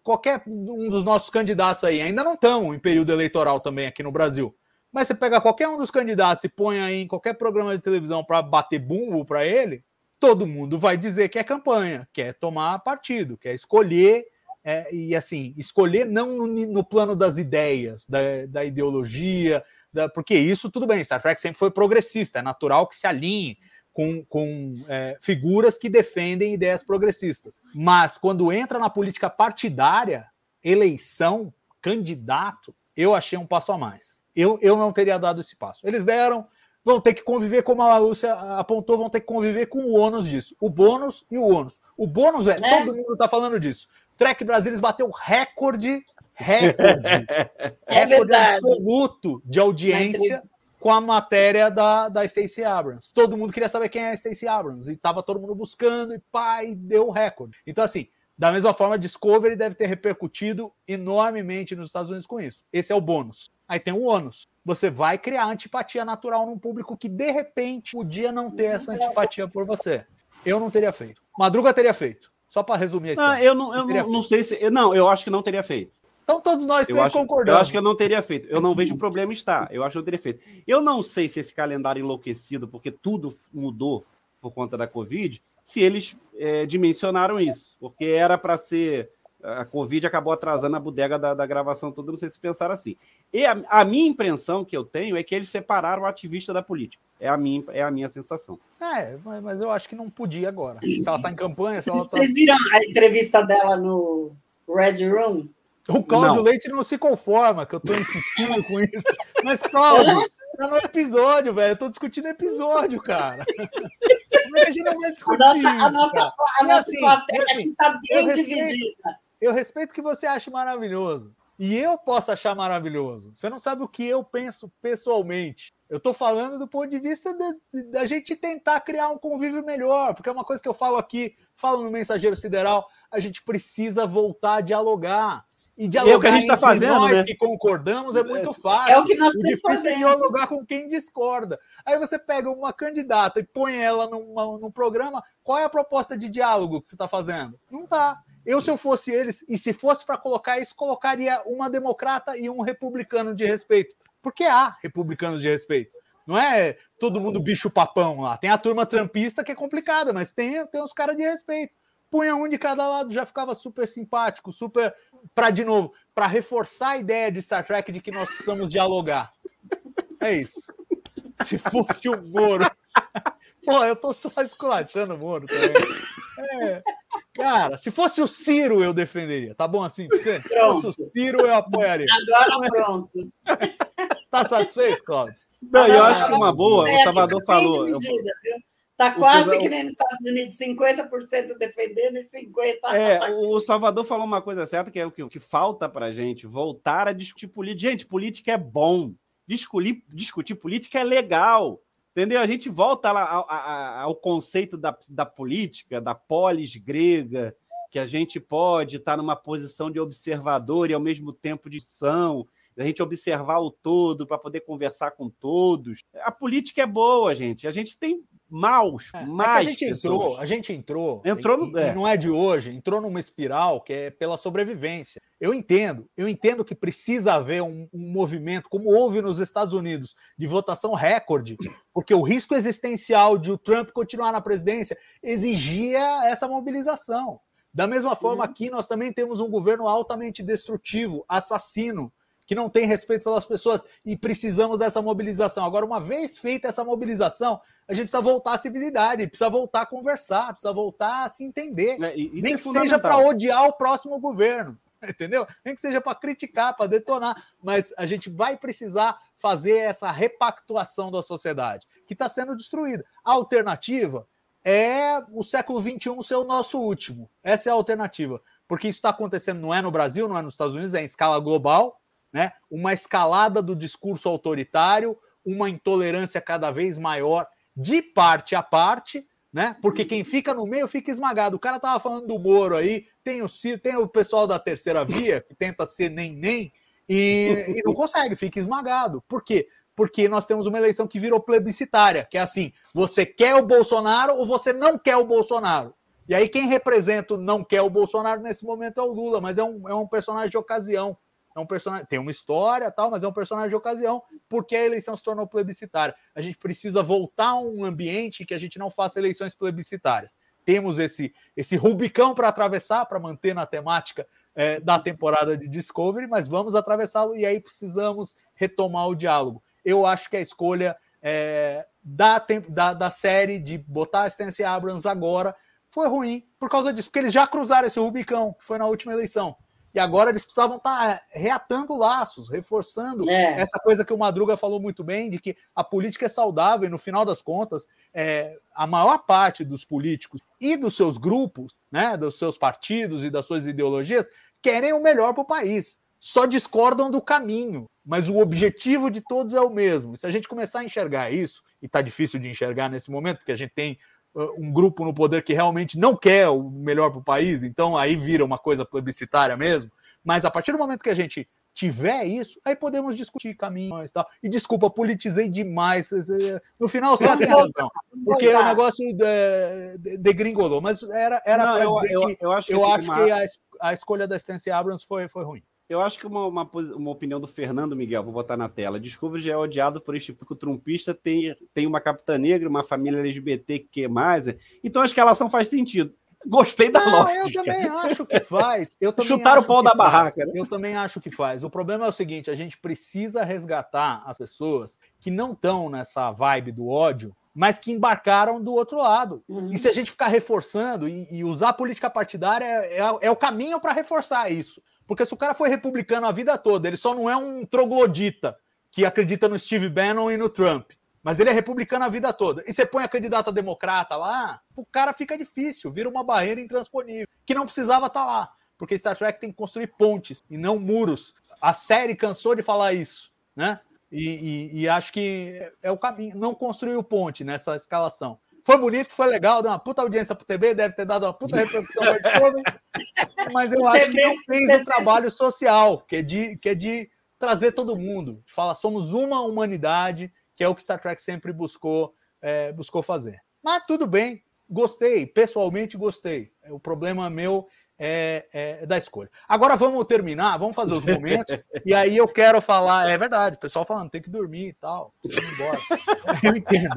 qualquer um dos nossos candidatos aí, ainda não estão em período eleitoral também aqui no Brasil. Mas você pega qualquer um dos candidatos e põe aí em qualquer programa de televisão para bater bumbo para ele, todo mundo vai dizer que é campanha, quer tomar partido, quer escolher é, e assim, escolher não no, no, plano das ideias, da, da ideologia, da, porque isso tudo bem, Star Trek sempre foi progressista, é natural que se alinhe com, com é, figuras que defendem ideias progressistas. Mas quando entra na política partidária, eleição, candidato, eu achei um passo a mais. Eu, eu não teria dado esse passo. Eles deram, vão ter que conviver, como a Lúcia apontou, vão ter que conviver com o ônus disso. O bônus e o ônus. O bônus é, é. todo mundo está falando disso. Trek Brasilis bateu recorde, recorde, é recorde absoluto de audiência com a matéria da, da Stacey Abrams. Todo mundo queria saber quem é a Stacey Abrams e tava todo mundo buscando e pai deu recorde. Então assim, da mesma forma, Discovery deve ter repercutido enormemente nos Estados Unidos com isso. Esse é o bônus. Aí tem o ônus. Você vai criar antipatia natural num público que de repente podia não ter essa antipatia por você. Eu não teria feito. Madruga teria feito. Só para resumir isso. Não, eu não, eu não, não, sei se. Não, eu acho que não teria feito. Então todos nós três eu acho, concordamos. Eu acho que eu não teria feito. Eu não vejo o problema estar. Eu acho que eu teria feito. Eu não sei se esse calendário enlouquecido, porque tudo mudou por conta da Covid, se eles é, dimensionaram isso. Porque era para ser. A Covid acabou atrasando a bodega da, da, gravação toda, não sei se pensaram assim. E a, a, minha impressão que eu tenho é que eles separaram o ativista da política. É a minha, é a minha sensação. É, mas eu acho que não podia agora. Se ela está em campanha, se ela tá... Vocês viram a entrevista dela no Red Room? O Cláudio não. Leite não se conforma que eu estou insistindo com isso. Mas, Cláudio, tá no episódio, velho. Eu tô discutindo episódio, cara. A gente não vai discutir? A nossa, a nossa, a nossa assim, plateia assim, tá bem eu dividida. Respeito, eu respeito que você ache maravilhoso. E eu posso achar maravilhoso. Você não sabe o que eu penso pessoalmente. Eu estou falando do ponto de vista da gente tentar criar um convívio melhor, porque é uma coisa que eu falo aqui, falo no Mensageiro Sideral, a gente precisa voltar a dialogar. E dialogar é o que a gente está fazendo, nós né? que concordamos é muito fácil. É o que nós o difícil fazendo. é dialogar com quem discorda. Aí você pega uma candidata e põe ela numa, num programa, qual é a proposta de diálogo que você está fazendo? Não tá. Eu, se eu fosse eles, e se fosse para colocar isso, colocaria uma democrata e um republicano de respeito. Porque há republicanos de respeito. Não é todo mundo bicho papão lá. Tem a turma trampista que é complicada, mas tem, tem uns caras de respeito. Punha um de cada lado, já ficava super simpático, super. Para, de novo, para reforçar a ideia de Star Trek de que nós precisamos dialogar. É isso. Se fosse o Moro. Pô, eu tô só esculachando o Moro também. É. Cara, se fosse o Ciro, eu defenderia. Tá bom assim pra você? Se fosse o Ciro, eu apoiaria. Agora pronto. Tá satisfeito, Cláudio? Não, eu acho que uma boa, é, o Salvador falou. Medida, Tá quase que, que nem nos Estados Unidos, 50% defendendo e 50%. É, o Salvador falou uma coisa certa, que é o que, o que falta para gente voltar a discutir política. Gente, política é bom. Discutir, discutir política é legal. Entendeu? A gente volta lá ao, ao conceito da, da política, da polis grega, que a gente pode estar numa posição de observador e ao mesmo tempo de ação, a gente observar o todo para poder conversar com todos. A política é boa, gente. A gente tem maus, é, mais. É a gente pessoas. entrou, a gente entrou. Entrou no, e, é. não é de hoje, entrou numa espiral que é pela sobrevivência. Eu entendo, eu entendo que precisa haver um, um, movimento, como houve nos Estados Unidos, de votação recorde, porque o risco existencial de o Trump continuar na presidência exigia essa mobilização. Da mesma forma, uhum. aqui nós também temos um governo altamente destrutivo, assassino, que não tem respeito pelas pessoas e precisamos dessa mobilização. Agora, uma vez feita essa mobilização, a gente precisa voltar à civilidade, precisa voltar a conversar, precisa voltar a se entender. É, Nem é que seja para odiar o próximo governo, entendeu? Nem que seja para criticar, para detonar, mas a gente vai precisar fazer essa repactuação da sociedade que está sendo destruída. A alternativa é o século XXI ser o nosso último. Essa é a alternativa. Porque isso está acontecendo, não é no Brasil, não é nos Estados Unidos, é em escala global né? uma escalada do discurso autoritário, uma intolerância cada vez maior de parte a parte, né? Porque quem fica no meio fica esmagado. O cara tava falando do Moro aí, tem o Ciro, tem o pessoal da terceira via que tenta ser nem nem e, e não consegue, fica esmagado. Por quê? Porque nós temos uma eleição que virou plebiscitária, que é assim: você quer o Bolsonaro ou você não quer o Bolsonaro? E aí quem representa não quer o Bolsonaro nesse momento é o Lula, mas é um, é um personagem de ocasião. É um personagem, tem uma história tal, mas é um personagem de ocasião, porque a eleição se tornou plebiscitária. A gente precisa voltar a um ambiente que a gente não faça eleições plebiscitárias. Temos esse, esse Rubicão para atravessar, para manter na temática é, da temporada de Discovery, mas vamos atravessá-lo e aí precisamos retomar o diálogo. Eu acho que a escolha é, da, da, da, série de botar a Stacey Abrams agora foi ruim por causa disso, porque eles já cruzaram esse Rubicão, que foi na última eleição. E agora eles precisavam estar tá reatando laços, reforçando é. essa coisa que o Madruga falou muito bem, de que a política é saudável e, no final das contas, é, a maior parte dos políticos e dos seus grupos, né, dos seus partidos e das suas ideologias, querem o melhor para o país. Só discordam do caminho, mas o objetivo de todos é o mesmo. Se a gente começar a enxergar isso, e está difícil de enxergar nesse momento, porque a gente tem um grupo no poder que realmente não quer o melhor para o país, então aí vira uma coisa plebiscitária mesmo. Mas a partir do momento que a gente tiver isso, aí podemos discutir caminhos e tal. E desculpa, politizei demais. No final, você tem razão. Porque o negócio degringolou. Mas era, era para dizer eu, que eu, acho, eu que, acho que a, a escolha da Stacey Abrams foi, foi ruim. Eu acho que uma, uma, uma, opinião do Fernando Miguel, vou botar na tela. Discovery já é odiado por este público trumpista, tem, tem uma capitã negra, uma família LGBT que mais. Então acho que a relação faz sentido. Gostei da não, lógica. Eu também acho que faz. Eu também Chutaram o pau da faz. barraca. Né? Eu também acho que faz. O problema é o seguinte: a gente precisa resgatar as pessoas que não estão nessa vibe do ódio, mas que embarcaram do outro lado. Uhum. E se a gente ficar reforçando e, e usar a política partidária, é, é, é o caminho para reforçar isso. Porque se o cara foi republicano a vida toda, ele só não é um troglodita que acredita no Steve Bannon e no Trump. Mas ele é republicano a vida toda. E você põe a candidata democrata lá, o cara fica difícil, vira uma barreira intransponível, que não precisava estar tá lá. Porque Star Trek tem que construir pontes e não muros. A série cansou de falar isso, né? E, e, e acho que é o caminho. Não construiu ponte nessa escalação. Foi bonito, foi legal, deu uma puta audiência pro TB, deve ter dado uma puta repercussão para Discovery, mas eu acho que não fez o trabalho social, que é de, que é de trazer todo mundo, de falar somos uma humanidade, que é o que Star Trek sempre buscou, é, buscou fazer. Mas tudo bem, gostei, pessoalmente gostei. O problema meu é, é, da escolha. Agora vamos terminar, vamos fazer os momentos, e aí eu quero falar, é verdade, o pessoal falando, tem que dormir e tal, precisa ir embora. Eu entendo.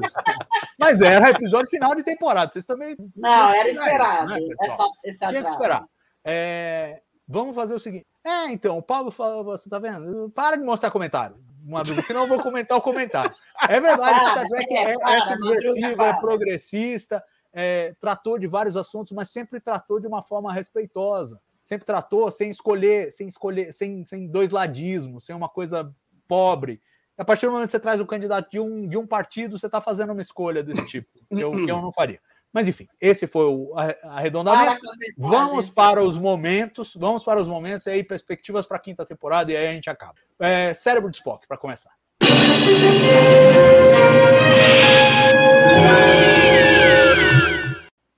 Mas era episódio final de temporada, vocês também. Não, era esperado. Né, essa, tinha que esperar. É, vamos fazer o seguinte. É, então, o Paulo falou, você tá vendo? Para de mostrar comentário. Madruga, senão eu vou comentar o comentário. É verdade, Star Trek é, é subversivo, é progressista, é, tratou de vários assuntos, mas sempre tratou de uma forma respeitosa. Sempre tratou sem escolher, sem escolher, sem, sem dois ladismos, sem uma coisa pobre. A partir do momento que você traz um candidato de um, de um partido, você está fazendo uma escolha desse tipo, que eu, que eu não faria. Mas enfim, esse foi o arredondamento. Vamos para os momentos, vamos para os momentos e aí perspectivas para a quinta temporada e aí a gente acaba. É, cérebro de Spock para começar.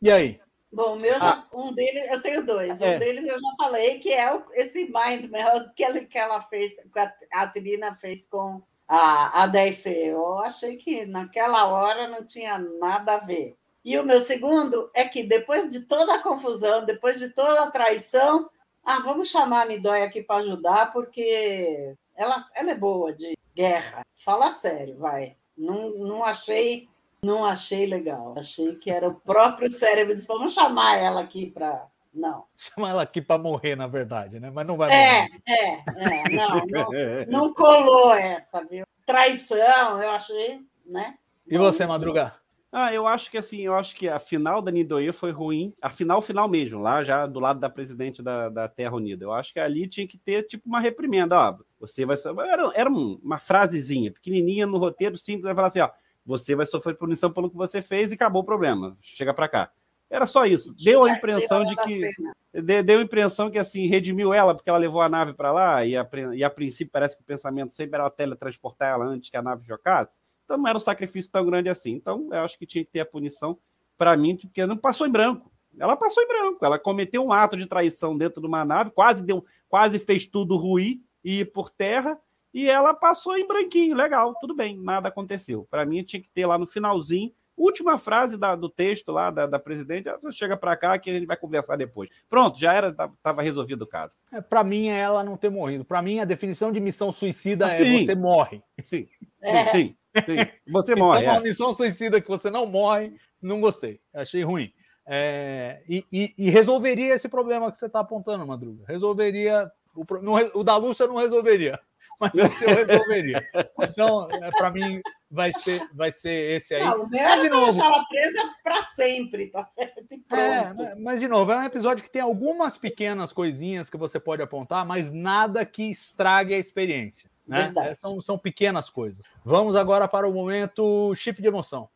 E aí? Bom, meu já, ah, um deles, eu tenho dois. É. Um deles eu já falei, que é o, esse Mind Meld que ela, que ela fez, que a Trina fez com a, a DC. Eu achei que naquela hora não tinha nada a ver. E o meu segundo é que depois de toda a confusão, depois de toda a traição, ah, vamos chamar a Nidóia aqui para ajudar, porque ela, ela é boa de guerra. Fala sério, vai. Não, não achei não achei legal. Achei que era o próprio cérebro. Disse, vamos chamar ela aqui para. Não. Chamar ela aqui para morrer, na verdade, né? Mas não vai é, morrer. É, é, não, não, não colou essa, viu? Traição, eu achei, né? E você, Madruga? Ah, eu acho que assim, eu acho que a final da Nidoia foi ruim. A final, final mesmo, lá já do lado da presidente da, da Terra Unida. Eu acho que ali tinha que ter tipo uma reprimenda, ó. Você vai. Era, era uma frasezinha pequenininha no roteiro simples, vai falar assim, ó você vai sofrer punição pelo que você fez e acabou o problema. Chega para cá. Era só isso. Deu a impressão de que deu a impressão que assim redimiu ela porque ela levou a nave para lá e a, e a princípio parece que o pensamento sempre era teletransportar ela antes que a nave chocasse. Então não era um sacrifício tão grande assim. Então eu acho que tinha que ter a punição para mim porque não passou em branco. Ela passou em branco. Ela cometeu um ato de traição dentro de uma nave, quase deu, quase fez tudo ruir e ir por terra e ela passou em branquinho, legal, tudo bem, nada aconteceu. Para mim tinha que ter lá no finalzinho Última frase da, do texto lá da, da presidente, ela chega para cá que a gente vai conversar depois. Pronto, já era, estava resolvido o caso. É, para mim é ela não ter morrido. Para mim a definição de missão suicida Ah, é sim. você morre. Sim, É. sim, sim. Você morre. Então, é. uma missão suicida que você não morre, não gostei. Achei ruim. É, e, e- e resolveria esse problema que você está apontando, Madruga. Resolveria. O, não o da Lúcia não resolveria, mas o seu resolveria. Então, para mim, vai ser, vai ser esse aí. Não, o meu Mas, é de novo, deixar ela presa para sempre, tá certo? É, mas- de novo, é um episódio que tem algumas pequenas coisinhas que você pode apontar, mas nada que estrague a experiência. Né? É, São, são pequenas coisas. Vamos agora para o momento chip de emoção.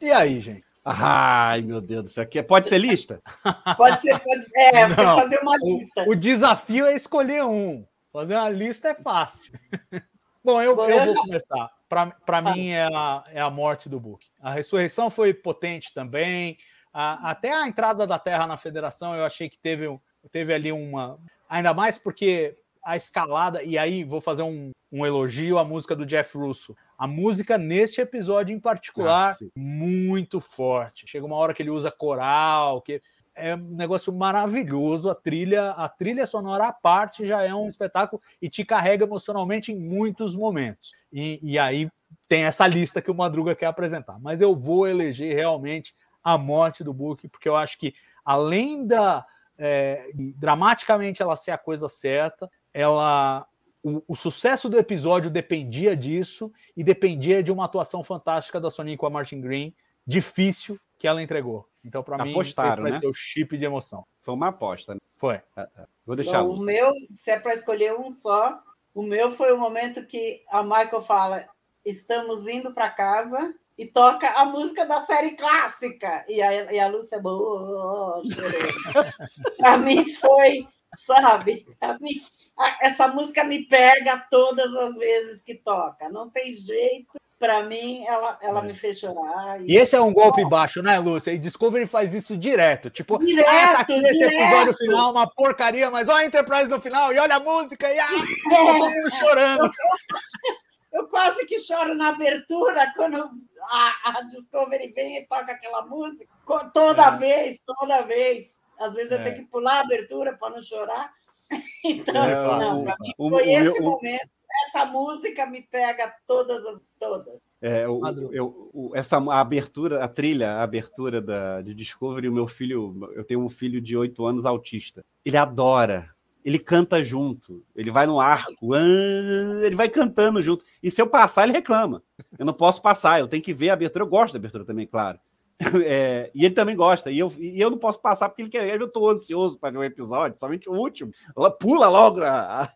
E aí, gente? Ai, meu Deus do céu. Aqui- Pode ser lista? Pode ser, pode, é, tem que fazer uma lista. O desafio é escolher um. Fazer uma lista é fácil. Bom, eu, Bom, eu eu vou já- começar. Para mim é a, é a morte do Book. A ressurreição foi potente também. A- até a entrada da Terra na Federação, eu achei que teve, um- teve ali uma. Ainda mais porque a escalada, e aí vou fazer um, um elogio à música do Jeff Russo. A música neste episódio em particular, Ah, muito forte. Chega uma hora que ele usa coral, que é um negócio maravilhoso. A trilha, a trilha sonora à parte já é um espetáculo e te carrega emocionalmente em muitos momentos. E, e aí tem essa lista que o Madruga quer apresentar. Mas eu vou eleger realmente a morte do Book, porque eu acho que além da é, dramaticamente ela ser a coisa certa, ela o, o sucesso do episódio dependia disso e dependia de uma atuação fantástica da Soninha com a Martin Green, difícil que ela entregou. Então, para mim, esse Apostaram, vai né? ser o chip de emoção. Foi uma aposta. né? Foi. Vou deixar a Bom, o meu, se é para escolher um só, o meu foi o momento que a Michael fala: estamos indo para casa e toca a música da série clássica. E a, e a Lúcia "Oh. Para mim foi, sabe? Essa música me pega todas as vezes que toca. Não tem jeito. Para mim, ela, ela me fez chorar. E esse é um golpe baixo, né, Lúcia? E Discovery faz isso direto. Tipo, Direto, ah, tá aqui nesse episódio final, uma porcaria, mas olha a Enterprise no final e olha a música e ah, todo mundo chorando. Eu quase que choro na abertura quando a, Discovery vem e toca aquela música. Toda É. vez, toda vez. Às vezes eu É. tenho que pular a abertura para não chorar. Então, É, não, o- para mim o- foi o esse meu- o- momento. Essa música me pega todas as todas. É, o- eu- o- essa a abertura, a trilha, a abertura da, de Discovery, o meu filho, eu tenho um filho de oito anos autista. Ele adora. Ele canta junto. Ele vai no arco, ah, ele vai cantando junto. E se eu passar, ele reclama. Eu não posso passar, eu tenho que ver a abertura. Eu gosto da abertura também, claro. É, e ele também gosta. E eu, e eu não posso passar porque ele quer. Eu estou ansioso para ver o episódio, somente o último. Ela pula logo a, a-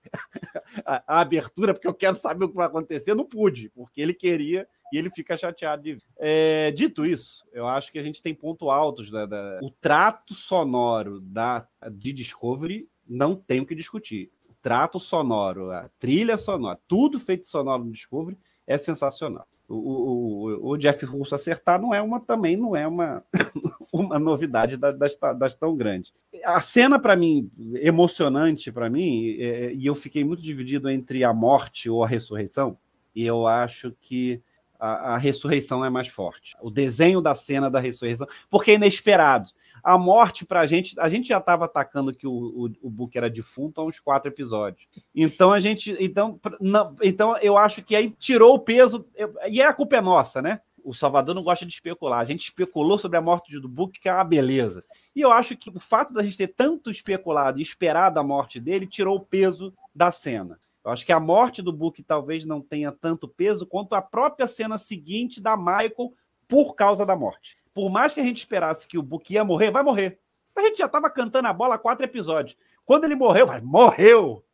a- abertura, porque eu quero saber o que vai acontecer. Não pude, porque ele queria e ele fica chateado de. É, dito isso, eu acho que a gente tem pontos altos. Da, da- O trato sonoro da, de Discovery não tem o que discutir. O trato sonoro, a trilha sonora, tudo feito sonoro no Discovery é sensacional. O, o- o- Jeff Russo acertar não é uma também não é uma, uma novidade da- das, das tão grandes. A cena para mim emocionante para mim é, e eu fiquei muito dividido entre a morte ou a ressurreição. E eu acho que a, a ressurreição é mais forte. O desenho da cena da ressurreição, porque é inesperado. A morte pra gente, a gente já estava atacando que o, o, o Book era defunto há uns quatro episódios. Então a gente, então, não- então eu acho que aí tirou o peso eu- e a culpa é nossa, né? O Salvador não gosta de especular. A gente especulou sobre a morte do Book, que é uma beleza. E eu acho que o fato da gente ter tanto especulado e esperado a morte dele tirou o peso da cena. Eu acho que a morte do Book talvez não tenha tanto peso quanto a própria cena seguinte da Michael por causa da morte. Por mais que a gente esperasse que o Book ia morrer, vai morrer. A gente já estava cantando a bola há quatro episódios. Quando ele morreu, vai, morreu!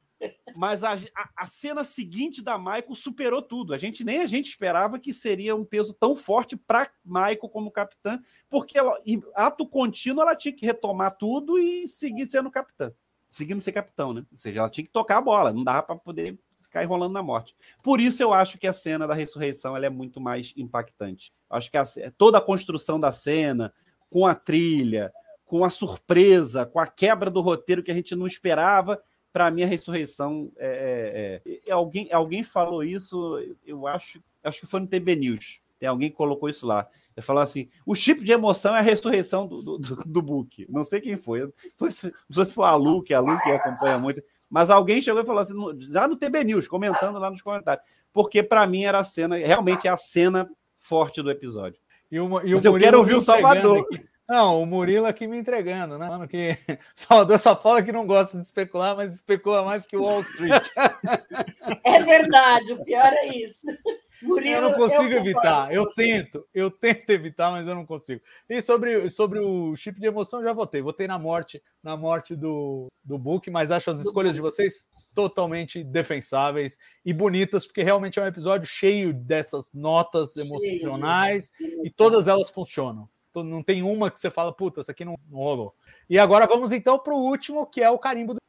Mas a, a- a cena seguinte da Michael superou tudo. A gente nem a gente esperava que seria um peso tão forte para Michael como capitã, porque ela, em ato contínuo ela tinha que retomar tudo e seguir sendo capitã. Seguindo ser capitão, né? Ou seja, ela tinha que tocar a bola, não dava para poder ficar enrolando na morte. Por isso eu acho que a cena da ressurreição ela é muito mais impactante. Acho que a toda a construção da cena, com a trilha, com a surpresa, com a quebra do roteiro que a gente não esperava, para mim a ressurreição é, é, é, alguém alguém falou isso, eu acho acho que foi no TB News. Tem alguém que colocou isso lá. Ele falou assim: o chip de emoção é a ressurreição do, do, do, do book. Não sei quem foi. Não sei se foi a Lu, que a Lu que acompanha muito. Mas alguém chegou e falou assim, já no TB News, comentando lá nos comentários. Porque para mim era a cena, realmente é a cena forte do episódio. E o, e o eu quero ouvir o Salvador. Aqui. Não, o Murilo aqui me entregando, né? Mano, que Salvador só fala que não gosta de especular, mas especula mais que o Wall Street. É verdade, o pior é isso. Murilo, eu não consigo eu evitar. Eu tento, eu tento evitar, mas eu não consigo. E sobre, sobre o chip de emoção, já votei. Votei na morte, na morte do, do Book, mas acho as escolhas de vocês totalmente defensáveis e bonitas, porque realmente é um episódio cheio dessas notas emocionais e todas elas funcionam não tem uma que você fala, puta, essa aqui não, não rolou. E agora vamos então para o último, que é o carimbo do.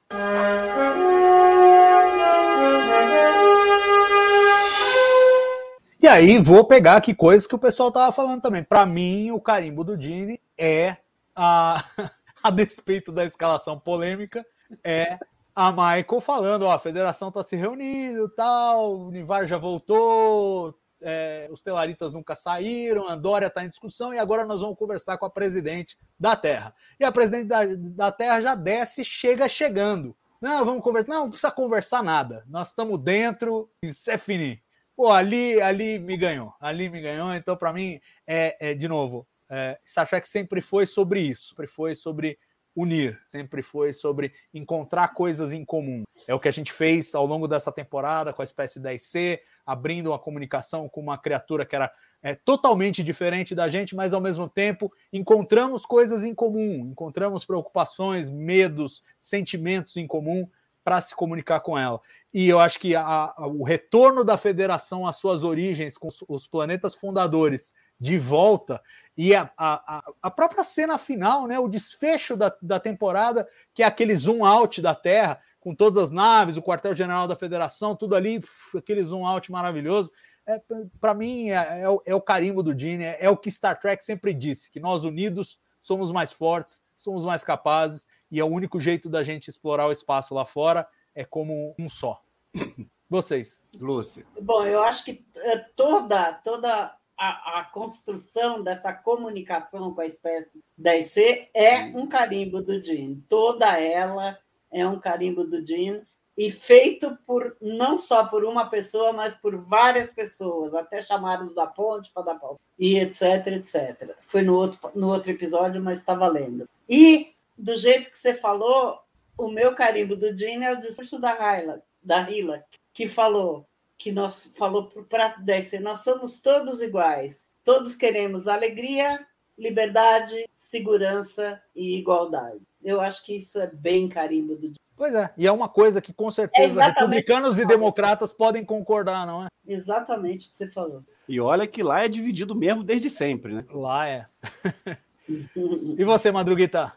E aí vou pegar aqui coisas que o pessoal tava falando também. Para mim, o carimbo do Dini é a, a despeito da escalação polêmica, é a Michael falando, ó, a federação tá se reunindo, tal, o Nivar já voltou, é, os telaritas nunca saíram, a Dória está em discussão e agora nós vamos conversar com a presidente da Terra. E a presidente da, da Terra já desce, chega chegando. Não, vamos conversar. Não, não precisa conversar nada. Nós estamos dentro, isso é fini. Pô, ali, ali me ganhou. Ali me ganhou. Então, para mim, é, é, de novo, é, Star Trek sempre foi sobre isso. Sempre foi sobre unir, sempre foi sobre encontrar coisas em comum. É o que a gente fez ao longo dessa temporada com a espécie 10C, abrindo uma comunicação com uma criatura que era é, totalmente diferente da gente, mas ao mesmo tempo encontramos coisas em comum, encontramos preocupações, medos, sentimentos em comum para se comunicar com ela. E eu acho que a, a, o retorno da federação às suas origens, com os, planetas fundadores, de volta e a, a, a própria cena final, né, o desfecho da, da temporada, que é aquele zoom out da Terra, com todas as naves, o quartel-general da Federação, tudo ali, aquele zoom out maravilhoso. É, Para mim, é, é, o, é, o, carimbo do Gene, é, é o que Star Trek sempre disse: que nós unidos somos mais fortes, somos mais capazes, e é o único jeito da gente explorar o espaço lá fora é como um só. Vocês. Lúcia. Bom, eu acho que é, toda, toda a, a, construção dessa comunicação com a espécie da IC é um carimbo do Jean. Toda ela é um carimbo do Jean e feito por não só por uma pessoa, mas por várias pessoas, até chamados da ponte para dar pau, e etc, etc. Foi no outro, no outro episódio, mas está valendo. E, do jeito que você falou, o meu carimbo do Jean é o discurso da Hila, da Hila que falou que nós falou para descer, nós somos todos iguais. Todos queremos alegria, liberdade, segurança e igualdade. Eu acho que isso é bem carimbo do dia. Pois é, e é uma coisa que com certeza é republicanos e democratas podem concordar, não é? Exatamente o que você falou. E olha que lá é dividido mesmo desde sempre, né? Lá é. e você, Madruguita?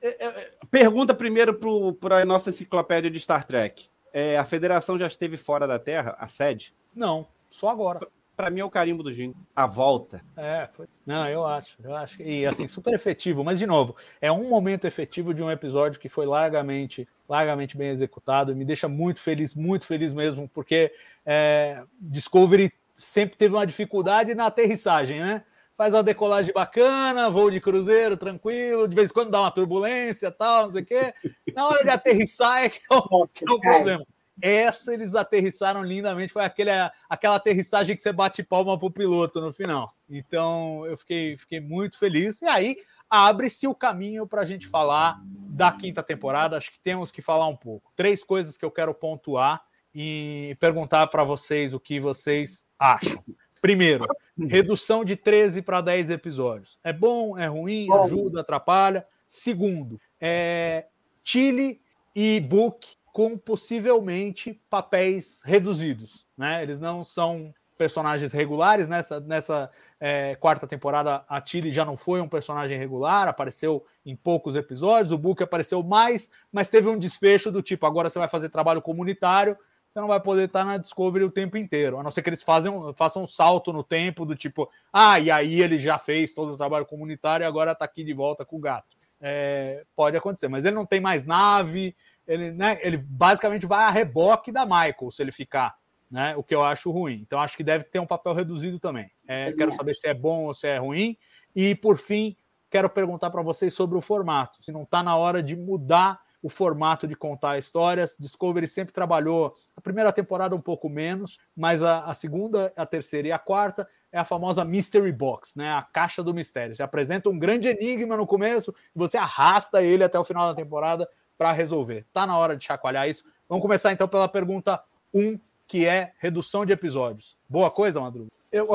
É, é, pergunta primeiro para a nossa enciclopédia de Star Trek. É, a federação já esteve fora da Terra, a sede? Não, só agora. Para mim é o carimbo do Jim. A volta. É, foi... não, eu acho, eu acho. E assim, super efetivo, mas de novo, é um momento efetivo de um episódio que foi largamente, largamente bem executado e me deixa muito feliz, muito feliz mesmo, porque é, Discovery sempre teve uma dificuldade na aterrissagem, né? Faz uma decolagem bacana, voo de cruzeiro tranquilo, de vez em quando dá uma turbulência, tal, não sei o quê. Na hora de aterrissar é que é o, que é o problema. Essa eles aterrissaram lindamente, foi aquele, aquela aterrissagem que você bate palma para o piloto no final. Então eu fiquei, fiquei muito feliz. E aí abre-se o caminho para a gente falar da quinta temporada. Acho que temos que falar um pouco. Três coisas que eu quero pontuar e perguntar para vocês o que vocês acham. Primeiro, redução de 13 para 10 episódios. É bom, é ruim, ajuda, atrapalha. Segundo, é Chile e Book com possivelmente papéis reduzidos. Né? Eles não são personagens regulares. Nessa, nessa é, quarta temporada, a Tilly já não foi um personagem regular, apareceu em poucos episódios. O Book apareceu mais, mas teve um desfecho do tipo: agora você vai fazer trabalho comunitário, você não vai poder estar na Discovery o tempo inteiro, a não ser que eles fazem, façam um salto no tempo do tipo: ah, e aí ele já fez todo o trabalho comunitário e agora está aqui de volta com o gato. é, pode acontecer. Mas ele não tem mais nave, ele, né, ele basicamente vai a reboque da Michael se ele ficar, né? O que eu acho ruim. Então acho que deve ter um papel reduzido também. É, quero saber se é bom ou se é ruim. E por fim, quero perguntar para vocês sobre o formato. Se não está na hora de mudar o formato de contar histórias. Discovery sempre trabalhou a primeira temporada um pouco menos, mas a, a, segunda, a terceira e a quarta é a famosa Mystery Box, né? A caixa do mistério. Você apresenta um grande enigma no começo e você arrasta ele até o final da temporada para resolver. Tá na hora de chacoalhar isso. Vamos começar então pela pergunta 1, um, que é redução de episódios. Boa coisa, Madruga? Eu,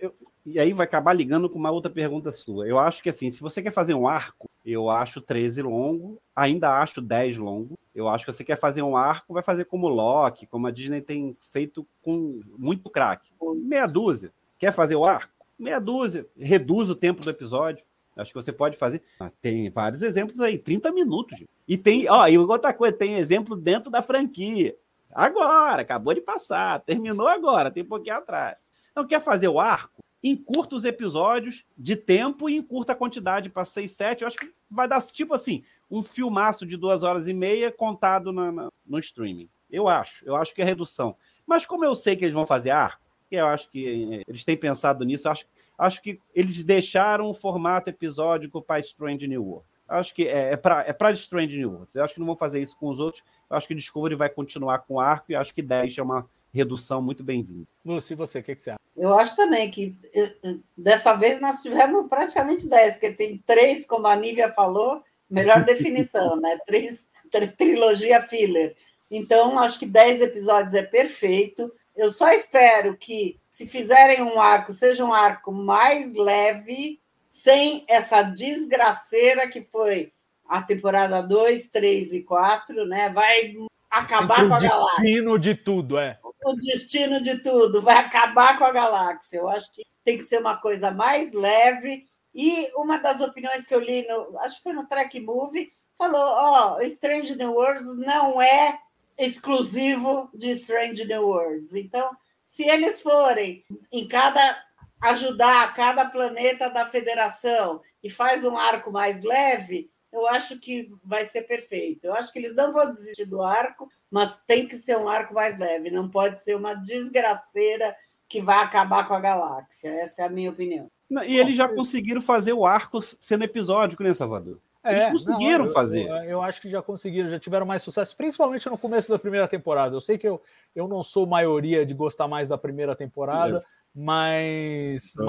eu, e aí vai acabar ligando com uma outra pergunta sua. Eu acho que assim, se você quer fazer um arco, eu acho 13 longo, ainda acho 10 longo. Eu acho que você quer fazer um arco, vai fazer como Loki, como a Disney tem feito com muito craque. Meia dúzia. Quer fazer o arco? Meia dúzia. Reduz o tempo do episódio. Acho que você pode fazer. Ah, tem vários exemplos aí, 30 minutos. E tem, ó, e outra coisa, tem exemplo dentro da franquia. Agora, acabou de passar, terminou agora, tem um pouquinho atrás. Então, quer fazer o arco? encurta os episódios de tempo e encurta a quantidade para 6, 7. Eu acho que vai dar tipo assim, um filmaço de duas horas e meia contado na, na, no streaming. Eu acho, eu acho que é redução. Mas como eu sei que eles vão fazer arco, eu acho que eh, eles têm pensado nisso, acho, acho que eles deixaram o formato episódico para Strange New World. Acho que é, é para é pra Strange New World. Eu acho que não vão fazer isso com os outros. Eu acho que Discovery vai continuar com arco e acho que 10 é uma redução muito bem-vinda. Lúcio, e você, o que, que, você acha? Eu acho também que eh, eh, dessa vez nós tivemos praticamente 10, porque tem três, como a Nívia falou, melhor definição, né? Três, trilogia filler. Então, acho que 10 episódios é perfeito. Eu só espero que, se fizerem um arco, seja um arco mais leve, sem essa desgraceira que foi a temporada 2, 3 e 4, né? Vai acabar com a galáxia. O destino de tudo, é o destino de tudo, vai acabar com a galáxia. Eu acho que tem que ser uma coisa mais leve. E uma das opiniões que eu li, no, acho que foi no Track Movie, falou: ó, oh, Strange New Worlds não é exclusivo de Strange New Worlds. Então, se eles forem em cada ajudar cada planeta da federação e faz um arco mais leve, eu acho que vai ser perfeito. Eu acho que eles não vão desistir do arco, mas tem que ser um arco mais leve, não pode ser uma desgraceira que vai acabar com a galáxia. Essa é a minha opinião. Não, e eles já conseguiram fazer o arco sendo episódico, né, Salvador? Eles é, conseguiram não, eu, fazer. Eu, eu, acho que já conseguiram, já tiveram mais sucesso, principalmente no começo da primeira temporada. Eu sei que eu, eu não sou maioria de gostar mais da primeira temporada, é. mas. Então,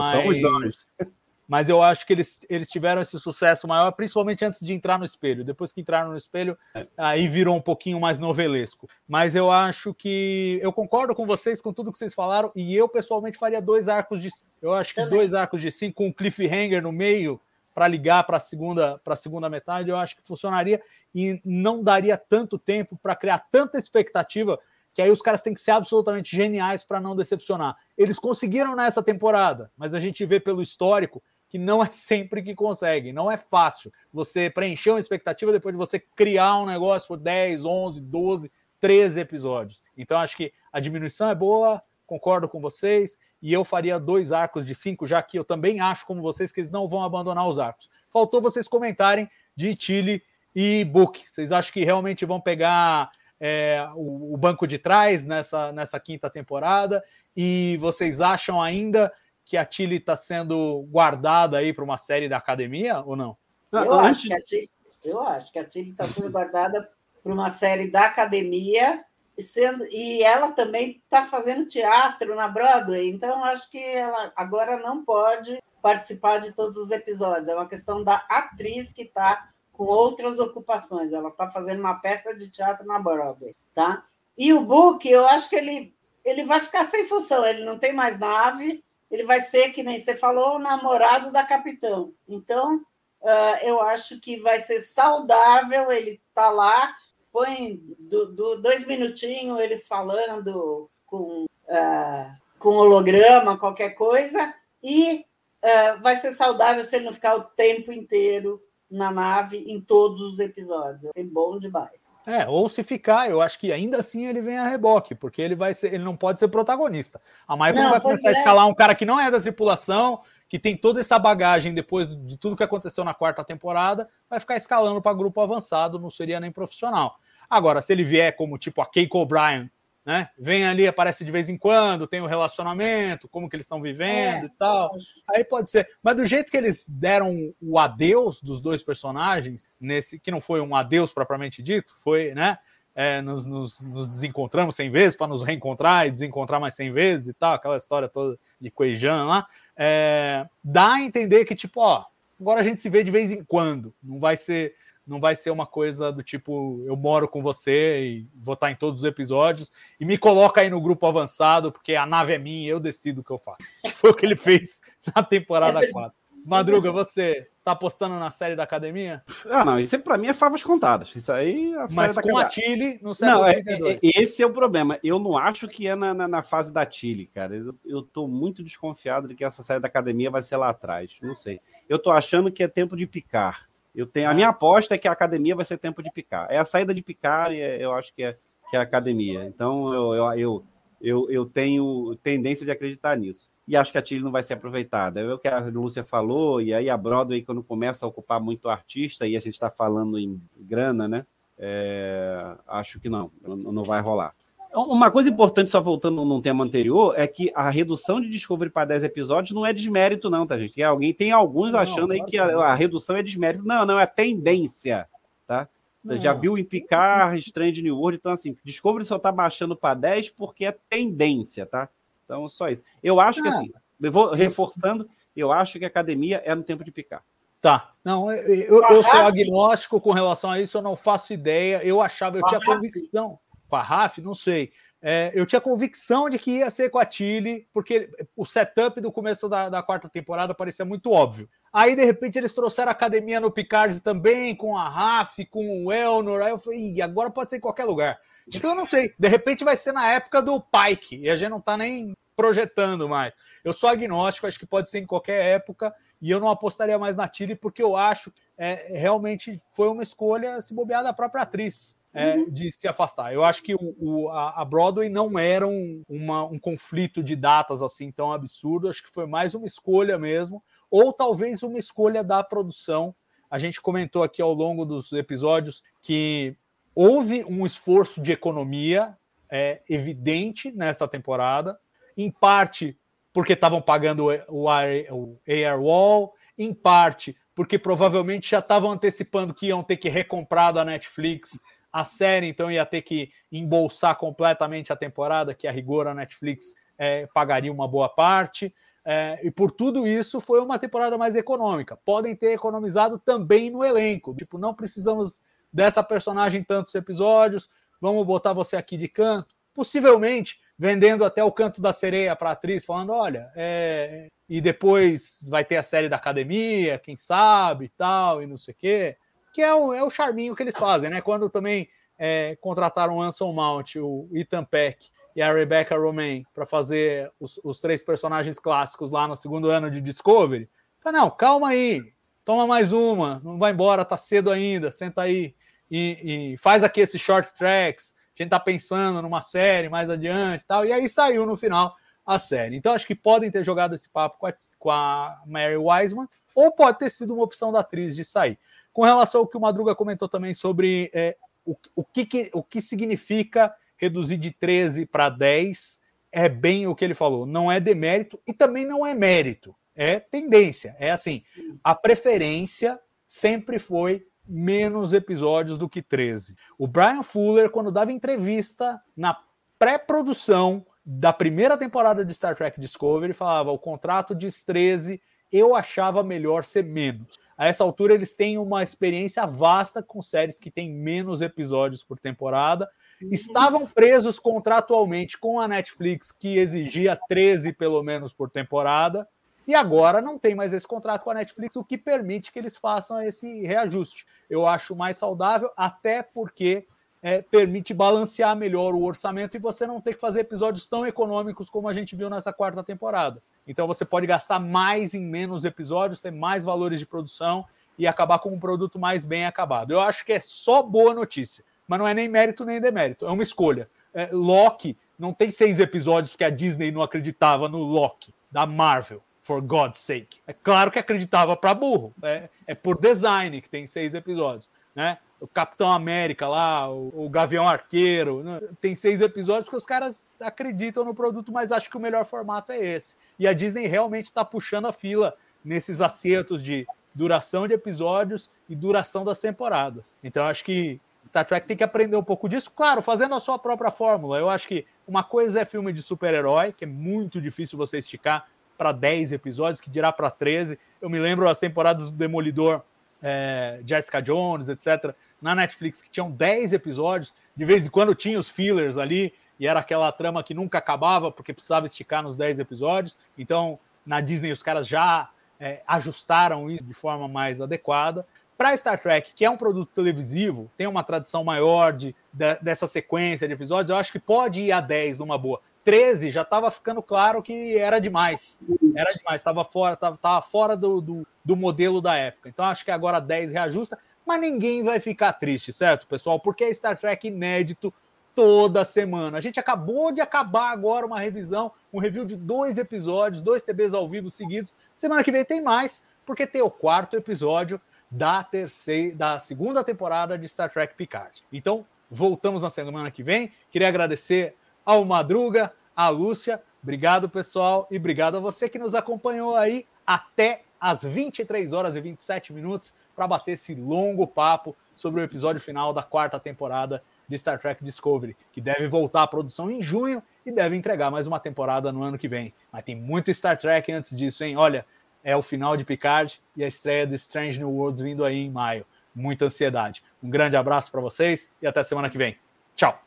mas... mas eu acho que eles, eles tiveram esse sucesso maior, principalmente antes de entrar no espelho. Depois que entraram no espelho, é. aí virou um pouquinho mais novelesco. Mas eu acho que eu concordo com vocês com tudo que vocês falaram, e eu pessoalmente faria dois arcos de Eu acho que Também. dois arcos de cinco com um cliffhanger no meio para ligar para a segunda para a segunda metade, eu acho que funcionaria e não daria tanto tempo para criar tanta expectativa que aí os caras têm que ser absolutamente geniais para não decepcionar. Eles conseguiram nessa temporada, mas a gente vê pelo histórico que não é sempre que consegue, não é fácil você preencher uma expectativa depois de você criar um negócio por 10, 11, 12, 13 episódios. Então acho que a diminuição é boa, concordo com vocês, e eu faria dois arcos de cinco, já que eu também acho, como vocês, que eles não vão abandonar os arcos. Faltou vocês comentarem de Chile e Book. Vocês acham que realmente vão pegar é, o, o banco de trás nessa, nessa quinta temporada? E vocês acham ainda que a Tilly está sendo guardada aí para uma série da academia ou não? Eu, acho, que a Tilly, eu acho que a Tilly está sendo guardada para uma série da academia sendo, e ela também está fazendo teatro na Broadway, então acho que ela agora não pode participar de todos os episódios. É uma questão da atriz que está com outras ocupações. Ela está fazendo uma peça de teatro na Broadway, tá? E o Book, eu acho que ele, ele vai ficar sem função. Ele não tem mais nave, ele vai ser, que nem você falou, o namorado da capitão. Então, uh, eu acho que vai ser saudável ele tá lá, põe do, do, dois minutinhos eles falando com, uh, com holograma, qualquer coisa, e uh, vai ser saudável se ele não ficar o tempo inteiro na nave em todos os episódios. Vai ser bom demais. É, ou se ficar, eu acho que ainda assim ele vem a reboque, porque ele vai ser, ele não pode ser protagonista. A Michael não, vai começar é. a escalar um cara que não é da tripulação, que tem toda essa bagagem depois de tudo que aconteceu na quarta temporada, vai ficar escalando para grupo avançado, não seria nem profissional. Agora, se ele vier como tipo a Keiko O'Brien, né? Vem ali, aparece de vez em quando, tem o um relacionamento, como que eles estão vivendo é, e tal. Aí pode ser. Mas do jeito que eles deram o adeus dos dois personagens, nesse que não foi um adeus propriamente dito, foi, né? É, nos, nos, nos, desencontramos 100 vezes para nos reencontrar e desencontrar mais 100 vezes e tal, aquela história toda de Queijan lá. É, dá a entender que, tipo, ó, agora a gente se vê de vez em quando, não vai ser não vai ser uma coisa do tipo eu moro com você e vou estar em todos os episódios e me coloca aí no grupo avançado porque a nave é minha, eu decido o que eu faço. Foi o que ele fez na temporada é 4. Madruga, você está apostando na série da academia? Ah, não, isso para mim é favas contadas. Isso aí é Mas com a Chile no século não, é, é, esse é o problema. Eu não acho que é na, na, na fase da Chile, cara. Eu, eu tô muito desconfiado de que essa série da academia vai ser lá atrás. Não sei. Eu tô achando que é tempo de picar. Eu tenho, a minha aposta é que a academia vai ser tempo de picar. É a saída de picar, e é, eu acho que é, que é a academia. Então eu, eu, eu, eu, eu tenho tendência de acreditar nisso. E acho que a Tilly não vai ser aproveitada. É o que a Lúcia falou, e aí a Broadway, quando começa a ocupar muito artista, e a gente está falando em grana, né? É, acho que não, não vai rolar. Uma coisa importante, só voltando num tema anterior, é que a redução de Discovery para 10 episódios não é desmérito, não, tá, gente? Tem alguém, tem alguns não, achando aí que a, a, redução é desmérito. Não, não, é tendência, tá? Não. Já viu em Picar, Strange New World, então assim, Discovery só tá baixando para 10 porque é tendência, tá? Então, só isso. Eu acho que assim, eu vou reforçando, eu acho que a academia é no tempo de picar. Tá. Não, eu, eu sou agnóstico com relação a isso, eu não faço ideia. Eu achava, eu tinha convicção com a RAF, não sei. É, eu tinha convicção de que ia ser com a Chile, porque o setup do começo da, da, quarta temporada parecia muito óbvio. Aí, de repente, eles trouxeram a academia no Picard também, com a RAF, com o Elnor. Aí eu falei, agora pode ser em qualquer lugar. Então eu não sei. De repente vai ser na época do Pike, e a gente não tá nem projetando mais. Eu sou agnóstico, acho que pode ser em qualquer época, e eu não apostaria mais na Chile, porque eu acho é, realmente foi uma escolha se bobear da própria atriz é, uhum. de se afastar. Eu acho que o, o a, Broadway não era um, uma, um conflito de datas assim tão absurdo, acho que foi mais uma escolha mesmo, ou talvez uma escolha da produção. A gente comentou aqui ao longo dos episódios que houve um esforço de economia é, evidente nesta temporada, em parte porque estavam pagando o, o, o Air Wall, em parte porque provavelmente já estavam antecipando que iam ter que recomprar da Netflix a série então ia ter que embolsar completamente a temporada, que a rigor a Netflix é, pagaria uma boa parte. É, e por tudo isso foi uma temporada mais econômica. Podem ter economizado também no elenco. Tipo, não precisamos dessa personagem em tantos episódios, vamos botar você aqui de canto. Possivelmente vendendo até o canto da sereia para a atriz, falando: olha, é... e depois vai ter a série da academia, quem sabe e tal, e não sei o quê que é o, é o charminho que eles fazem, né? Quando também é, contrataram o Anson Mount, o Ethan Peck e a Rebecca Romaine para fazer os, os, três personagens clássicos lá no segundo ano de Discovery. Falei, não, calma aí, toma mais uma, não vai embora, tá cedo ainda, senta aí e, e faz aqui esses short tracks. A gente tá pensando numa série mais adiante e tal. E aí saiu no final a série. Então acho que podem ter jogado esse papo com a, com a Mary Wiseman, ou pode ter sido uma opção da atriz de sair. Com relação ao que o Madruga comentou também sobre é, o, o, que, que, o que significa reduzir de 13 para 10, é bem o que ele falou. Não é demérito e também não é mérito. É tendência. É assim: a preferência sempre foi menos episódios do que 13. O Brian Fuller, quando dava entrevista na pré-produção da primeira temporada de Star Trek Discovery, falava: o contrato diz 13, eu achava melhor ser menos. A essa altura, eles têm uma experiência vasta com séries que têm menos episódios por temporada. Estavam presos contratualmente com a Netflix, que exigia 13 pelo menos por temporada. E agora não tem mais esse contrato com a Netflix, o que permite que eles façam esse reajuste. Eu acho mais saudável, até porque é, permite balancear melhor o orçamento e você não ter que fazer episódios tão econômicos como a gente viu nessa quarta temporada. Então você pode gastar mais em menos episódios, ter mais valores de produção e acabar com um produto mais bem acabado. Eu acho que é só boa notícia, mas não é nem mérito nem demérito, é uma escolha. É, Loki não tem seis episódios porque a Disney não acreditava no Loki da Marvel. for God's sake. É claro que acreditava para burro. É, é por design que tem seis episódios, né? O Capitão América lá, o, o Gavião Arqueiro, né? tem seis episódios porque os caras acreditam no produto, mas acho que o melhor formato é esse. E a Disney realmente está puxando a fila nesses acertos de duração de episódios e duração das temporadas. Então acho que Star Trek tem que aprender um pouco disso, claro, fazendo a sua própria fórmula. Eu acho que uma coisa é filme de super-herói, que é muito difícil você esticar para 10 episódios, que dirá para 13. Eu me lembro as temporadas do Demolidor, é, Jessica Jones, etc., na Netflix, que tinham 10 episódios. De vez em quando tinha os fillers ali, e era aquela trama que nunca acabava, porque precisava esticar nos 10 episódios. Então, na Disney, os caras já é, ajustaram isso de forma mais adequada. Para Star Trek, que é um produto televisivo, tem uma tradição maior de, de, dessa sequência de episódios, eu acho que pode ir a 10 numa boa. 13 já estava ficando claro que era demais. Era demais, estava fora, tava, tava fora do, do, do, modelo da época. Então acho que agora 10 reajusta, mas ninguém vai ficar triste, certo, pessoal? Porque é Star Trek inédito toda semana. A gente acabou de acabar agora uma revisão, um review de dois episódios, dois TBs ao vivo seguidos. Semana que vem tem mais, porque tem o quarto episódio da terceira, da segunda temporada de Star Trek Picard. Então, voltamos na semana que vem. Queria agradecer ao Madruga, à Lúcia. Obrigado, pessoal, e obrigado a você que nos acompanhou aí até às 23 horas e 27 minutos para bater esse longo papo sobre o episódio final da quarta temporada de Star Trek Discovery, que deve voltar à produção em junho e deve entregar mais uma temporada no ano que vem. Mas tem muito Star Trek antes disso, hein? Olha, é o final de Picard e a estreia de Strange New Worlds vindo aí em maio. Muita ansiedade. Um grande abraço para vocês e até semana que vem. Tchau!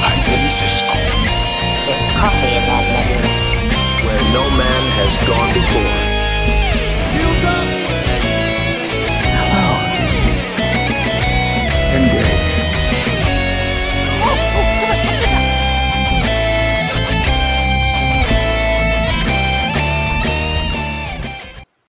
I. Francisco. With coffee in that letter. Where no man has gone before.